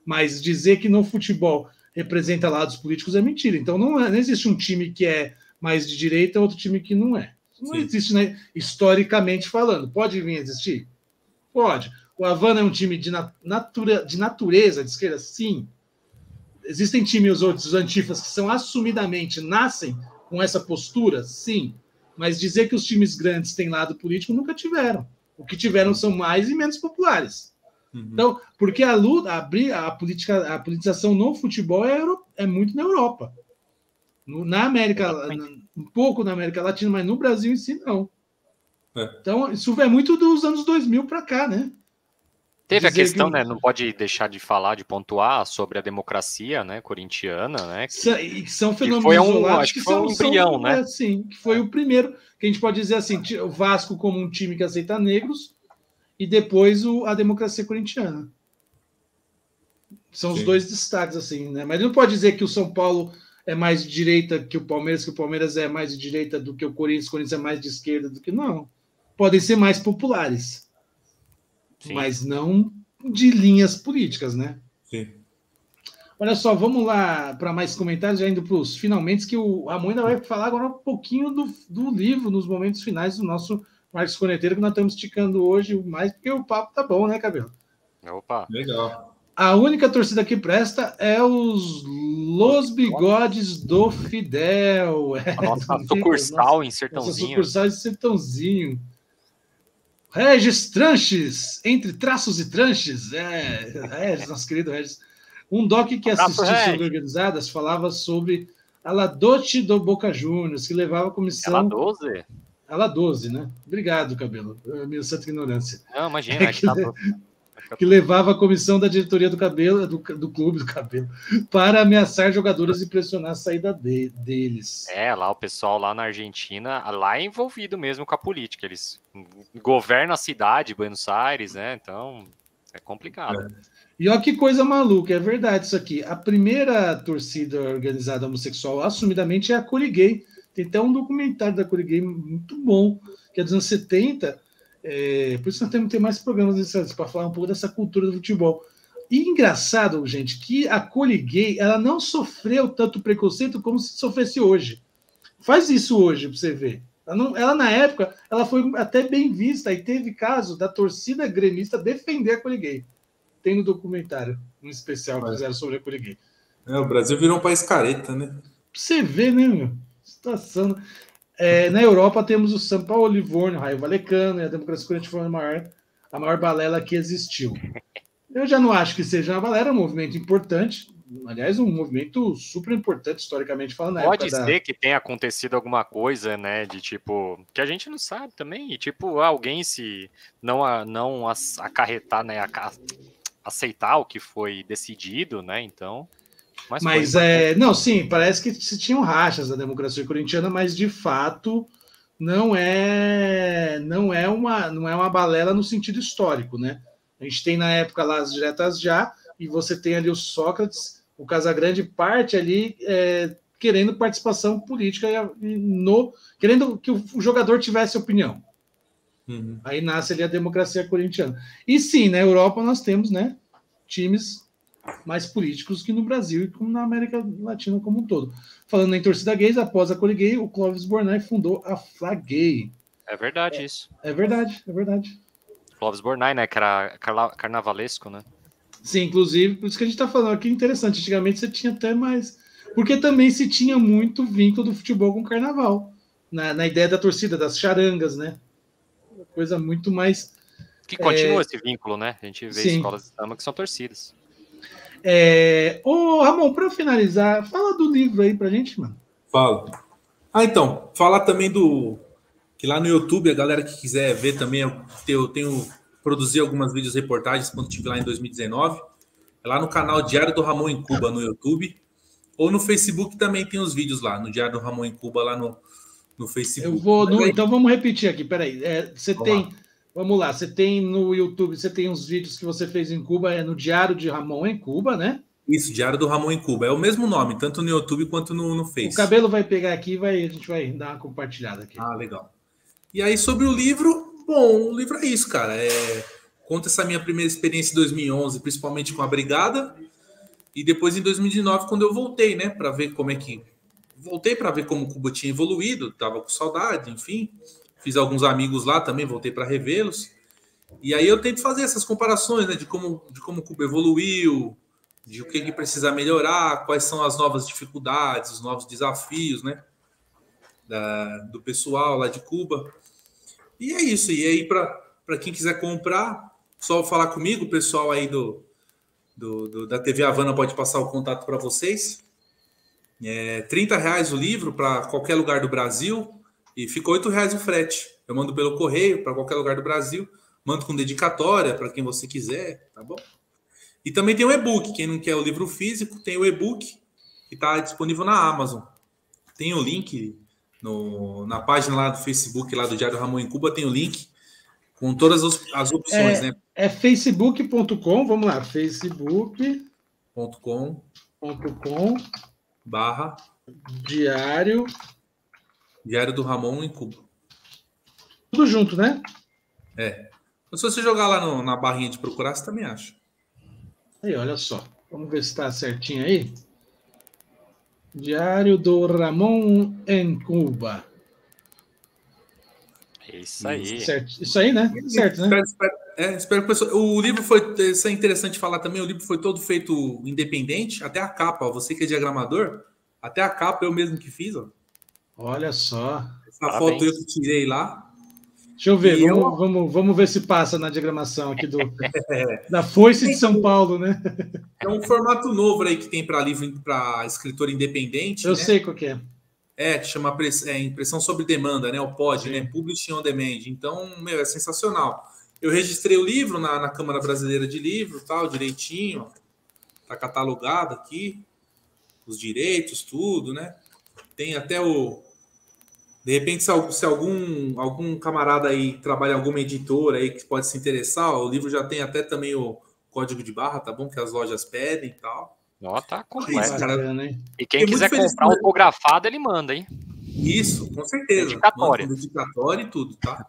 Speaker 2: Mas dizer que no futebol representa lados políticos é mentira. Então não, é, não existe um time que é mais de direita e outro time que não é. Não Sim. existe, né? historicamente falando. Pode vir a existir? Pode. O Havana é um time de, natura, de natureza de esquerda? Sim. Existem times outros, os antifas, que são assumidamente, nascem com essa postura? Sim. Mas dizer que os times grandes têm lado político nunca tiveram. O que tiveram são mais e menos populares. Uhum. Então, porque a luta, a, a, política, a politização no futebol é, é muito na Europa. Na América, um pouco na América Latina, mas no Brasil em si não. É. Então, isso é muito dos anos 2000 para cá, né?
Speaker 1: Teve Dizer a questão, que... né? Não pode deixar de falar, de pontuar sobre a democracia, né? Corintiana, né?
Speaker 2: Que, são fenômenos que foi um, isolados que, que foi são, um embrião, são, né? É, sim, que foi o primeiro que a gente pode dizer assim, o Vasco como um time que aceita negros e depois o, a democracia corintiana. São sim. os dois destaques, assim, né? Mas não pode dizer que o São Paulo é mais de direita que o Palmeiras, que o Palmeiras é mais de direita do que o Corinthians, o Corinthians é mais de esquerda do que. Não. Podem ser mais populares. Sim. Mas não de linhas políticas, né? Sim. Olha só, vamos lá para mais comentários, já indo para os finalmente, que o Ramon ainda vai falar agora um pouquinho do, do livro nos momentos finais do nosso Marcos Corneteiro, que nós estamos esticando hoje mais, porque o papo tá bom, né, Cabelo?
Speaker 3: Opa! Legal.
Speaker 2: A única torcida que presta é os Los Bigodes do Fidel.
Speaker 1: A nossa sucursal em Sertãozinho.
Speaker 2: Nossa sucursal em Sertãozinho. Regis Tranches, entre traços e tranches. É, Regis, nosso querido Regis. Um doc que assistiu sobre organizadas falava sobre a La Doce do Boca Juniors, que levava a comissão.
Speaker 1: Ela 12?
Speaker 2: Ela 12, né? Obrigado, Cabelo. Minha santa ignorância.
Speaker 1: Não, imagina, é que, tá...
Speaker 2: que levava a comissão da diretoria do cabelo, do, do clube do cabelo, para ameaçar jogadores e pressionar a saída de, deles.
Speaker 1: É, lá o pessoal lá na Argentina, lá é envolvido mesmo com a política. Eles governam a cidade, Buenos Aires, né? Então é complicado. É.
Speaker 2: E olha que coisa maluca, é verdade isso aqui. A primeira torcida organizada homossexual assumidamente é a Coriguei. Tem até um documentário da Coriguei muito bom, que é dos anos 70. É, por isso nós temos que ter mais programas para falar um pouco dessa cultura do futebol. E engraçado, gente, que a Coriguei ela não sofreu tanto preconceito como se sofresse hoje. Faz isso hoje para você ver. Ela, não, ela, na época, ela foi até bem vista e teve caso da torcida gremista defender a Coriguei tem no documentário, um especial que fizeram sobre a Curigui.
Speaker 3: É, o Brasil virou um país careta, né?
Speaker 2: Você vê, né, meu? Situação. É, na Europa temos o São Paulo, Livorno, Raio Valecano e a democracia coletiva foi a maior, a maior balela que existiu. Eu já não acho que seja uma balela, é um movimento importante. Aliás, um movimento super importante, historicamente falando.
Speaker 1: Pode ser da... que tenha acontecido alguma coisa, né? De tipo, que a gente não sabe também. E tipo, alguém se não, não acarretar, né? A, aceitar o que foi decidido, né? Então.
Speaker 2: Mas, mas é, não, sim, parece que se tinham rachas da democracia corintiana, mas de fato não é não é uma não é uma balela no sentido histórico, né? A gente tem na época lá as diretas já e você tem ali o Sócrates, o Casagrande parte ali é, querendo participação política no querendo que o jogador tivesse opinião. Uhum. Aí nasce ali a democracia corintiana. E sim, na Europa nós temos, né, times mais políticos que no Brasil e como na América Latina como um todo. Falando em torcida gays, após a Coliguei, o Clóvis Bornai fundou a Flagay.
Speaker 1: É verdade isso.
Speaker 2: É verdade, é verdade.
Speaker 1: Clóvis Bornai, né, que era carnavalesco, né?
Speaker 2: Sim, inclusive, por isso que a gente está falando aqui, interessante. Antigamente você tinha até mais. Porque também se tinha muito vínculo do futebol com o carnaval. Na, na ideia da torcida, das charangas, né? coisa muito mais.
Speaker 1: Que continua é... esse vínculo, né? A gente vê Sim. escolas de samba que são torcidas.
Speaker 2: É... Ô, Ramon, para finalizar, fala do livro aí pra gente, mano.
Speaker 3: Falo. Ah, então, falar também do. Que lá no YouTube, a galera que quiser ver também, eu tenho, eu tenho produzi algumas vídeos reportagens quando estive lá em 2019. É lá no canal Diário do Ramon em Cuba no YouTube. Ou no Facebook também tem os vídeos lá, no Diário do Ramon em Cuba, lá no, no Facebook.
Speaker 2: Eu vou no, então vamos repetir aqui, peraí. É, você vamos tem. Lá. Vamos lá, você tem no YouTube, você tem uns vídeos que você fez em Cuba, é no Diário de Ramon em Cuba, né?
Speaker 3: Isso, Diário do Ramon em Cuba. É o mesmo nome, tanto no YouTube quanto no, no Facebook.
Speaker 2: O cabelo vai pegar aqui e vai, a gente vai dar uma compartilhada aqui.
Speaker 3: Ah, legal. E aí, sobre o livro, bom, o livro é isso, cara. É, conta essa minha primeira experiência em 2011, principalmente com a Brigada, e depois em 2019, quando eu voltei, né, para ver como é que voltei para ver como o Cuba tinha evoluído, estava com saudade, enfim. Fiz alguns amigos lá também, voltei para revê-los. E aí eu tento fazer essas comparações, né, de como, de como o Cuba evoluiu, de o que, que precisa melhorar, quais são as novas dificuldades, os novos desafios, né, da, do pessoal lá de Cuba. E é isso. E aí, para quem quiser comprar, só falar comigo, o pessoal aí do, do, do da TV Havana pode passar o contato para vocês. É 30 reais o livro para qualquer lugar do Brasil e fica 8 reais o frete. Eu mando pelo correio para qualquer lugar do Brasil, mando com dedicatória para quem você quiser, tá bom? E também tem o e-book. Quem não quer o livro físico, tem o e-book que está disponível na Amazon. Tem o link no, na página lá do Facebook, lá do Diário Ramon em Cuba, tem o link com todas as opções,
Speaker 2: é,
Speaker 3: né?
Speaker 2: É facebook.com, vamos lá, facebook.com
Speaker 3: barra
Speaker 2: Diário
Speaker 3: Diário do Ramon em Cuba.
Speaker 2: Tudo junto, né?
Speaker 3: É. se você jogar lá no, na barrinha de procurar, você também acha.
Speaker 2: Aí, olha só. Vamos ver se está certinho aí. Diário do Ramon em Cuba.
Speaker 1: Isso aí.
Speaker 2: Certo. Isso aí, né? Certo, né?
Speaker 3: Espero, espero, é, espero que pessoa... O livro foi. Isso é interessante falar também. O livro foi todo feito independente, até a capa. Ó, você que é diagramador, até a capa eu mesmo que fiz. Ó.
Speaker 2: Olha só.
Speaker 3: Essa Parabéns. foto eu que tirei lá.
Speaker 2: Deixa eu ver, vamos, eu... vamos, vamos ver se passa na diagramação aqui do, da Foice de São Paulo, né?
Speaker 3: É um formato novo aí que tem para livro para escritor independente.
Speaker 2: Eu né? sei qual que é.
Speaker 3: É, que chama é, impressão sobre demanda, né? O POD, Sim. né? Publishing on Demand. Então, meu, é sensacional. Eu registrei o livro na, na Câmara Brasileira de Livro, tal, direitinho. Tá catalogado aqui. Os direitos, tudo, né? Tem até o. De repente, se, se algum, algum camarada aí trabalha em alguma editora aí que pode se interessar, ó, o livro já tem até também o código de barra, tá bom? Que as lojas pedem e tal.
Speaker 1: Ó, tá completo. cara, e quem quiser comprar autografado, ele manda, hein?
Speaker 3: Isso, com certeza.
Speaker 1: Dedicatório.
Speaker 3: Dedicatório e tudo, tá?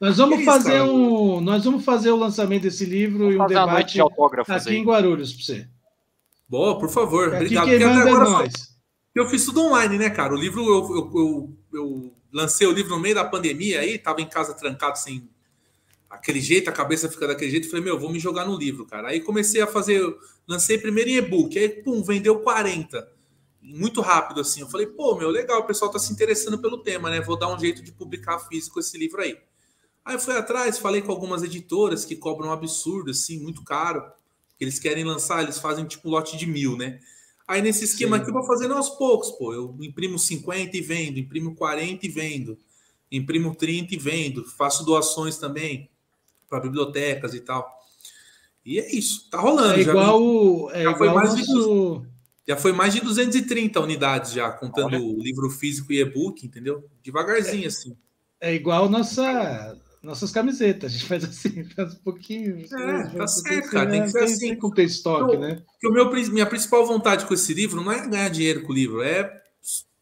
Speaker 2: Nós vamos fazer um, nós vamos fazer o lançamento desse livro vamos e um debate
Speaker 1: de autógrafos
Speaker 2: aqui
Speaker 1: aí.
Speaker 2: em Guarulhos para você.
Speaker 3: Boa, por favor. Aqui Obrigado. Porque até agora nós. Eu fiz tudo online, né, cara? O livro eu, eu, eu, eu lancei o livro no meio da pandemia aí, tava em casa trancado sem aquele jeito, a cabeça fica daquele jeito. Falei, meu, vou me jogar no livro, cara. Aí comecei a fazer, lancei primeiro em e-book, aí, pum, vendeu 40. Muito rápido, assim. Eu falei, pô, meu, legal, o pessoal tá se interessando pelo tema, né? Vou dar um jeito de publicar físico esse livro aí. Aí eu fui atrás, falei com algumas editoras que cobram um absurdo, assim, muito caro. Eles querem lançar, eles fazem tipo um lote de mil, né? Aí nesse esquema Sim. aqui eu vou fazendo aos poucos, pô. Eu imprimo 50 e vendo, imprimo 40 e vendo, imprimo 30 e vendo, faço doações também para bibliotecas e tal. E é isso, tá rolando.
Speaker 2: É igual, já, é já igual foi mais
Speaker 3: nosso... de, já foi mais de 230 unidades já, contando Olha. livro físico e e-book, entendeu? Devagarzinho
Speaker 2: é,
Speaker 3: assim.
Speaker 2: É igual nossa nossas camisetas, a gente faz assim, faz um pouquinho.
Speaker 3: É, tá certo, cara, tem que ser assim. Tem
Speaker 2: que ter estoque, eu, né?
Speaker 3: o meu, minha principal vontade com esse livro não é ganhar dinheiro com o livro, é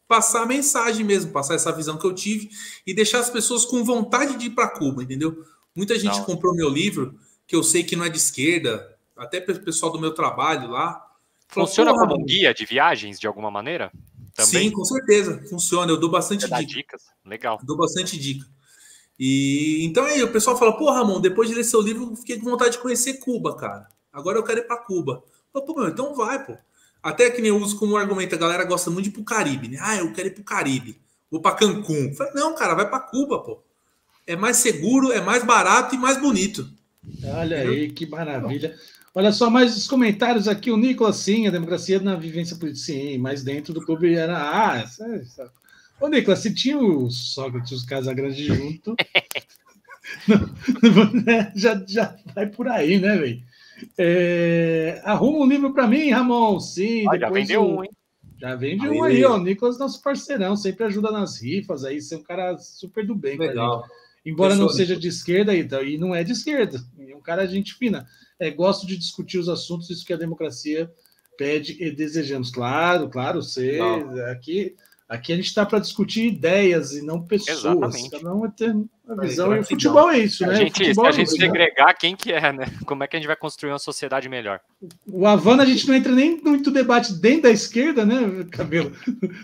Speaker 3: passar a mensagem mesmo, passar essa visão que eu tive e deixar as pessoas com vontade de ir para Cuba, entendeu? Muita gente não. comprou meu livro, que eu sei que não é de esquerda, até o pessoal do meu trabalho lá.
Speaker 1: Funciona como um guia de viagens de alguma maneira?
Speaker 3: Também? Sim, com certeza. Funciona. Eu dou bastante
Speaker 1: dica. dicas. Legal.
Speaker 3: dou bastante dica. E então aí o pessoal fala: pô, Ramon, depois de ler seu livro, fiquei com vontade de conhecer Cuba, cara. Agora eu quero ir para Cuba. Pô, meu, então vai, pô. Até que nem eu uso como argumento, a galera gosta muito de ir pro Caribe, né? Ah, eu quero ir pro Caribe. Vou para Cancún. Não, cara, vai para Cuba, pô é mais seguro, é mais barato e mais bonito.
Speaker 2: Olha aí, que maravilha. Olha só, mais os comentários aqui. O Nicolas, sim, a democracia na vivência política, sim, mas dentro do clube era. Ah, essa, essa. Ô, Nicolas, se tinha o Sócrates e os Casagrande junto, já, já vai por aí, né, velho? É, arruma um livro para mim, Ramon. Sim,
Speaker 1: ah, já vendeu um, hein?
Speaker 2: Já vende aí, um aí, ó. O Nicolas, nosso parceirão, sempre ajuda nas rifas aí, ser um cara super do bem.
Speaker 3: Legal.
Speaker 2: Embora não seja de esquerda, então, e não é de esquerda, é um cara de gente fina. É, gosto de discutir os assuntos, isso que a democracia pede e desejamos. Claro, claro, você aqui Aqui a gente está para discutir ideias e não pessoas. Exatamente. Cada um ter uma visão. e o futebol é isso,
Speaker 1: a
Speaker 2: né?
Speaker 1: Gente, se a gente é segregar quem que é, né? Como é que a gente vai construir uma sociedade melhor?
Speaker 2: O Havana a gente não entra nem muito debate dentro da esquerda, né, Cabelo?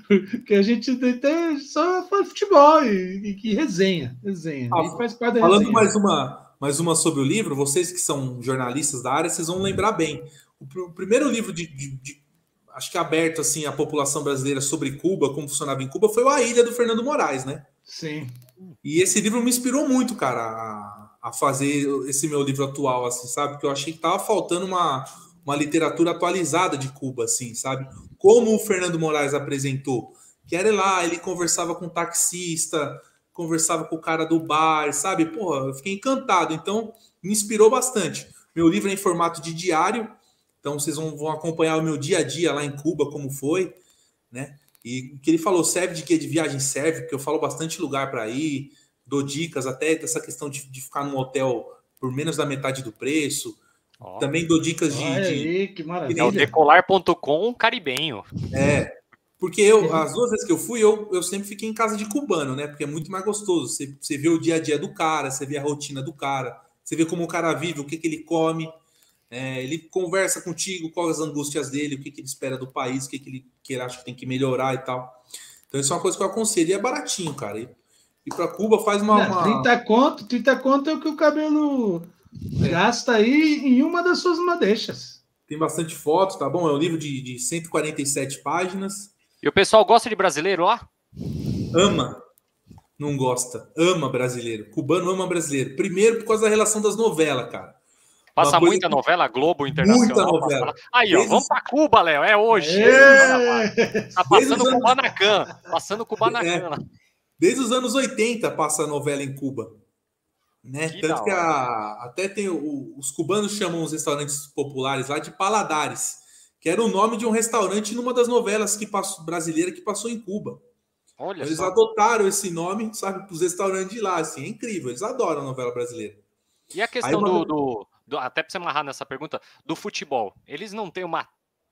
Speaker 2: Porque a gente até só fala futebol e, e, e resenha. resenha.
Speaker 3: Ah, faz parte da falando resenha. mais uma, mais uma sobre o livro, vocês que são jornalistas da área, vocês vão lembrar bem. O, o primeiro livro de, de, de acho que aberto assim a população brasileira sobre Cuba, como funcionava em Cuba, foi A Ilha do Fernando Moraes, né?
Speaker 2: Sim.
Speaker 3: E esse livro me inspirou muito, cara, a, a fazer esse meu livro atual, assim, sabe? Porque eu achei que tava faltando uma, uma literatura atualizada de Cuba, assim, sabe? Como o Fernando Moraes apresentou, que era lá, ele conversava com o taxista, conversava com o cara do bar, sabe? Porra, eu fiquei encantado. Então, me inspirou bastante. Meu livro é em formato de diário, então vocês vão, vão acompanhar o meu dia a dia lá em Cuba, como foi, né? E o que ele falou, serve de que de viagem serve, porque eu falo bastante lugar para ir, dou dicas até dessa questão de, de, ficar num hotel por menos da metade do preço. Oh. Também dou dicas de.
Speaker 2: Aí, que maravilha.
Speaker 1: É o decolar.com caribenho.
Speaker 3: É. Porque eu, as duas vezes que eu fui, eu, eu sempre fiquei em casa de cubano, né? Porque é muito mais gostoso. Você, você vê o dia a dia do cara, você vê a rotina do cara, você vê como o cara vive, o que, que ele come. É, ele conversa contigo quais as angústias dele, o que, que ele espera do país, o que, que, ele, que ele acha que tem que melhorar e tal. Então, isso é uma coisa que eu aconselho. E é baratinho, cara. E, e para Cuba faz uma,
Speaker 2: uma. 30 conto, 30 conto é o que o cabelo é. gasta aí em uma das suas madeixas.
Speaker 3: Tem bastante foto, tá bom? É um livro de, de 147 páginas.
Speaker 1: E o pessoal gosta de brasileiro lá?
Speaker 3: Ama. não gosta? Ama brasileiro. Cubano ama brasileiro. Primeiro por causa da relação das novelas, cara.
Speaker 1: Passa muita que... novela Globo Internacional.
Speaker 3: Muita novela.
Speaker 1: Aí, ó, vamos para Cuba, Léo. É hoje. É. Tá passando anos... Kubanacan. Passando Kubanacan. É.
Speaker 3: Desde os anos 80 passa a novela em Cuba. Né? Que Tanto que a, até tem o, os cubanos chamam os restaurantes populares lá de paladares, que era o nome de um restaurante numa das novelas que passou, brasileira que passou em Cuba. Olha eles só. adotaram esse nome, sabe, para os restaurantes de lá. Assim, é incrível, eles adoram a novela brasileira.
Speaker 1: E a questão do, do, do, até para você amarrar nessa pergunta, do futebol, eles não têm uma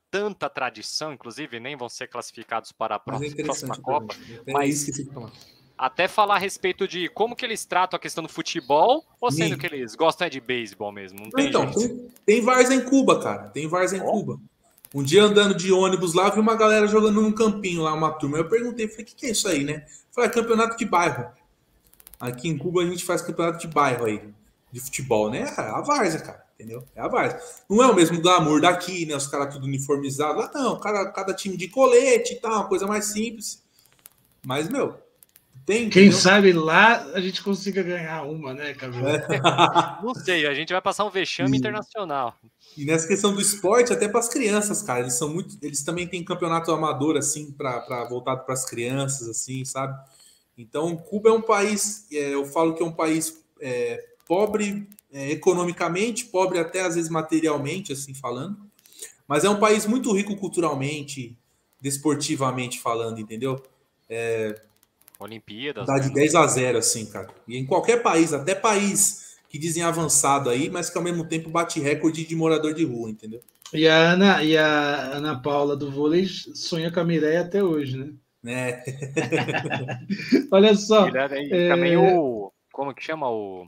Speaker 1: tanta tradição, inclusive, nem vão ser classificados para a próxima, é próxima Copa. É mas até falar a respeito de como que eles tratam a questão do futebol, ou sendo Sim. que eles gostam é de beisebol mesmo? Não tem
Speaker 3: então, tem, tem Vars em Cuba, cara. Tem Vars em oh. Cuba. Um dia andando de ônibus lá, vi uma galera jogando num campinho lá, uma turma. Eu perguntei, falei, o que, que é isso aí, né? Falei, é campeonato de bairro. Aqui em Cuba a gente faz campeonato de bairro aí, de futebol, né? É a várzea, cara, entendeu? É a várzea. Não é o mesmo glamour daqui, né? Os caras tudo uniformizados. Lá não, cada, cada time de colete e tal, uma coisa mais simples. Mas, meu,
Speaker 2: tem, Quem sabe lá a gente consiga ganhar uma, né, Cabelo? É.
Speaker 1: Não sei, a gente vai passar um vexame e, internacional.
Speaker 3: E nessa questão do esporte, até para as crianças, cara, eles são muito. Eles também têm campeonato amador, assim, para voltado para as crianças, assim, sabe? Então, Cuba é um país, é, eu falo que é um país é, pobre é, economicamente, pobre até às vezes materialmente, assim falando, mas é um país muito rico culturalmente, desportivamente falando, entendeu? É,
Speaker 1: Olimpíadas.
Speaker 3: Dá de né? 10 a 0, assim, cara. E em qualquer país, até país que dizem avançado aí, mas que ao mesmo tempo bate recorde de morador de rua, entendeu?
Speaker 2: E a Ana, e a Ana Paula do vôlei sonha com a Mireia até hoje, né?
Speaker 3: É.
Speaker 2: Olha só.
Speaker 1: E é... também o. Como que chama o.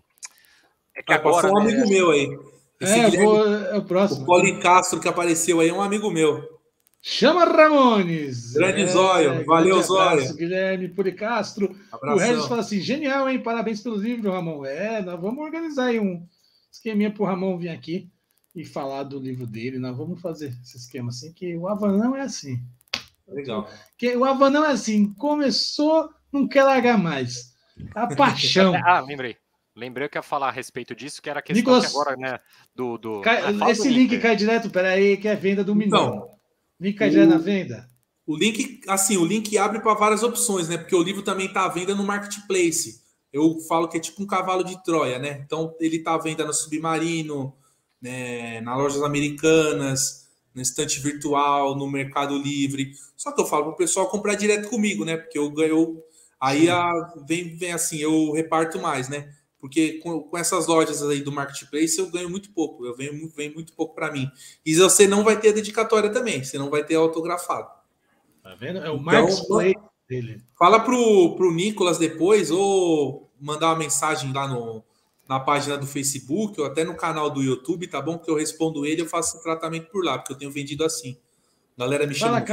Speaker 3: É que ah, agora. Passou um né? amigo meu aí.
Speaker 2: Esse é, Guilherme, vou, é o próximo.
Speaker 3: O Poli Castro que apareceu aí é um amigo meu.
Speaker 2: Chama Ramones!
Speaker 3: Grande é, Zóio, valeu Zóio.
Speaker 2: Guilherme Puricastro. O Regis fala assim: genial, hein? Parabéns pelo livro, Ramon. É, nós vamos organizar aí um esqueminha para o Ramon vir aqui e falar do livro dele. Nós vamos fazer esse esquema assim, que o Avanão é assim.
Speaker 3: Legal.
Speaker 2: Que o Avanão é assim: começou, não quer largar mais. A paixão.
Speaker 1: ah, lembrei. Lembrei que ia falar a respeito disso, que era a questão Nicolas... que agora, né, do... do...
Speaker 2: Cai, ah, esse do link, link cai direto, peraí, que é venda do então, milhão. Link já é na venda?
Speaker 3: O link, assim, o link abre para várias opções, né? Porque o livro também está à venda no marketplace. Eu falo que é tipo um cavalo de Troia, né? Então ele está à venda no Submarino, né? nas lojas americanas, no estante virtual, no Mercado Livre. Só que eu falo para o pessoal comprar direto comigo, né? Porque eu ganho. Aí a, vem, vem assim, eu reparto mais, né? Porque com, com, essas lojas aí do marketplace eu ganho muito pouco, eu venho, venho muito pouco para mim. E você não vai ter dedicatória também, você não vai ter autografado.
Speaker 2: Tá vendo? É o então, marketplace dele.
Speaker 3: Fala pro, pro Nicolas depois, ou mandar uma mensagem lá no, na página do Facebook, ou até no canal do YouTube, tá bom? Que eu respondo ele, eu faço tratamento por lá, porque eu tenho vendido assim. Galera me chama.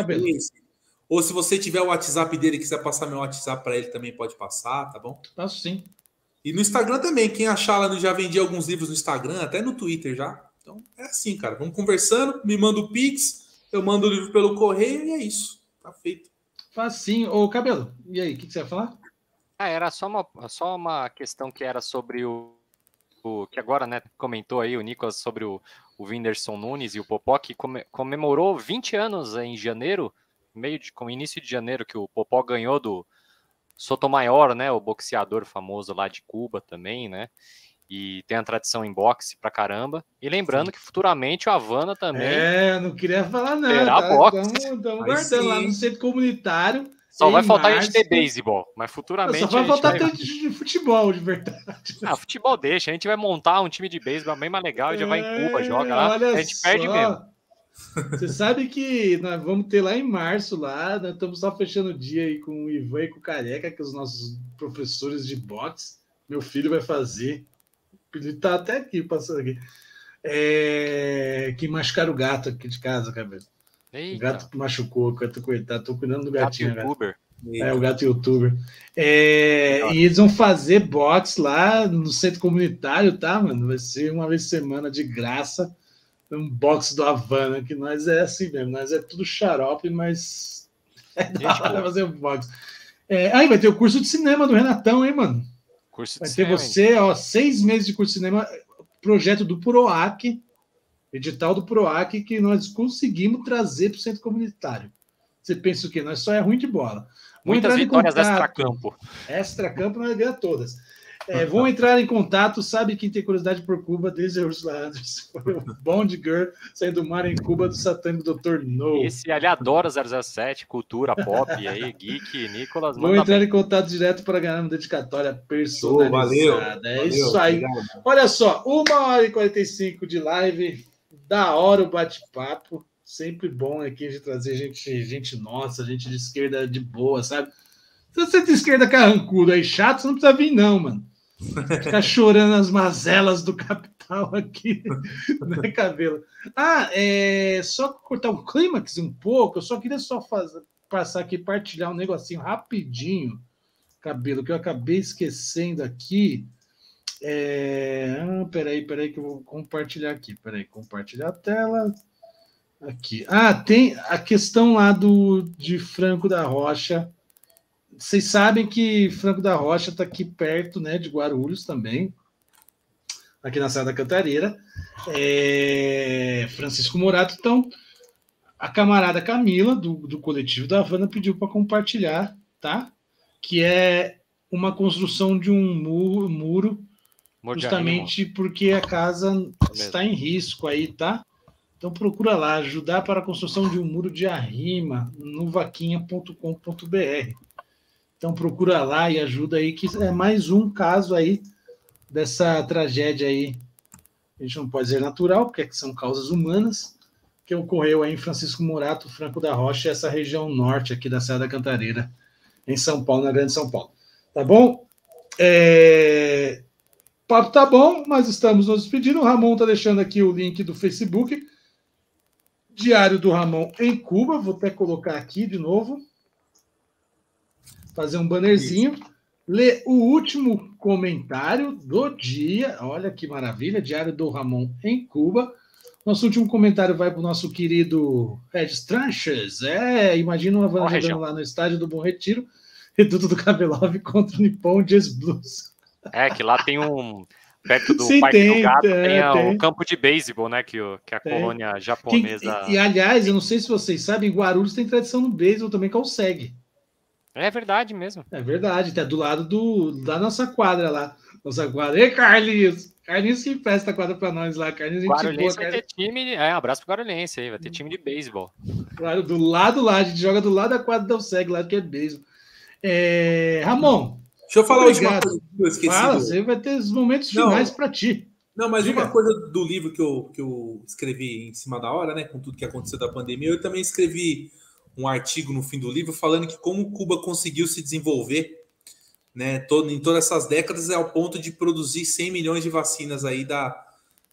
Speaker 3: Ou se você tiver o WhatsApp dele e quiser passar meu WhatsApp para ele, também pode passar, tá bom?
Speaker 2: Passo sim.
Speaker 3: E no Instagram também, quem achar lá, já vendi alguns livros no Instagram, até no Twitter já. Então é assim, cara. Vamos conversando, me manda o Pix, eu mando o livro pelo correio e é isso. Tá feito.
Speaker 2: Facinho. Ô, Cabelo, e aí, o que, que, você vai falar?
Speaker 1: Ah, era só uma, só uma questão que era sobre o, o. que agora, né, comentou aí o Nicolas sobre o, o Whindersson Nunes e o Popó, que come, comemorou 20 anos em janeiro, meio de, com início de janeiro, que o Popó ganhou do, Sotomayor, né, o boxeador famoso lá de Cuba também, né? E tem a tradição em boxe pra caramba. E lembrando sim. que futuramente o Havana também.
Speaker 2: É, não queria falar não.
Speaker 1: Terá tá? boxe.
Speaker 2: Estamos guardando lá no centro comunitário.
Speaker 1: Só vai faltar março. a gente ter beisebol, mas futuramente. Só
Speaker 2: vai faltar vai... ter de futebol, de verdade.
Speaker 1: Ah, futebol deixa. A gente vai montar um time de beisebol bem mais legal e já vai em Cuba, joga lá. a gente só. perde mesmo.
Speaker 2: Você sabe que nós vamos ter lá em março, lá, nós estamos só fechando o dia aí com o Ivan e com o Careca, que é os nossos professores de boxe. Meu filho vai fazer. Ele tá até aqui, passando aqui. É... Que machucaram o gato aqui de casa, cabelo. O gato machucou, coitado, tô cuidando do gatinho. Gato youtuber. É, o gato youtuber. É, e eles vão fazer boxe lá no centro comunitário, tá, mano? Vai ser uma vez por semana de graça um box do Havana, que nós é assim mesmo, nós é tudo xarope, mas é da hora fazer um box. É, aí vai ter o curso de cinema do Renatão, hein, mano?
Speaker 1: Curso
Speaker 2: vai ter cinema, você, ó, seis meses de curso de cinema, projeto do PROAC, edital do PROAC, que nós conseguimos trazer para o centro comunitário. Você pensa o quê? Nós só é ruim de bola.
Speaker 1: Muitas vitórias extra-campo.
Speaker 2: Extra-campo nós ganhamos todas. É, vão entrar em contato, sabe quem tem curiosidade por Cuba, desde Ursula Anderson, o Bond Girl saindo do mar em Cuba do satânico Dr. No.
Speaker 1: Esse ali adora 007, cultura pop, aí, geek, Nicolas.
Speaker 2: Vão entrar bem. em contato direto para ganhar uma dedicatória personalizada. Oh, valeu, é valeu, isso aí. Obrigado. Olha só, uma hora e 45 de live, da hora o bate-papo. Sempre bom aqui de trazer gente, gente nossa, gente de esquerda de boa, sabe? Se você tem esquerda carrancudo aí chato, você não precisa vir, não, mano. Ficar chorando as mazelas do capital aqui, né, cabelo? Ah, é, só cortar um clímax um pouco, eu só queria só fazer, passar aqui, partilhar um negocinho rapidinho, cabelo, que eu acabei esquecendo aqui. É... Ah, peraí, peraí, que eu vou compartilhar aqui. Peraí, compartilhar a tela. Aqui. Ah, tem a questão lá do de Franco da Rocha vocês sabem que Franco da Rocha está aqui perto né, de Guarulhos também, aqui na Serra da Cantareira. É, Francisco Morato, então, a camarada Camila, do, do coletivo da Havana, pediu para compartilhar, tá? Que é uma construção de um muro, muro justamente porque a casa está em risco aí, tá? Então procura lá, ajudar para a construção de um muro de arrima no vaquinha.com.br. Então procura lá e ajuda aí, que é mais um caso aí dessa tragédia aí. A gente não pode dizer natural, porque são causas humanas, que ocorreu aí em Francisco Morato, Franco da Rocha, essa região norte aqui da Serra da Cantareira, em São Paulo, na Grande São Paulo. Tá bom? É... O papo tá bom, mas estamos nos despedindo. O Ramon tá deixando aqui o link do Facebook. Diário do Ramon em Cuba. Vou até colocar aqui de novo fazer um bannerzinho, ler o último comentário do dia. Olha que maravilha, Diário do Ramon em Cuba. Nosso último comentário vai para o nosso querido Red Tranches. É, imagina uma Havana jogando lá no estádio do Bom Retiro, Reduto do Cabelov contra o Nippon Jazz Blues.
Speaker 1: É, que lá tem um. Perto do Sim, Parque tem, do Gato é, tem, o campo de beisebol, né? Que, que a tem. colônia japonesa.
Speaker 2: e, aliás, eu não sei se vocês sabem, Guarulhos tem tradição no beisebol também, que é o SEG.
Speaker 1: É verdade mesmo.
Speaker 2: É verdade, tá do lado do, da nossa quadra lá. Nossa quadra. Ei, Carlinhos! Carlinhos que festa a quadra pra nós lá. Carlinhos,
Speaker 1: Guarulhense boa, vai ter time. É, abraço pro Guarulhense aí, vai ter time de beisebol.
Speaker 2: Claro, do lado lá, a gente joga do lado da quadra do SEG, lá que é beisebol. É, Ramon.
Speaker 3: Deixa eu falar obrigado. uma coisa que eu esqueci.
Speaker 2: Fala, do... você vai ter os momentos finais para ti.
Speaker 3: Não, mas Diga. uma coisa do livro que eu, que eu escrevi em cima da hora, né? Com tudo que aconteceu da pandemia, eu também escrevi um artigo no fim do livro falando que como Cuba conseguiu se desenvolver né, todo, em todas essas décadas é ao ponto de produzir 100 milhões de vacinas aí da,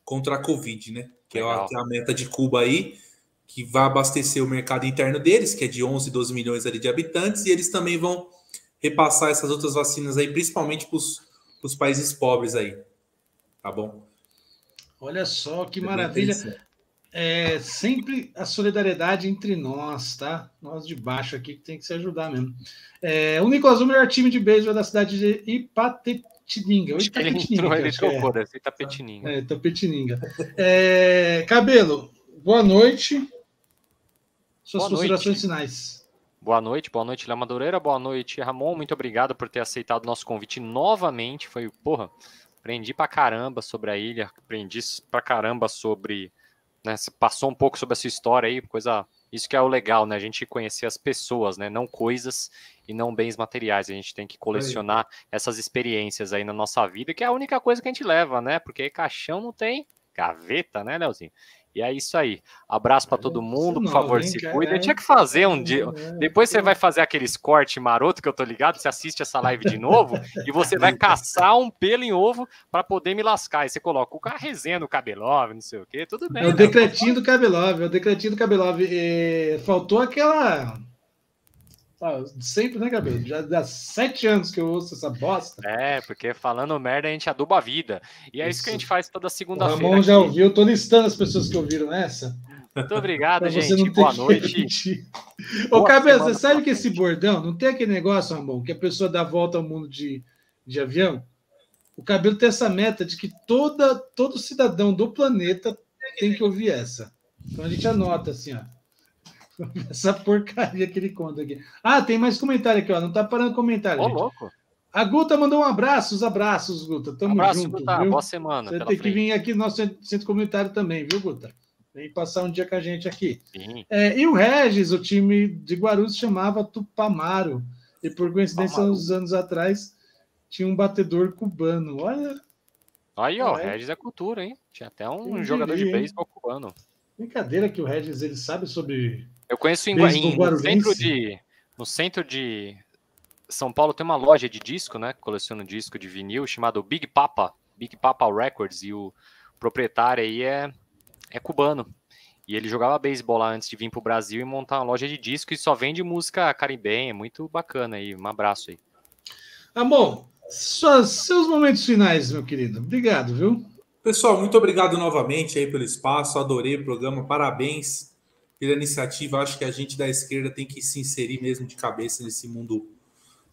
Speaker 3: contra a Covid, né? Que é a, que é a, meta de Cuba aí, que vai abastecer o mercado interno deles, que é de 11, 12 milhões ali de habitantes, e eles também vão repassar essas outras vacinas aí, principalmente para os países pobres aí. Tá bom?
Speaker 2: Olha só que maravilha é sempre a solidariedade entre nós, tá? Nós de baixo aqui que tem que se ajudar mesmo. É, o Nicolas, o melhor time de beisebol da cidade de Ipatetininga.
Speaker 1: Ele entrou, ele trocou, deve ser Itapetininga.
Speaker 2: É, Itapetininga. É, Cabelo, boa noite. Suas boa considerações noite. finais.
Speaker 1: Boa noite, boa noite, Léo Madureira, boa noite, Ramon. Muito obrigado por ter aceitado o nosso convite novamente. Foi, porra, aprendi pra caramba sobre a ilha, aprendi pra caramba sobre né? Você passou um pouco sobre a sua história aí, coisa. Isso que é o legal, né? A gente conhecer as pessoas, né? Não coisas e não bens materiais. A gente tem que colecionar essas experiências aí na nossa vida, que é a única coisa que a gente leva, né? Porque caixão não tem gaveta, né, Leozinho? E é isso aí. Abraço para todo mundo, por favor, se cuida. Eu tinha que fazer um dia. Depois você vai fazer aqueles cortes maroto que eu tô ligado, você assiste essa live de novo e você vai caçar um pelo em ovo para poder me lascar. E você coloca o carro resenha no Cabelov, não sei o quê, tudo bem.
Speaker 2: É o né? decretinho do Cabelov, é o decretinho do Cabelov. E faltou aquela sempre, né, Gabriel? Já dá sete anos que eu ouço essa bosta.
Speaker 1: É, porque falando merda a gente aduba a vida. E é isso, isso que a gente faz toda segunda-feira.
Speaker 2: O Ramon já ouviu, eu tô listando as pessoas que ouviram essa.
Speaker 1: Muito obrigado, gente. Boa noite.
Speaker 2: Ô, Cabelo, você sabe que esse bordão não tem aquele negócio, Ramon, que a pessoa dá a volta ao mundo de, de avião? O cabelo tem essa meta de que toda, todo cidadão do planeta tem que ouvir essa. Então a gente anota assim, ó. Essa porcaria que ele conta aqui. Ah, tem mais comentário aqui, ó. Não tá parando comentário. Ô, louco. A Guta mandou um abraço, os abraços, Guta. Tamo abraço, junto. Guta.
Speaker 1: Viu? Boa semana.
Speaker 2: Você tem frente. que vir aqui no nosso centro comentário também, viu, Guta? Vem passar um dia com a gente aqui. É, e o Regis, o time de Guarulhos, chamava Tupamaro. E por coincidência, Tupamaro. uns anos atrás, tinha um batedor cubano. Olha.
Speaker 1: Aí, ó, é. Regis é cultura, hein? Tinha até um jogador de beisebol cubano.
Speaker 2: Brincadeira que o Regis ele sabe sobre.
Speaker 1: Eu conheço em, em no centro de no centro de São Paulo tem uma loja de disco, né? Coleciona disco de vinil chamado Big Papa, Big Papa Records e o proprietário aí é é cubano. E ele jogava beisebol lá antes de vir para o Brasil e montar uma loja de disco e só vende música caribenha. Muito bacana aí. Um abraço aí.
Speaker 2: Amor, suas, seus momentos finais, meu querido. Obrigado, viu?
Speaker 3: Pessoal, muito obrigado novamente aí pelo espaço. Adorei o programa. Parabéns pela iniciativa. Acho que a gente da esquerda tem que se inserir mesmo de cabeça nesse mundo,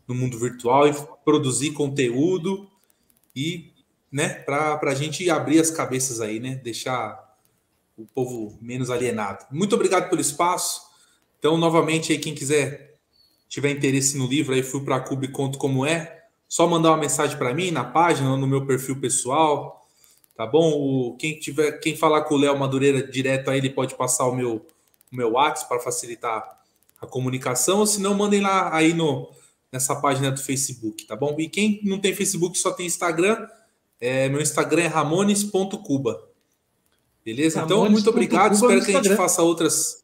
Speaker 3: no mundo virtual e produzir conteúdo e, né, para a gente abrir as cabeças aí, né? Deixar o povo menos alienado. Muito obrigado pelo espaço. Então, novamente, aí, quem quiser tiver interesse no livro, aí fui para a Cube Conto Como É, só mandar uma mensagem para mim na página no meu perfil pessoal, tá bom? O, quem tiver, quem falar com o Léo Madureira direto aí, ele pode passar o meu, o meu WhatsApp para facilitar a comunicação, ou se não, mandem lá aí no, nessa página do Facebook, tá bom? E quem não tem Facebook, só tem Instagram, é, meu Instagram é ramones.cuba. Beleza? então, muito obrigado. Espero que a gente faça outras,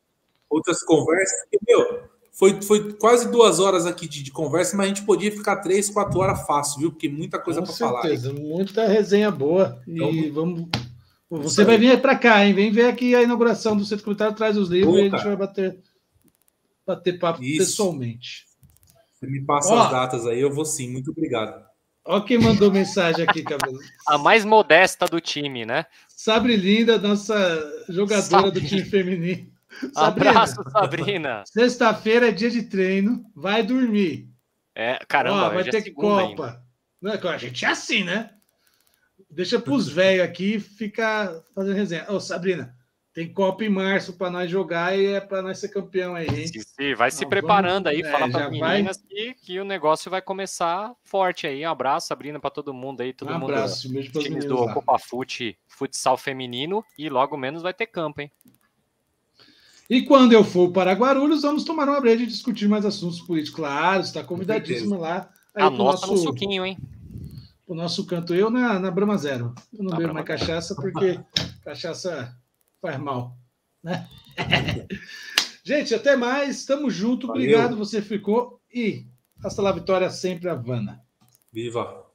Speaker 3: outras conversas. Meu, foi, foi quase duas horas aqui de, de, conversa, mas a gente podia ficar três, quatro horas fácil, viu? Porque muita coisa para falar. Com certeza,
Speaker 2: muita resenha boa. Então, e vamos. Você vai vir para cá, hein? Vem ver aqui a inauguração do Centro Comunitário, traz os livros e a gente vai bater, bater papo Isso. pessoalmente.
Speaker 3: Você me passa Ó, as datas aí, eu vou sim. Muito obrigado.
Speaker 2: Olha quem mandou mensagem aqui, cabelo.
Speaker 1: A mais modesta do time, né?
Speaker 2: Sabre Linda, nossa jogadora Sabrina. do time feminino.
Speaker 1: Sabrina, Abraço, Sabrina.
Speaker 2: Sexta-feira é dia de treino, vai dormir.
Speaker 1: É, caramba,
Speaker 2: Ó, vai ter é Copa. Não, é a gente é assim, né? Deixa para os velhos aqui ficar fazendo resenha. Ô, Sabrina, tem Copa em março para nós jogar e é para nós ser campeão aí, hein? Sim,
Speaker 1: sim vai se preparando vamos, aí, é, fala para as meninas vai... que, que o negócio vai começar forte aí. Um abraço, Sabrina, para todo mundo aí, todo um mundo.
Speaker 2: Abraço, beijo para
Speaker 1: os do Copa Fute, futsal feminino e logo menos vai ter campo, hein?
Speaker 2: E quando eu for para Guarulhos, vamos tomar uma breja e discutir mais assuntos políticos. Claro, está convidadíssimo lá.
Speaker 1: Anota nosso, no suquinho, hein?
Speaker 2: O nosso canto. Eu na, na Brama Zero. Eu não bebo mais cachaça, porque cachaça faz mal. Né? Gente, até mais. Tamo junto. Valeu. Obrigado, você ficou. E hasta lá, vitória sempre, Havana.
Speaker 3: Viva!